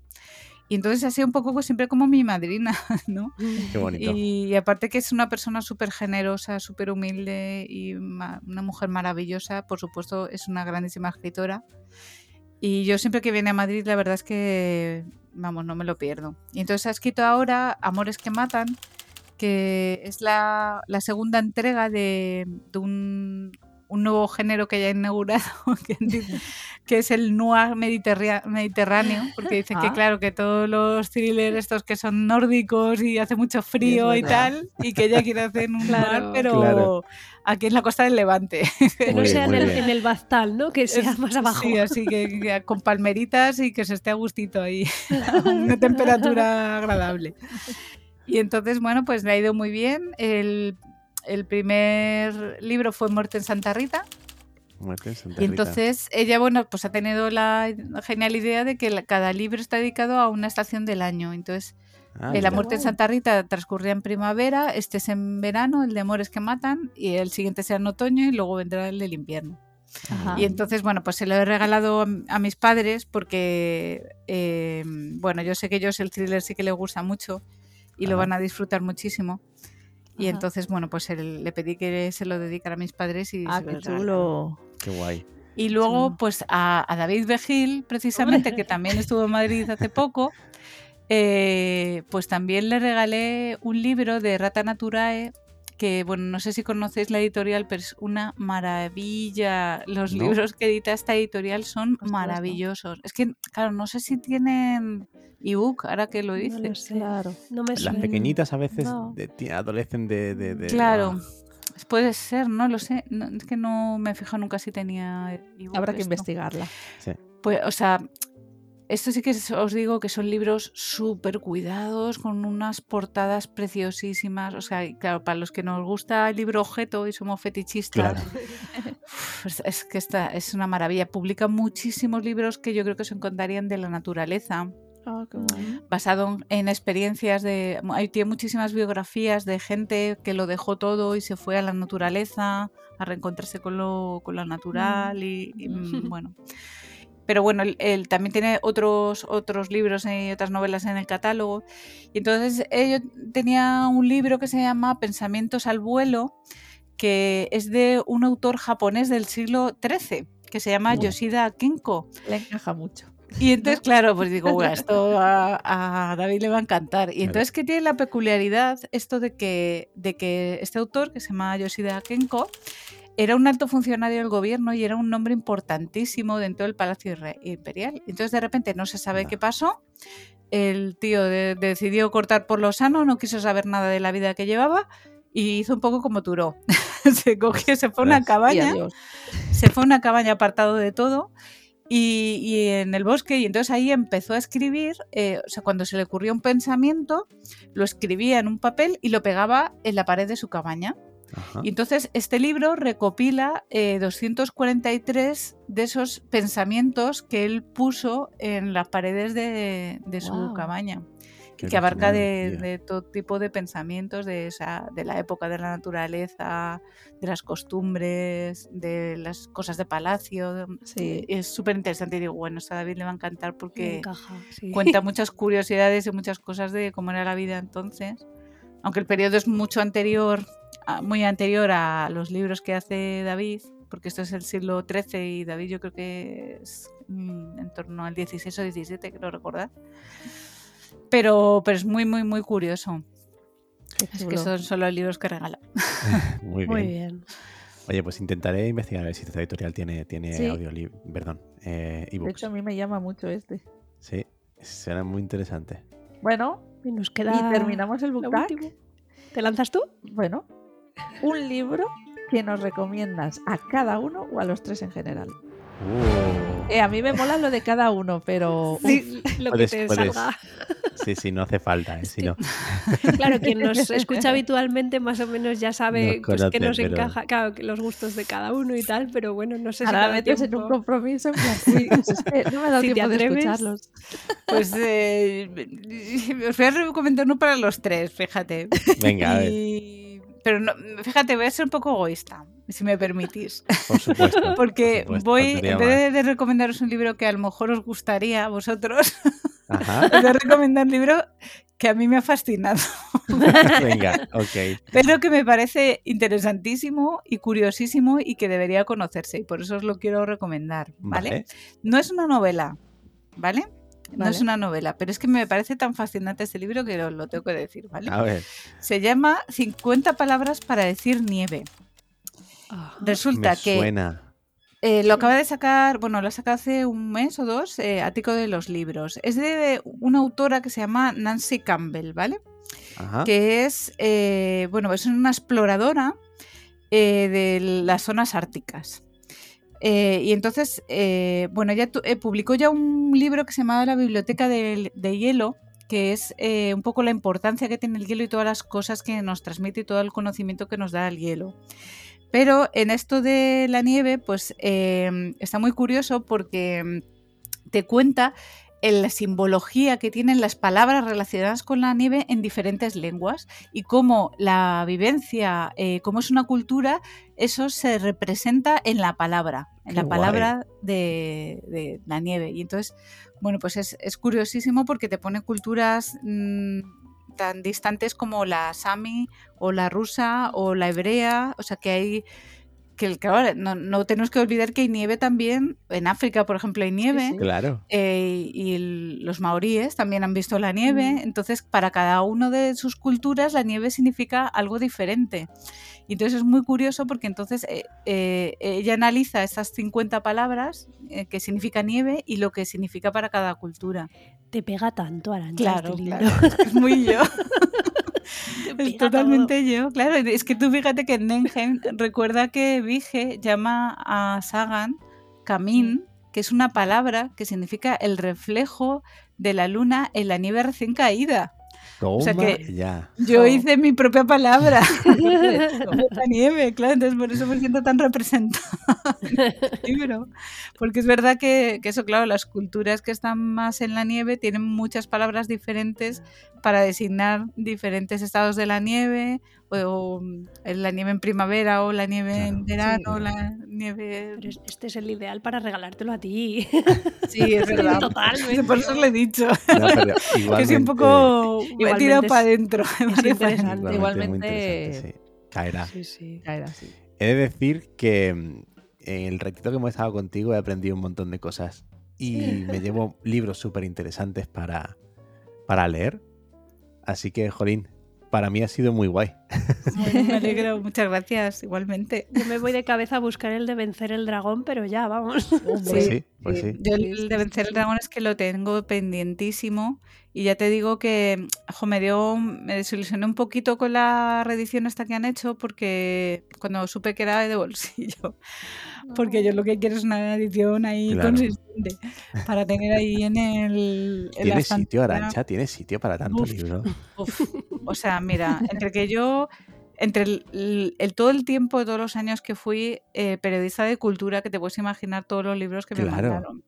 Y entonces ha sido un poco pues, siempre como mi madrina, ¿no? Qué bonito. Y, y aparte que es una persona súper generosa, súper humilde y ma- una mujer maravillosa, por supuesto es una grandísima escritora. Y yo siempre que viene a Madrid, la verdad es que, vamos, no me lo pierdo. Y entonces ha escrito ahora Amores que Matan, que es la, la segunda entrega de, de un, un nuevo género que ya ha inaugurado, que, que es el noir mediterráneo, porque dice que Ah. claro, que todos los thrillers estos que son nórdicos y hace mucho frío y, tal, y que ella quiere hacer un Claro. noir, pero Claro. aquí en la costa del Levante. Que no sea en el, en el Baztal, ¿no? Que sea Es- más abajo. Sí, así que, que con palmeritas y que se esté a gustito ahí, a una temperatura agradable. Y entonces, bueno, pues le ha ido muy bien. El, el primer libro fue Muerte en Santa Rita. Muerte en Santa Y Rita. entonces ella, bueno, pues ha tenido la genial idea de que cada libro está dedicado a una estación del año. Entonces, Ah, eh, La muerte en Santa Rita transcurría en primavera, este es en verano, el de Amores que matan, y el siguiente será en otoño y luego vendrá el del invierno. Ajá. Y entonces, bueno, pues se lo he regalado a, a mis padres porque, eh, bueno, yo sé que ellos el thriller sí que les gusta mucho y lo van a disfrutar muchísimo. Y Ajá. entonces, bueno, pues el- le pedí que se lo dedicara a mis padres y Ah, se qué chulo. Qué guay. Y luego, pues a, a David Begil, precisamente, que también estuvo en Madrid hace poco, eh, pues también le regalé un libro de Rata Naturae, que, bueno, no sé si conocéis la editorial, pero es una maravilla. Los No. libros que edita esta editorial son no. maravillosos. Es que, claro, no sé si tienen ebook, ahora que lo No dices. lo sé. Claro. No me Las suena. pequeñitas a veces No. de- ti- adolecen de, de- de- Claro. ah, Puede ser, no lo sé. No, es que no me he fijado nunca si tenía ebook. Habrá que esto. investigarla. Pues, o sea, esto sí que os digo que son libros súper cuidados, con unas portadas preciosísimas. O sea, claro, para los que nos gusta el libro objeto y somos fetichistas, Claro. uf, es, que esta es una maravilla. Publica muchísimos libros que yo creo que se encontrarían de la naturaleza, Ah, qué guay. basado en experiencias de... Hay, tiene muchísimas biografías de gente que lo dejó todo y se fue a la naturaleza, a reencontrarse con lo, con lo natural y, y, mm, bueno. Pero bueno, él, él también tiene otros, otros libros y otras novelas en el catálogo. Y entonces yo tenía un libro que se llama Pensamientos al vuelo, que es de un autor japonés del siglo XIII, que se llama. Yoshida Kinko. Le encaja mucho. Y entonces, claro, pues digo, bueno, esto a, a David le va a encantar. Y entonces que tiene la peculiaridad esto de que, de que este autor, que se llama Yoshida Kenko, era un alto funcionario del gobierno y era un nombre importantísimo dentro del Palacio Imperial. Entonces, de repente, no se sabe qué pasó. El tío de- decidió cortar por lo sano, no quiso saber nada de la vida que llevaba y hizo un poco como Turó. se cogió, se fue a una cabaña se fue a una cabaña apartado de todo y, y en el bosque y entonces ahí empezó a escribir, eh, o sea, cuando se le ocurrió un pensamiento, lo escribía en un papel y lo pegaba en la pared de su cabaña. Ajá. Y entonces este libro recopila eh, 243 de esos pensamientos que él puso en las paredes de, de su cabaña Qué que abarca de, todo tipo de pensamientos de, esa, de la época de la naturaleza, de las costumbres, de las cosas de palacio. Sí. Es súper interesante y digo, bueno, a David le va a encantar porque encaja, sí. cuenta muchas curiosidades y muchas cosas de cómo era la vida entonces. Aunque el periodo es mucho anterior, muy anterior a los libros que hace David, porque esto es el siglo XIII y David yo creo que es mm, en torno al 16 o 17, creo recordar. Pero, pero es muy, muy, muy curioso. Es que son solo los libros que regala. Muy bien. Muy bien. Oye, pues intentaré investigar a ver si esta editorial tiene, tiene Sí. audiolib- perdón, eh, De hecho, a mí me llama mucho este. Sí, será muy interesante. Bueno, Y nos queda. y terminamos el book tag. ¿Te lanzas tú? Bueno, un libro que nos recomiendas a cada uno o a los tres en general. Uh, Eh, a mí me mola lo de cada uno, pero Sí, lo Puedes- que te puedes. salga. sí, sí, no hace falta, ¿eh? Si no- Claro, quien nos escucha habitualmente más o menos ya sabe Nos pues, que nos pero- encaja, claro, que los gustos de cada uno y tal, pero bueno, no sé si ahora cada metes en un tiempo- compromiso en uy, pues es que no me ha dado Si te tiempo de atreves. escucharlos. Pues eh, os voy a recomendar uno para los tres, fíjate. Venga, a ver, Y- Pero no, fíjate, voy a ser un poco egoísta, si me permitís. por supuesto. Porque por supuesto, voy, en vez de, de recomendaros un libro que a lo mejor os gustaría a vosotros, Ajá, os voy a recomendar un libro que a mí me ha fascinado, venga, ok. pero que me parece interesantísimo y curiosísimo y que debería conocerse, y por eso os lo quiero recomendar, ¿vale? Vale. No es una novela, ¿vale? No es una novela, pero es que me parece tan fascinante este libro que lo, lo tengo que decir, ¿vale? A ver, Se llama 50 palabras para decir nieve. Ah, Resulta me que suena. eh, lo acaba de sacar, bueno, lo ha sacado hace un mes o dos, eh, Ático de los Libros. Es de una autora que se llama Nancy Campbell, ¿vale? Ajá. que es, eh, bueno, es una exploradora de las zonas árticas. Eh, y entonces, eh, bueno, ella eh, publicó ya un libro que se llamaba La Biblioteca del- de, Hielo, que es un poco la importancia que tiene el hielo y todas las cosas que nos transmite y todo el conocimiento que nos da el hielo. Pero en esto de la nieve, pues está muy curioso porque mm, te cuenta en la simbología que tienen las palabras relacionadas con la nieve en diferentes lenguas y cómo la vivencia, eh, cómo es una cultura, eso se representa en la palabra, en Qué la palabra de, de la nieve. Y entonces, bueno, pues es, es curiosísimo porque te pone culturas mm, tan distantes como la sami o la rusa o la hebrea, o sea que hay que claro, no, no tenemos que olvidar que hay nieve también en África, por ejemplo, hay nieve. sí. Claro. Eh, y el- los maoríes también han visto la nieve, entonces para cada uno de sus culturas la nieve significa algo diferente. Y entonces es muy curioso porque entonces eh, eh, ella analiza estas 50 palabras eh, que significa nieve y lo que significa para cada cultura. Te pega tanto, Arancha. Claro, este libro. claro, es que es muy yo. Es totalmente yo, claro. Es que tú fíjate que Nengen recuerda que Vige llama a Sagan Kamin, que es una palabra que significa el reflejo de la luna en la nieve recién caída. Toma sea que- ya. Yo Jo. hice mi propia palabra. la nieve, claro, entonces por eso me siento tan representada en el libro. Porque es verdad que, que eso, claro, las culturas que están más en la nieve tienen muchas palabras diferentes para designar diferentes estados de la nieve, o, o, la nieve en primavera, o la nieve en verano, sí. la nieve... Pero este es el ideal para regalártelo a ti. Sí, es verdad. Totalmente. Por eso le he dicho. No, Que soy un poco... Me he Igualmente tirado es- para adentro. interesante. muy Igualmente- interesante, sí. Caerá. Sí, sí. Caer así. He de decir que mm, en el ratito que hemos estado contigo he aprendido un montón de cosas y me llevo libros súper interesantes para, para leer. Así que, Jolín, para mí ha sido muy guay. Bueno, me alegro. Muchas gracias, igualmente. Yo me voy de cabeza a buscar el de vencer el dragón, pero ya, vamos. Sí, sí, pues Sí. Yo el de vencer el dragón es que lo tengo pendientísimo y ya te digo que jo, me dio, me desilusioné un poquito con la reedición esta que han hecho porque cuando supe que era de bolsillo, porque yo lo que quiero es una edición ahí Claro. consistente para tener ahí en el... en la Tiene sitio. Arancha, tiene sitio para tanto Uf. libro. Uf, o sea, mira, entre que yo, entre el, el- el- todo el tiempo de todos los años que fui eh, periodista de cultura, que te puedes imaginar todos los libros que me Claro. mandaron.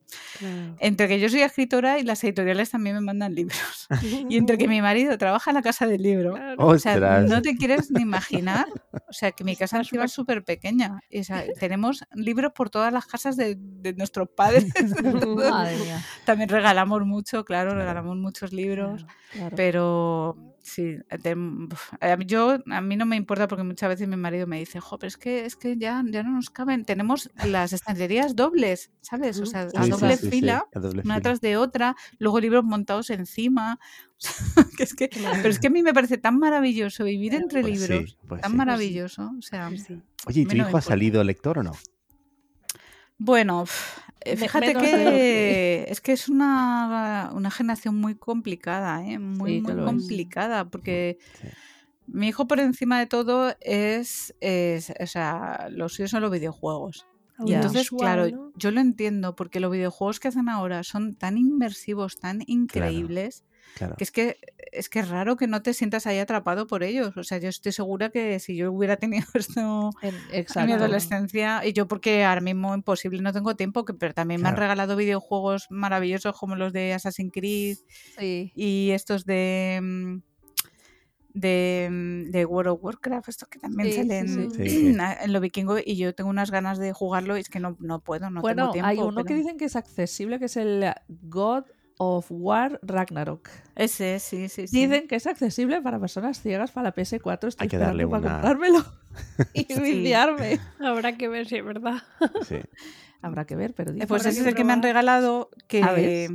Entre que yo soy escritora y las editoriales también me mandan libros. Y entre que mi marido trabaja en la casa del libro. Claro. O sea, ¡Ostras! no te quieres ni imaginar. O sea, que mi casa es súper pequeña. Y, o sea, tenemos libros por todas las casas de, de nuestros padres. Madre mía. También regalamos mucho, claro, Claro. regalamos muchos libros. Claro. Pero sí, te- uf, a mí- yo a mí no me importa porque muchas veces mi marido me dice, jo, pero es que es que ya, ya no nos caben. Tenemos las estanterías dobles, ¿sabes? O sea, a Sí, sí, doble sí, sí, fila, a doble una fila. tras de otra, luego libros montados encima. O sea, que es que, pero es que a mí me parece tan maravilloso vivir entre Pues sí, libros. pues Tan sí. maravilloso. O sea, sí. Oye, ¿y tu mí no me hijo ha importa. salido lector o no? Bueno, eh, fíjate menos de lo que es que es una, una generación muy complicada, ¿eh? muy, Sí, muy es. complicada, porque Sí. mi hijo por encima de todo es, es- o sea, los suyos son los videojuegos. Y entonces, claro, yo lo entiendo, porque los videojuegos que hacen ahora son tan inmersivos, tan increíbles, Claro. Que es que es que es raro que no te sientas ahí atrapado por ellos. O sea, yo estoy segura que si yo hubiera tenido esto En- en mi adolescencia, y yo porque ahora mismo imposible no tengo tiempo, que, pero también me han regalado videojuegos maravillosos como los de Assassin's Creed Sí. y estos de mm, de, mm, de World of Warcraft, estos que también Sí, salen sí. Sí, sí. en lo vikingo y yo tengo unas ganas de jugarlo y es que no, no puedo, no bueno, tengo tiempo. hay uno que pero- dicen que es accesible, que es el God of War Ragnarok. Ese, sí, sí, sí. Dicen que es accesible para personas ciegas para la PS4. Estoy Hay que darle esperando para una- comprármelo y Sí. viciarme. Habrá que ver si es verdad. Sí. Habrá que ver, pero Pues ese es el que me han regalado que A ver.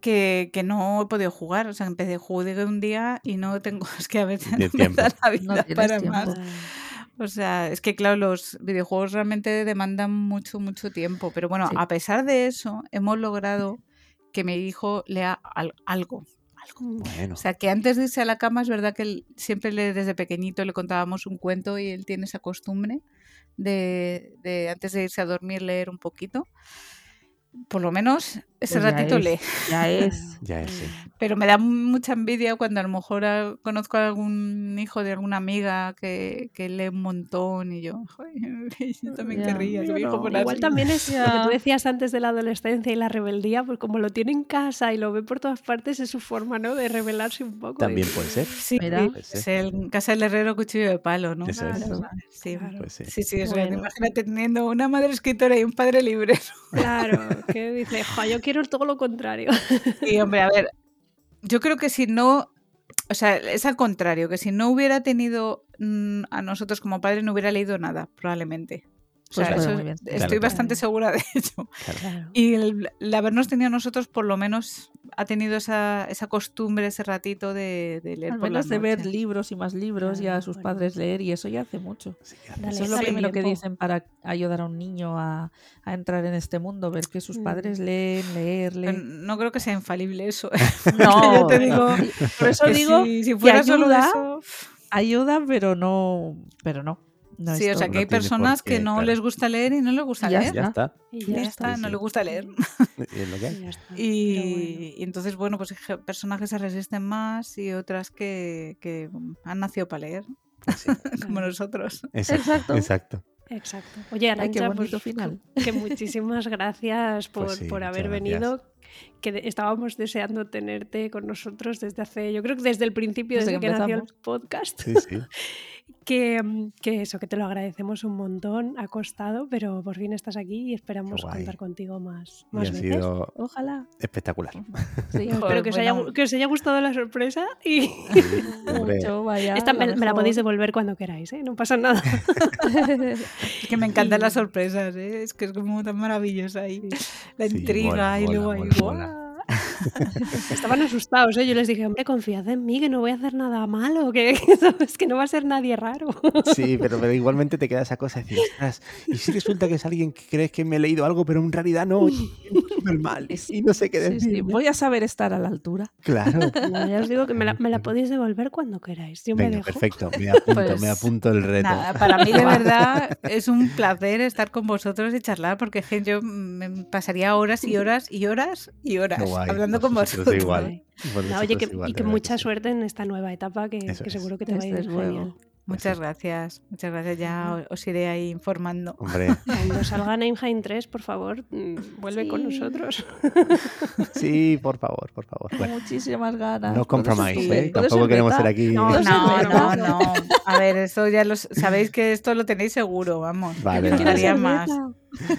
que, que no he podido jugar. O sea, empecé, jugué un día y no tengo, es que a veces no me da la No vida tienes para tiempo. más. O sea, es que claro, los videojuegos realmente demandan mucho, mucho tiempo. Pero bueno, Sí. a pesar de eso, hemos logrado que mi hijo lea al- algo. algo. Bueno, O sea, que antes de irse a la cama es verdad que él siempre le, desde pequeñito le contábamos un cuento y él tiene esa costumbre de, de antes de irse a dormir leer un poquito. Por lo menos ese Pues ratito es. lee. Ya es. ya es, sí. Pero me da mucha envidia cuando a lo mejor a- conozco a algún hijo de alguna amiga que, que lee un montón y yo, "Joder, yo también Ya, querría que yo mi hijo no. fuera Igual así". también es lo que tú decías antes de la adolescencia y la rebeldía, pues como lo tiene en casa y lo ve por todas partes, es su forma, ¿no? De rebelarse un poco. También y- puede ser. Sí, es el casa del herrero cuchillo de palo, ¿no? Eso es. Sí, claro. Pues sí. sí, sí, sea, Bueno. imagínate teniendo una madre escritora y un padre libre. Claro, que dice, "Jo, yo quiero todo lo contrario. Sí, hombre, a ver, yo creo que si no, o sea, es al contrario, que si no hubiera tenido mm, a nosotros como padre no hubiera leído nada, probablemente. O Pues sea, eso muy bien. estoy Claro, bastante claro. segura de ello. Claro. Y el, el habernos tenido a nosotros, por lo menos, ha tenido esa, esa costumbre, ese ratito de, de leer Al por menos las de ver libros y más libros y a sus bueno. padres leer y eso ya hace mucho. Sí, hace- Dale, Eso es lo primero que dicen para ayudar a un niño a, a entrar en este mundo, ver que sus Mm. padres leen, Pero leerle. No creo que sea infalible eso. No, yo te digo por eso digo si, si fuera solo ayuda, eso... ayuda, pero no, pero no. No sí, o sea, que hay No por personas que no claro. les gusta leer y no les gusta ya leer. Ya está. Y Ya, ya, está, Sí, no sí. le gusta leer. Y es lo que hay. y bueno. entonces, bueno, pues que se resisten más y otras que, que han nacido para leer, como Claro. nosotros. Exacto. Exacto. Exacto. Exacto. Oye, Ay, qué Arantxa, bonito pues, final. que muchísimas gracias por, Pues sí, por haber venido. Que estábamos deseando tenerte con nosotros desde hace, yo creo que desde el principio, Desde desde, que que, nació el podcast. Sí, sí. Que, mm, que eso, que te lo agradecemos un montón, ha costado, pero por fin estás aquí y esperamos contar contigo más, Y más ha veces. sido Ojalá. espectacular. Sí, Espero que os, haya, bueno. que os haya gustado la sorpresa y mucho, vaya. esta me, la podéis devolver cuando queráis, ¿eh? no pasa nada. Es que me encantan Y- las sorpresas, ¿eh? es que es como tan maravillosa ahí. La Sí, intriga mola, y mola, luego ahí, mola, mola. Estaban asustados, ¿eh? yo les dije, hombre, confiad en mí, que no voy a hacer nada malo, que, es que no va a ser nadie raro. Sí, pero, pero igualmente te queda esa cosa de decir, ostras, y si resulta que es alguien que crees que me he leído algo, pero en realidad no, súper mal, y no sé qué decir. sí, Voy a saber estar a la altura. Claro. No, ya os digo que me la, me la podéis devolver cuando queráis. Yo me dejo. perfecto, me apunto, Pues, me apunto el reto. Nada, para mí de verdad es un placer estar con vosotros y charlar porque yo me pasaría horas y horas y horas y horas hablando con nosotros vosotros. igual. No, oye, nosotros que, igual, y que mucha suerte en esta nueva etapa que, Eso que es. seguro que te va a ir genial. Muchas gracias, muchas gracias. Ya os iré ahí informando. Hombre, Cuando salga Nameheim 3, por favor, mm, vuelve con nosotros. sí, por favor, por favor. Bueno, muchísimas ganas. no compromise, ¿eh? Tampoco queremos ser aquí. No, No, no, no. A ver, esto ya lo sabéis que esto lo tenéis seguro, vamos. Vale, vale. más.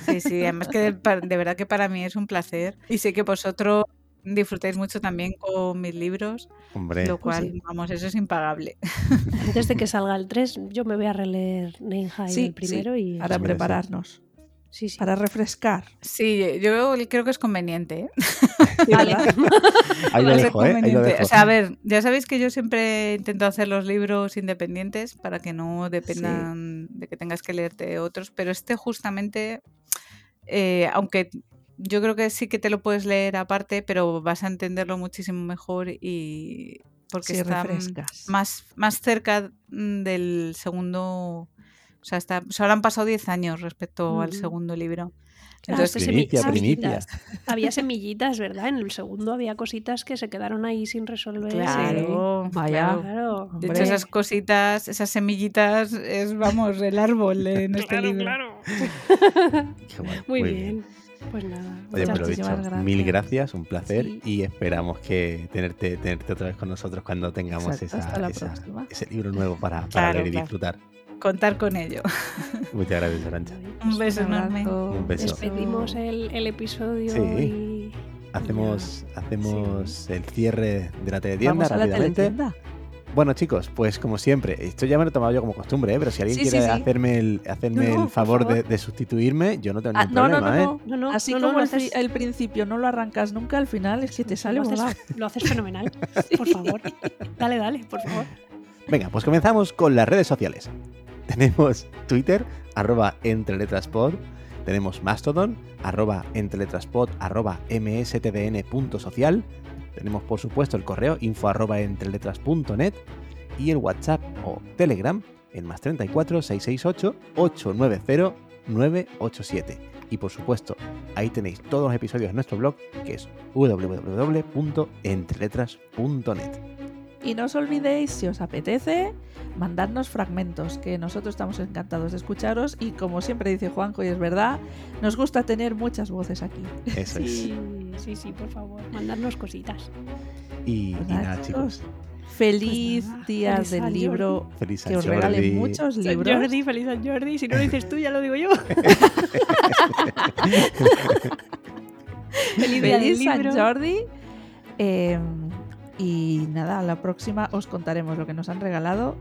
Sí, sí, además que de verdad que para mí es un placer y sé que vosotros disfrutáis mucho también con mis libros, Hombre, lo cual, sí. vamos, eso es impagable. Antes de que salga el 3, yo me voy a releer Nameheim Sí, el primero y... Para prepararnos. Sí, sí. Para refrescar. Sí, yo creo que es conveniente. ¿eh? Vale. ahí lo dejo, ¿eh? Ahí lo conveniente. dejo. O sea, a ver, ya sabéis que yo siempre intento hacer los libros independientes para que no dependan de que tengas que leerte otros, pero este justamente, eh, aunque yo creo que sí que te lo puedes leer aparte, pero vas a entenderlo muchísimo mejor y porque Sí, está mm, refrescas. más, más cerca mm, del segundo. O sea, está, o sea, ahora han pasado 10 años respecto al segundo libro. Entonces, Primicia, primicia. Había semillitas, ¿verdad? En el segundo había cositas que se quedaron ahí sin resolver. claro, Vaya. claro. De hecho, esas cositas, esas semillitas, es, vamos, el árbol en este Claro, libro. claro. Muy, bien. Pues nada. Oye, dicho, gracias. mil gracias, un placer Sí. y esperamos que tenerte, tenerte otra vez con nosotros cuando tengamos esa- ese libro nuevo para, para Claro, leer y claro. disfrutar. Contar con ello. Muchas gracias, Arancha. Un beso enorme. Un beso. Despedimos el, el episodio Sí. y Hacemos, hacemos el cierre de la teletienda Vamos a la rápidamente. teletienda. Bueno, chicos, pues como siempre, esto ya me lo he tomado yo como costumbre, ¿eh? pero si alguien Sí, quiere sí. hacerme el, hacerme No, no, el favor de, de sustituirme, yo no tengo Ah, ningún no, problema, no, ¿eh? no. No, no, Así como el, pri- haces- el principio no lo arrancas nunca, al final es que te sale lo haces, lo haces fenomenal. Por favor. Dale, dale, por favor. Venga, pues comenzamos con las redes sociales. Tenemos Twitter, arroba entreletraspod. Tenemos Mastodon, arroba entreletraspod, arroba mstdn.social. Tenemos, por supuesto, el correo info y el WhatsApp o Telegram, el más 34 668 890 987. Y por supuesto, ahí tenéis todos los episodios de nuestro blog, que es www.entreletras.net. Y no os olvidéis, si os apetece, mandarnos fragmentos, que nosotros estamos encantados de escucharos y como siempre dice Juanjo, y es verdad, nos gusta tener muchas voces aquí. Eso es. Sí, sí, sí, por favor. Mandarnos cositas. Y, Pues y nada, chicos. Feliz Pues nada, día feliz del San libro, Feliz que os San regalen Jordi. muchos San libros. Jordi, feliz San Jordi. Si no lo dices tú, ya lo digo yo. feliz día del Feliz San libro. Jordi. Eh, y nada, a la próxima os contaremos lo que nos han regalado.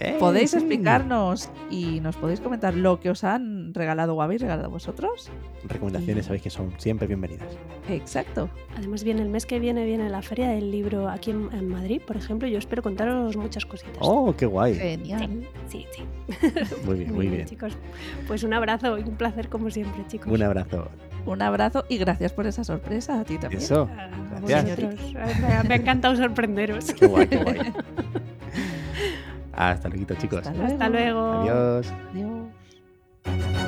¡Eh, Podéis sí! explicarnos y nos podéis comentar lo que os han regalado o habéis regalado vosotros. Recomendaciones Y- sabéis que son siempre bienvenidas. Exacto. Además, viene el mes que viene, viene la Feria del Libro aquí en, en Madrid, por ejemplo. Yo espero contaros muchas cositas. ¡Oh, qué guay! Genial. Sí, sí. Muy bien, muy bien. chicos. Pues un abrazo y un placer como siempre, chicos. Un abrazo. Un abrazo y gracias por esa sorpresa a ti también. Eso. Gracias. gracias. Me ha encantado sorprenderos. Qué guay, qué guay. Hasta luego, chicos. Hasta luego. Adiós. Adiós.